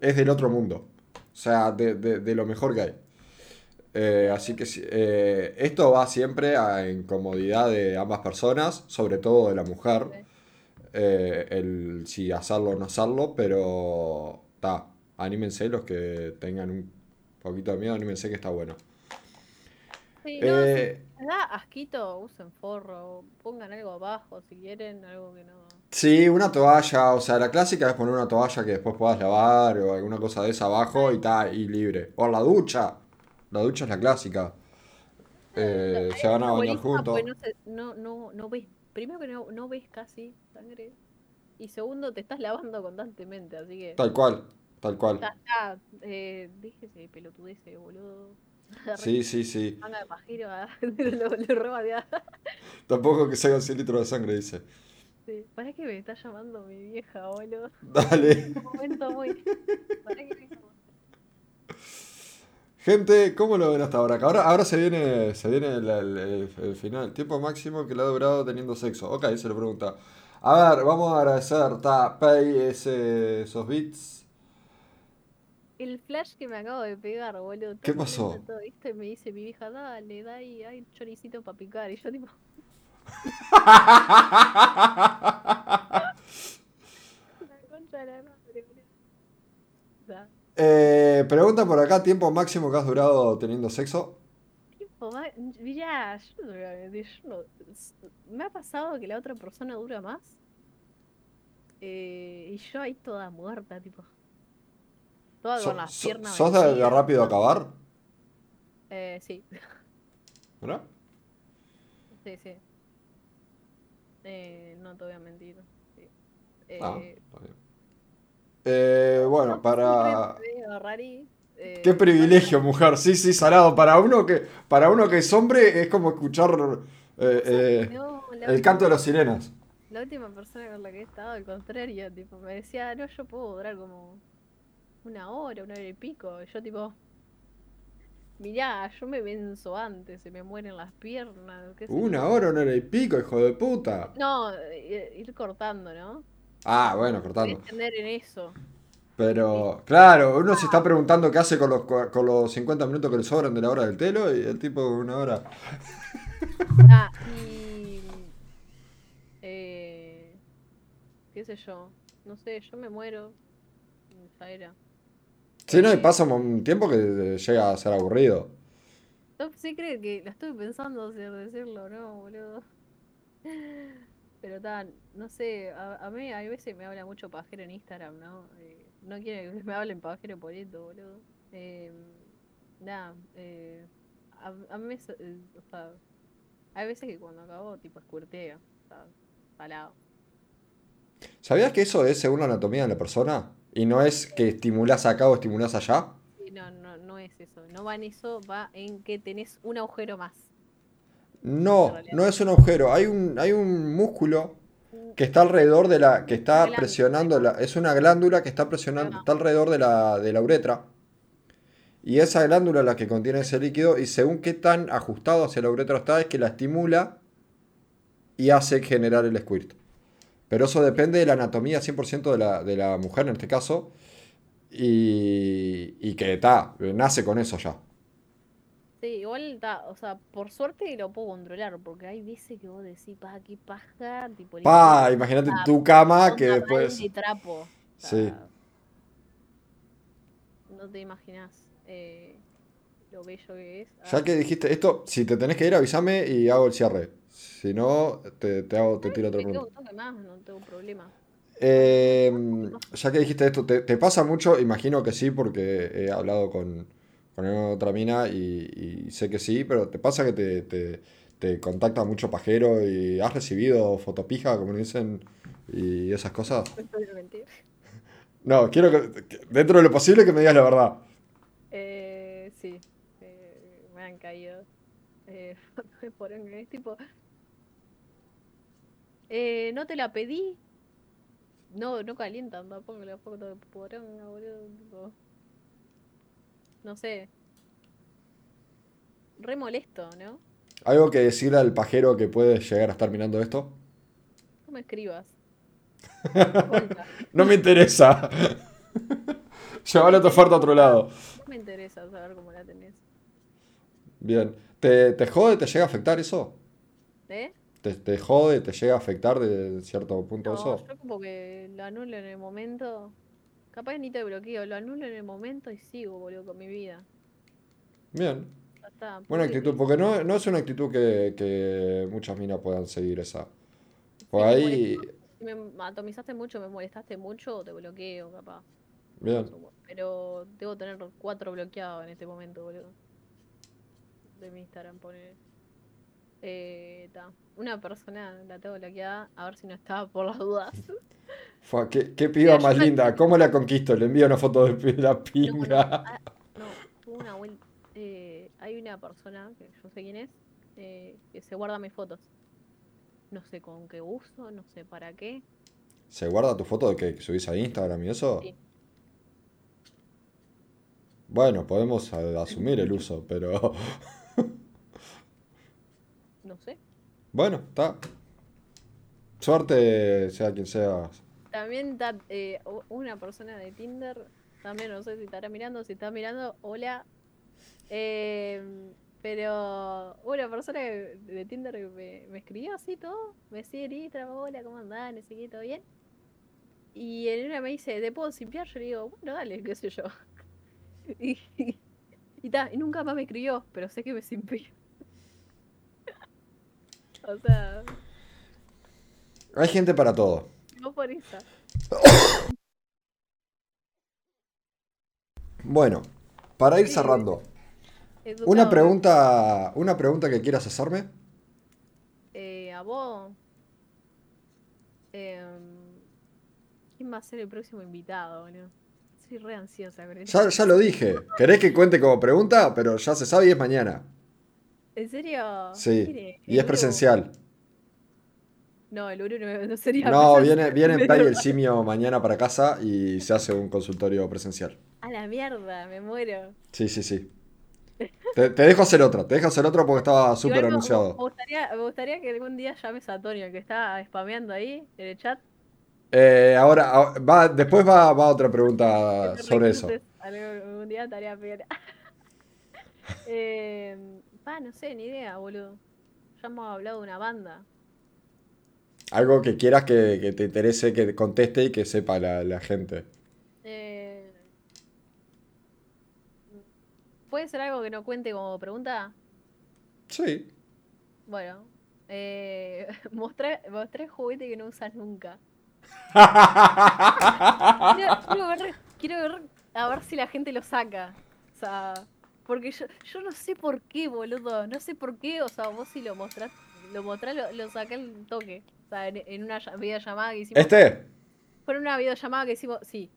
es del otro mundo. O sea, de, de- de lo mejor que hay. Eh, así que eh, esto va siempre a incomodidad de ambas personas, sobre todo de la mujer. Eh, el si hacerlo o no hacerlo, pero está, anímense los que tengan un poquito de miedo, anímense que está bueno. Sí, no, Eh, da asquito, usen forro, pongan algo abajo si quieren, algo que no... Sí, una toalla, o sea, la clásica es poner una toalla que después puedas lavar o alguna cosa de esa abajo y está y libre. O la ducha, la ducha es la clásica. Eh, se van a Está bañar juntos. No, se- no, no, no ves, primero que no, no ves casi sangre, y segundo te estás lavando constantemente, así que... Tal cual, tal cual. Ya está, eh, déjese de pelotudeces, boludo. Sí, sí, sí. manga de pajero, ah, lo, lo. Tampoco que haga 100 litros de sangre, dice. Sí. ¿Para qué me está llamando mi vieja, boludo? Dale. Un momento muy... ¿Para qué me? Gente, ¿cómo lo ven hasta ahora? Ahora, ahora se viene, se viene el, el- el- final. Tiempo máximo que le ha durado teniendo sexo. Ok, se lo pregunta. A ver, vamos a agradecer, ta, Pay, ese, esos bits. El flash que me acabo de pegar, boludo. ¿Qué pasó? todo esto, y me dice mi vieja, dale, da ahí, hay choricito para picar. Y yo tipo... Eh, pregunta por acá, tiempo máximo que has durado teniendo sexo. va- mirá, yo no yo me ha pasado que la otra persona dura más. eh, y yo ahí toda muerta, tipo. Toda So- con las so- piernas ¿Sos de, de rápido acabar? Eh, sí, ¿Verdad? sí, sí. Eh, no te voy a mentir. sí. Ah, Eh, está bien. Eh, bueno, no, para... eh, Qué privilegio, mujer. Sí, sí, salado. Para uno que, para uno que es hombre es como escuchar eh, eh, no, el última, canto de las sirenas. la última persona con la que he estado, al contrario, tipo, me decía, no, yo puedo durar como una hora, una hora y pico. Y yo tipo, mirá, yo me venzo antes, se me mueren las piernas. qué sé Una yo". hora, una hora y pico, hijo de puta. No, eh, ir cortando, ¿no? Ah, bueno, cortando. extender en eso. Pero, claro, uno se está preguntando qué hace con los, con los 50 minutos que le sobran de la hora del telo y el tipo una hora. Ah, y. Eh, ¿Qué sé yo? No sé, yo me muero. Ya era. Sí, no, y pasa un tiempo que llega a ser aburrido. No, sí creo que la estuve pensando si decirlo o no, boludo. Pero tal, no sé, a, a mí hay veces me habla mucho pajero en Instagram, ¿no? Eh, no quiero que me hablen pajero por esto, boludo. Eh, nada, eh, a, a mí, eh, o sea, hay veces que cuando acabo, tipo, escuertea, o sea, salado. ¿Sabías que eso es según la anatomía de la persona? Y no es que estimulás acá o estimulás allá. Sí, no, no, no es eso, no va en eso, va en que tenés un agujero más. No, no es un agujero. Hay un, hay un músculo que está alrededor de la. que está Glándula. presionando la. Es una glándula que está presionando. está alrededor de la, de la uretra. Y esa glándula es la que contiene ese líquido. Y según qué tan ajustado hacia la uretra está, es que la estimula y hace generar el squirt. Pero eso depende de la anatomía 100% de la, de la mujer en este caso. Y, y que está, nace con eso ya. Sí, igual, ta, o sea, por suerte lo puedo controlar, porque hay veces que vos decís, pa, qué paja, tipo... Pa, imagínate tu cama que después. de trapo. Sí. No te imaginas eh, lo bello que es. Ya que dijiste esto, si te tenés que ir, avísame y hago el cierre. Si no, te, te hago, te tiro otra pregunta. más, no tengo problema. Eh, ya que dijiste esto, ¿te, te pasa mucho? Imagino que sí, porque he hablado con, con otra mina y, y sé que sí, pero ¿te pasa que te, te, te contacta mucho pajero y has recibido fotopija, como dicen, y esas cosas? No quiero que, que dentro de lo posible que me digas la verdad. Eh, sí, eh, me han caído. Eh, fotos de poronga, es tipo. Eh, no te la pedí. No, no calientan tampoco la foto de poronga, boludo. tipo, No sé. Re molesto, ¿no? ¿Algo que decirle al pajero que puede llegar a estar mirando esto? No me escribas. No me interesa. Llevar tu oferta a otro lado. No me interesa saber cómo la tenés. Bien. ¿Te, te jode, te llega a afectar eso? ¿Eh? ¿Te, te jode, te llega a afectar de cierto punto No, eso? yo como que lo anulo en el momento. Capaz ni te bloqueo, lo anulo en el momento y sigo, boludo, con mi vida. Bien. Ya está. Buena actitud, porque no, no es una actitud que, que muchas minas puedan seguir esa. Por me ahí, Si me atomizaste mucho, me molestaste mucho, te bloqueo, capaz. bien. Pero debo tener cuatro bloqueados en este momento, boludo. De mi Instagram, pone. Eh, ta. Una persona la tengo bloqueada, a ver si no estaba por las dudas. Fua, ¿qué, qué piba más linda? ¿Cómo la conquisto? Le envío una foto de la No, no, pinga. ah, no, tuvo una vuelta. eh, hay una persona, que yo sé quién es, eh, que se guarda mis fotos. No sé con qué uso, no sé para qué. ¿Se guarda tu foto de que subís a Instagram y eso? Sí. Bueno, podemos eh, asumir el uso, pero No sé. bueno, está. Suerte, sea quien sea. También está eh, una persona de Tinder, también no sé si estará mirando, si está mirando, hola. Eh, pero una persona de Tinder que me, me escribió así todo, me sigue en Instagram, hola, ¿cómo andás? No sé qué, ¿todo bien? Y en una me dice, ¿te puedo simpiar? Yo le digo, bueno, dale, qué sé yo. Y, y, ta, y nunca más me escribió, pero sé que me simpió. o sea, Hay gente para todo. no por eso. Bueno, para ir cerrando, una ¿eh? pregunta, una pregunta que quieras hacerme. Eh, a vos. Em, ¿Quién va a ser el próximo invitado, boludo? Soy re ansiosa con eso. Ya, ya lo dije. ¿Querés que cuente como pregunta? Pero ya se sabe y es mañana. ¿En serio? Sí. Y ¿El es presencial. No, el Uru no, no sería No, presencial. viene, viene en Play el simio mañana para casa y se hace un consultorio presencial. A la mierda, me muero. Sí, sí, sí. Te, te dejo hacer otra, te dejo hacer otra porque estaba súper Me, anunciado. gustaría, me gustaría que algún día llames a Antonio, que está spameando ahí en el chat. Eh, ahora, ah, va, después va, va otra pregunta sobre eso. Algún día estaría piola. eh, pa, no sé, ni idea, boludo. Ya hemos hablado de una banda. Algo que quieras que, que te interese, que conteste y que sepa la, la gente. Eh, ¿Puede ser algo que no cuente como pregunta? Sí. Bueno, eh, mostré, mostré juguete que no usas nunca. Quiero, quiero ver, quiero ver a ver si la gente lo saca. O sea, porque yo, yo no sé por qué, boludo. No sé por qué. O sea, vos si lo mostrás, lo mostrás, lo, lo saqué al toque. O sea, en, en una lla- videollamada que hicimos. ¿Este? Fue una videollamada que hicimos, sí.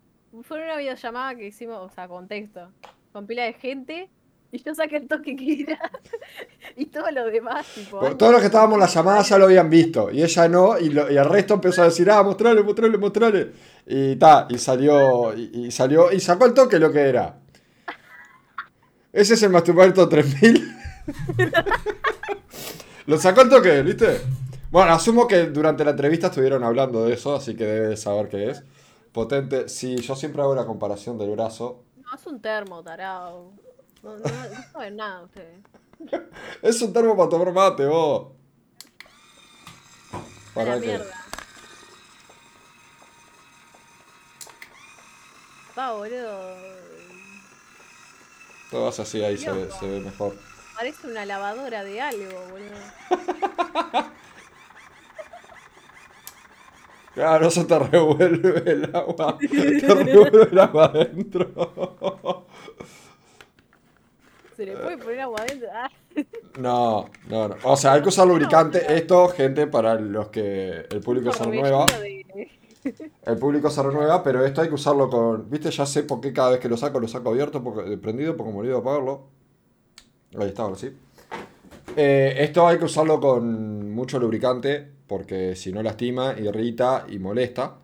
Fue una videollamada que hicimos, o sea, con texto. Con pila de gente. Y yo saqué el toque que era. y todo lo demás, tipo. Porque Todos los que estábamos en la llamada ya lo habían visto. Y ella no. Y, lo- y el resto empezó a decir, ah, mostrale, mostrale, mostrale. Y ta, y salió. Y, y salió. Y sacó el toque lo que era. Ese es el Masturbator 3000. lo sacó el toque, ¿viste? Bueno, asumo que durante la entrevista estuvieron hablando de eso, así que debes saber qué es. Potente. Sí, yo siempre hago la comparación del brazo. No, es un termo, tarado. No, no, no saben nada ustedes. Es un termo para tomar mate, vos. A Pará la que- mierda. Va, boludo. Todo vas así, ahí se ve, se ve mejor. Parece una lavadora de algo, boludo. Claro, eso te revuelve el agua. Te revuelve el agua adentro. Se le puede poner agua adentro. Ah, No, no, no. O sea, hay que usar lubricante. Esto, gente, para los que el público renueva. torbellino de- El público se renueva, pero esto hay que usarlo con. ¿Viste? Ya sé por qué cada vez que lo saco, lo saco abierto, porque, eh, prendido, porque me olvido apagarlo. Ahí está, ahora sí. Eh, esto hay que usarlo con mucho lubricante, porque si no lastima, irrita y molesta.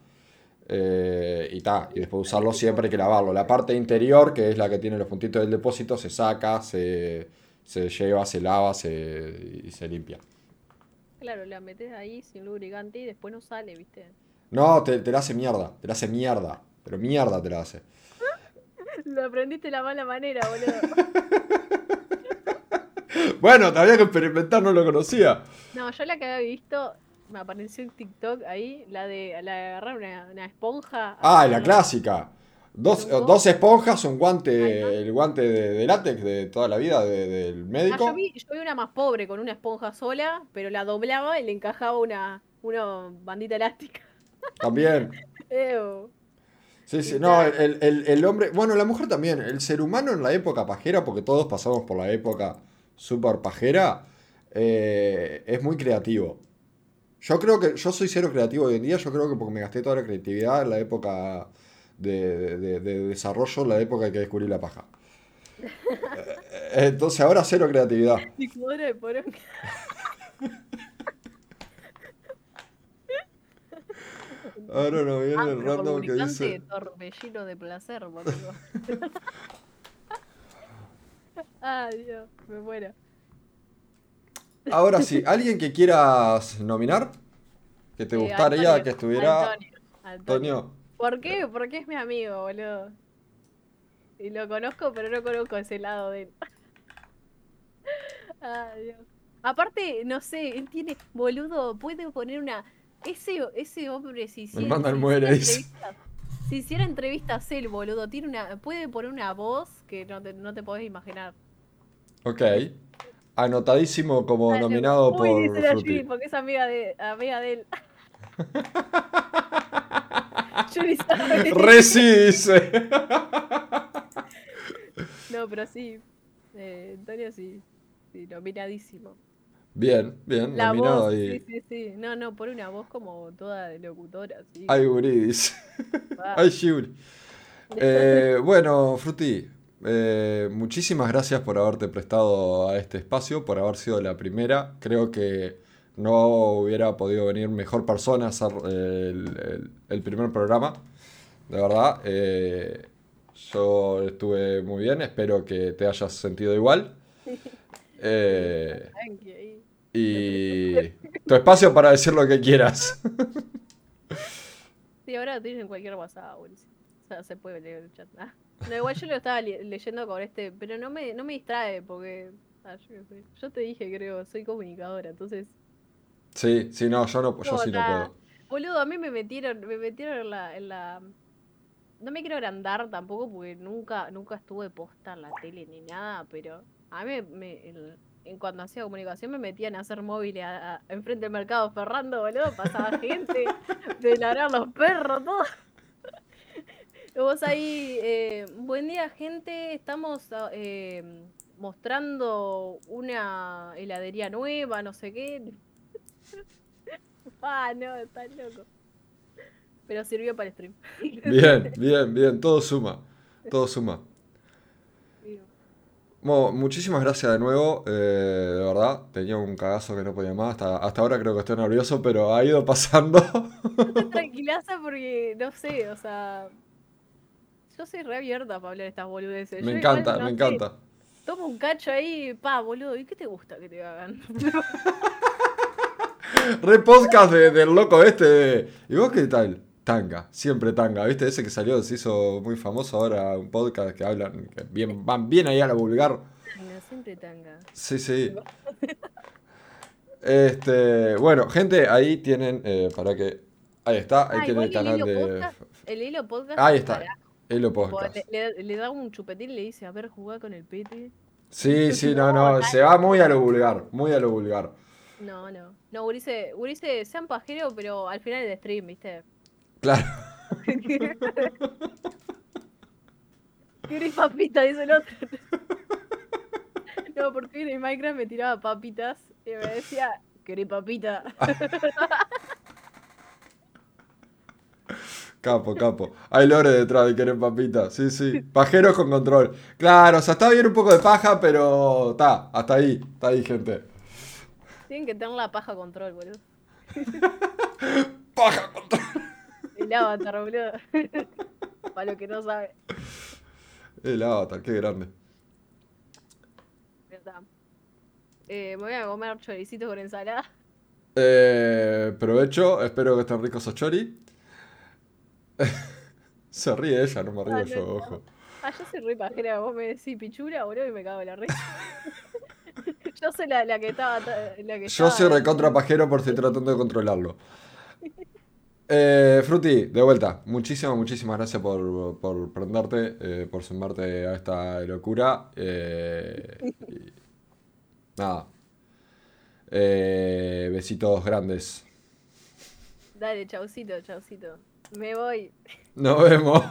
Eh, y ta, y después de usarlo siempre hay que lavarlo. La parte interior, que es la que tiene los puntitos del depósito, se saca, se, se lleva, se lava se, y se limpia. Claro, la metes ahí sin lubricante y después no sale, ¿viste? No, te, te la hace mierda, te la hace mierda, pero mierda te la hace. Lo aprendiste de la mala manera, boludo. Bueno, te había que experimentar, no lo conocía. No, yo la que había visto, me apareció en TikTok ahí, la de, la de agarrar una, una esponja. Ah, la clásica. Dos, dos esponjas, un guante, el guante de, de látex de toda la vida de- del Ah, médico. yo, vi, yo vi una más pobre con una esponja sola, pero la doblaba y le encajaba una, una bandita elástica. También. Ew. Sí, sí, no, el, el- el hombre, bueno, la mujer también, el ser humano en la época pajera, porque todos pasamos por la época super pajera, eh, es muy creativo. Yo creo que, yo soy cero creativo hoy en día, yo creo que porque me gasté toda la creatividad en la época de, de- de- de desarrollo, en la época que descubrí la paja. Eh, Entonces ahora cero creatividad. De poronga. Ahora no viene Ah, el random que dice... torbellino de placer, boludo. Ay, Dios, me muero. Ahora sí, ¿alguien que quieras nominar? ¿Que te Eh, gustaría Antonio, que estuviera Antonio, Antonio. Antonio? ¿Por qué? Porque es mi amigo, boludo. Y lo conozco, pero no conozco ese lado de él. Ay, Dios. Aparte, no sé, él tiene, boludo, puede poner una... Ese, ese hombre, si hiciera, el si muere, hiciera entrevistas, si hiciera entrevistas él, boludo, tiene una, puede poner una voz que no te, no te podés imaginar. Ok. Anotadísimo como nominado uy, por dice la porque es amiga de, amiga de él. Sabe. No, pero sí. Eh, Antonio sí. Sí, nominadísimo. Bien, bien, La nominado voz, ahí. sí, sí, sí. No, no, pone una voz como toda de locutora. Ay. Va. Ay, Shuri. Eh, bueno, Fruti, eh, muchísimas gracias por haberte prestado a este espacio, por haber sido la primera. Creo que no hubiera podido venir mejor persona a hacer eh, el, el- el primer programa. De verdad, eh, yo estuve muy bien, espero que te hayas sentido igual. Eh, y tu espacio para decir lo que quieras. Sí, ahora lo tienes en cualquier WhatsApp. O sea, se puede leer el chat. Ah. No, igual yo lo estaba le- leyendo con este, pero no me, no me distrae porque. ah, yo, te dije, creo, soy comunicadora, entonces. Sí, sí, no, yo, no, yo sí no puedo. Boludo, a mí me metieron, me metieron en la, en la. No me quiero agrandar tampoco porque nunca, nunca estuve posta en la tele ni nada, pero a mí me, el- en cuando hacía comunicación me metían a hacer móviles a- a- enfrente del mercado Ferrando, boludo, pasaba gente, de ladrar los perros, todo. Vos ahí, eh, buen día gente, estamos eh, mostrando una heladería nueva, no sé qué. Ah, no, estás loco. Pero sirvió para el stream. Bien, bien, bien, todo suma. Todo suma. Bueno, muchísimas gracias de nuevo, eh, de verdad. Tenía un cagazo que no podía más. Hasta, hasta ahora creo que estoy nervioso, pero ha ido pasando. Tranquilaza porque, no sé, o sea. Yo soy re abierta para hablar de estas boludeces. Me Yo igual, encanta, no me sé, encanta. Tomo un cacho ahí, pa, boludo. ¿Y qué te gusta que te hagan? Re podcast de- del loco este. de- ¿Y vos qué tal? Tanga, siempre tanga. ¿Viste? Ese que salió, se hizo muy famoso ahora, un podcast que hablan, que bien, van bien ahí a la vulgar. Tanga, siempre tanga. Sí, sí. Este, bueno, gente, ahí tienen, eh, para que, ahí está, ahí Ah, tienen el canal el hilo de podcast, el hilo podcast. Ahí es está. para- tipo, Podcast. le, le- le da un chupetín y le dice, a ver, jugá con el pete. Sí, sí, no, no, se va muy a lo vulgar, muy a lo vulgar. No, no. No, Urice, Urice, sean pajeros, pero al final del stream, ¿viste? Claro. ¿Querés papita? Dice el otro. No, porque en el Minecraft me tiraba papitas y me decía, ¿querés papita? Capo, capo. Hay lore detrás de querer papita. Sí, sí. Pajeros con control. Claro, o sea, está bien un poco de paja, pero está, hasta ahí, está ahí, gente. Tienen que tener la paja control, boludo. Paja control. El avatar, boludo. Para lo que no sabe. El avatar, qué grande. Eh, me voy a comer choricitos con ensalada. Eh, provecho, espero que estén ricos esos chori. Se ríe ella, no me río Ah, yo, no, ojo. Ah, yo soy re pajera, vos me decís pichula, boludo, y me cago en la risa. yo soy la, la que estaba. ta- La que Yo estaba- soy recontra pajero por estoy tratando de controlarlo. Eh, Fruti, de vuelta, muchísimas, muchísimas gracias por, por prenderte, eh, por sumarte a esta locura. eh, y nada. Eh, besitos grandes. Dale, chaucito, chaucito. Me voy. Nos vemos.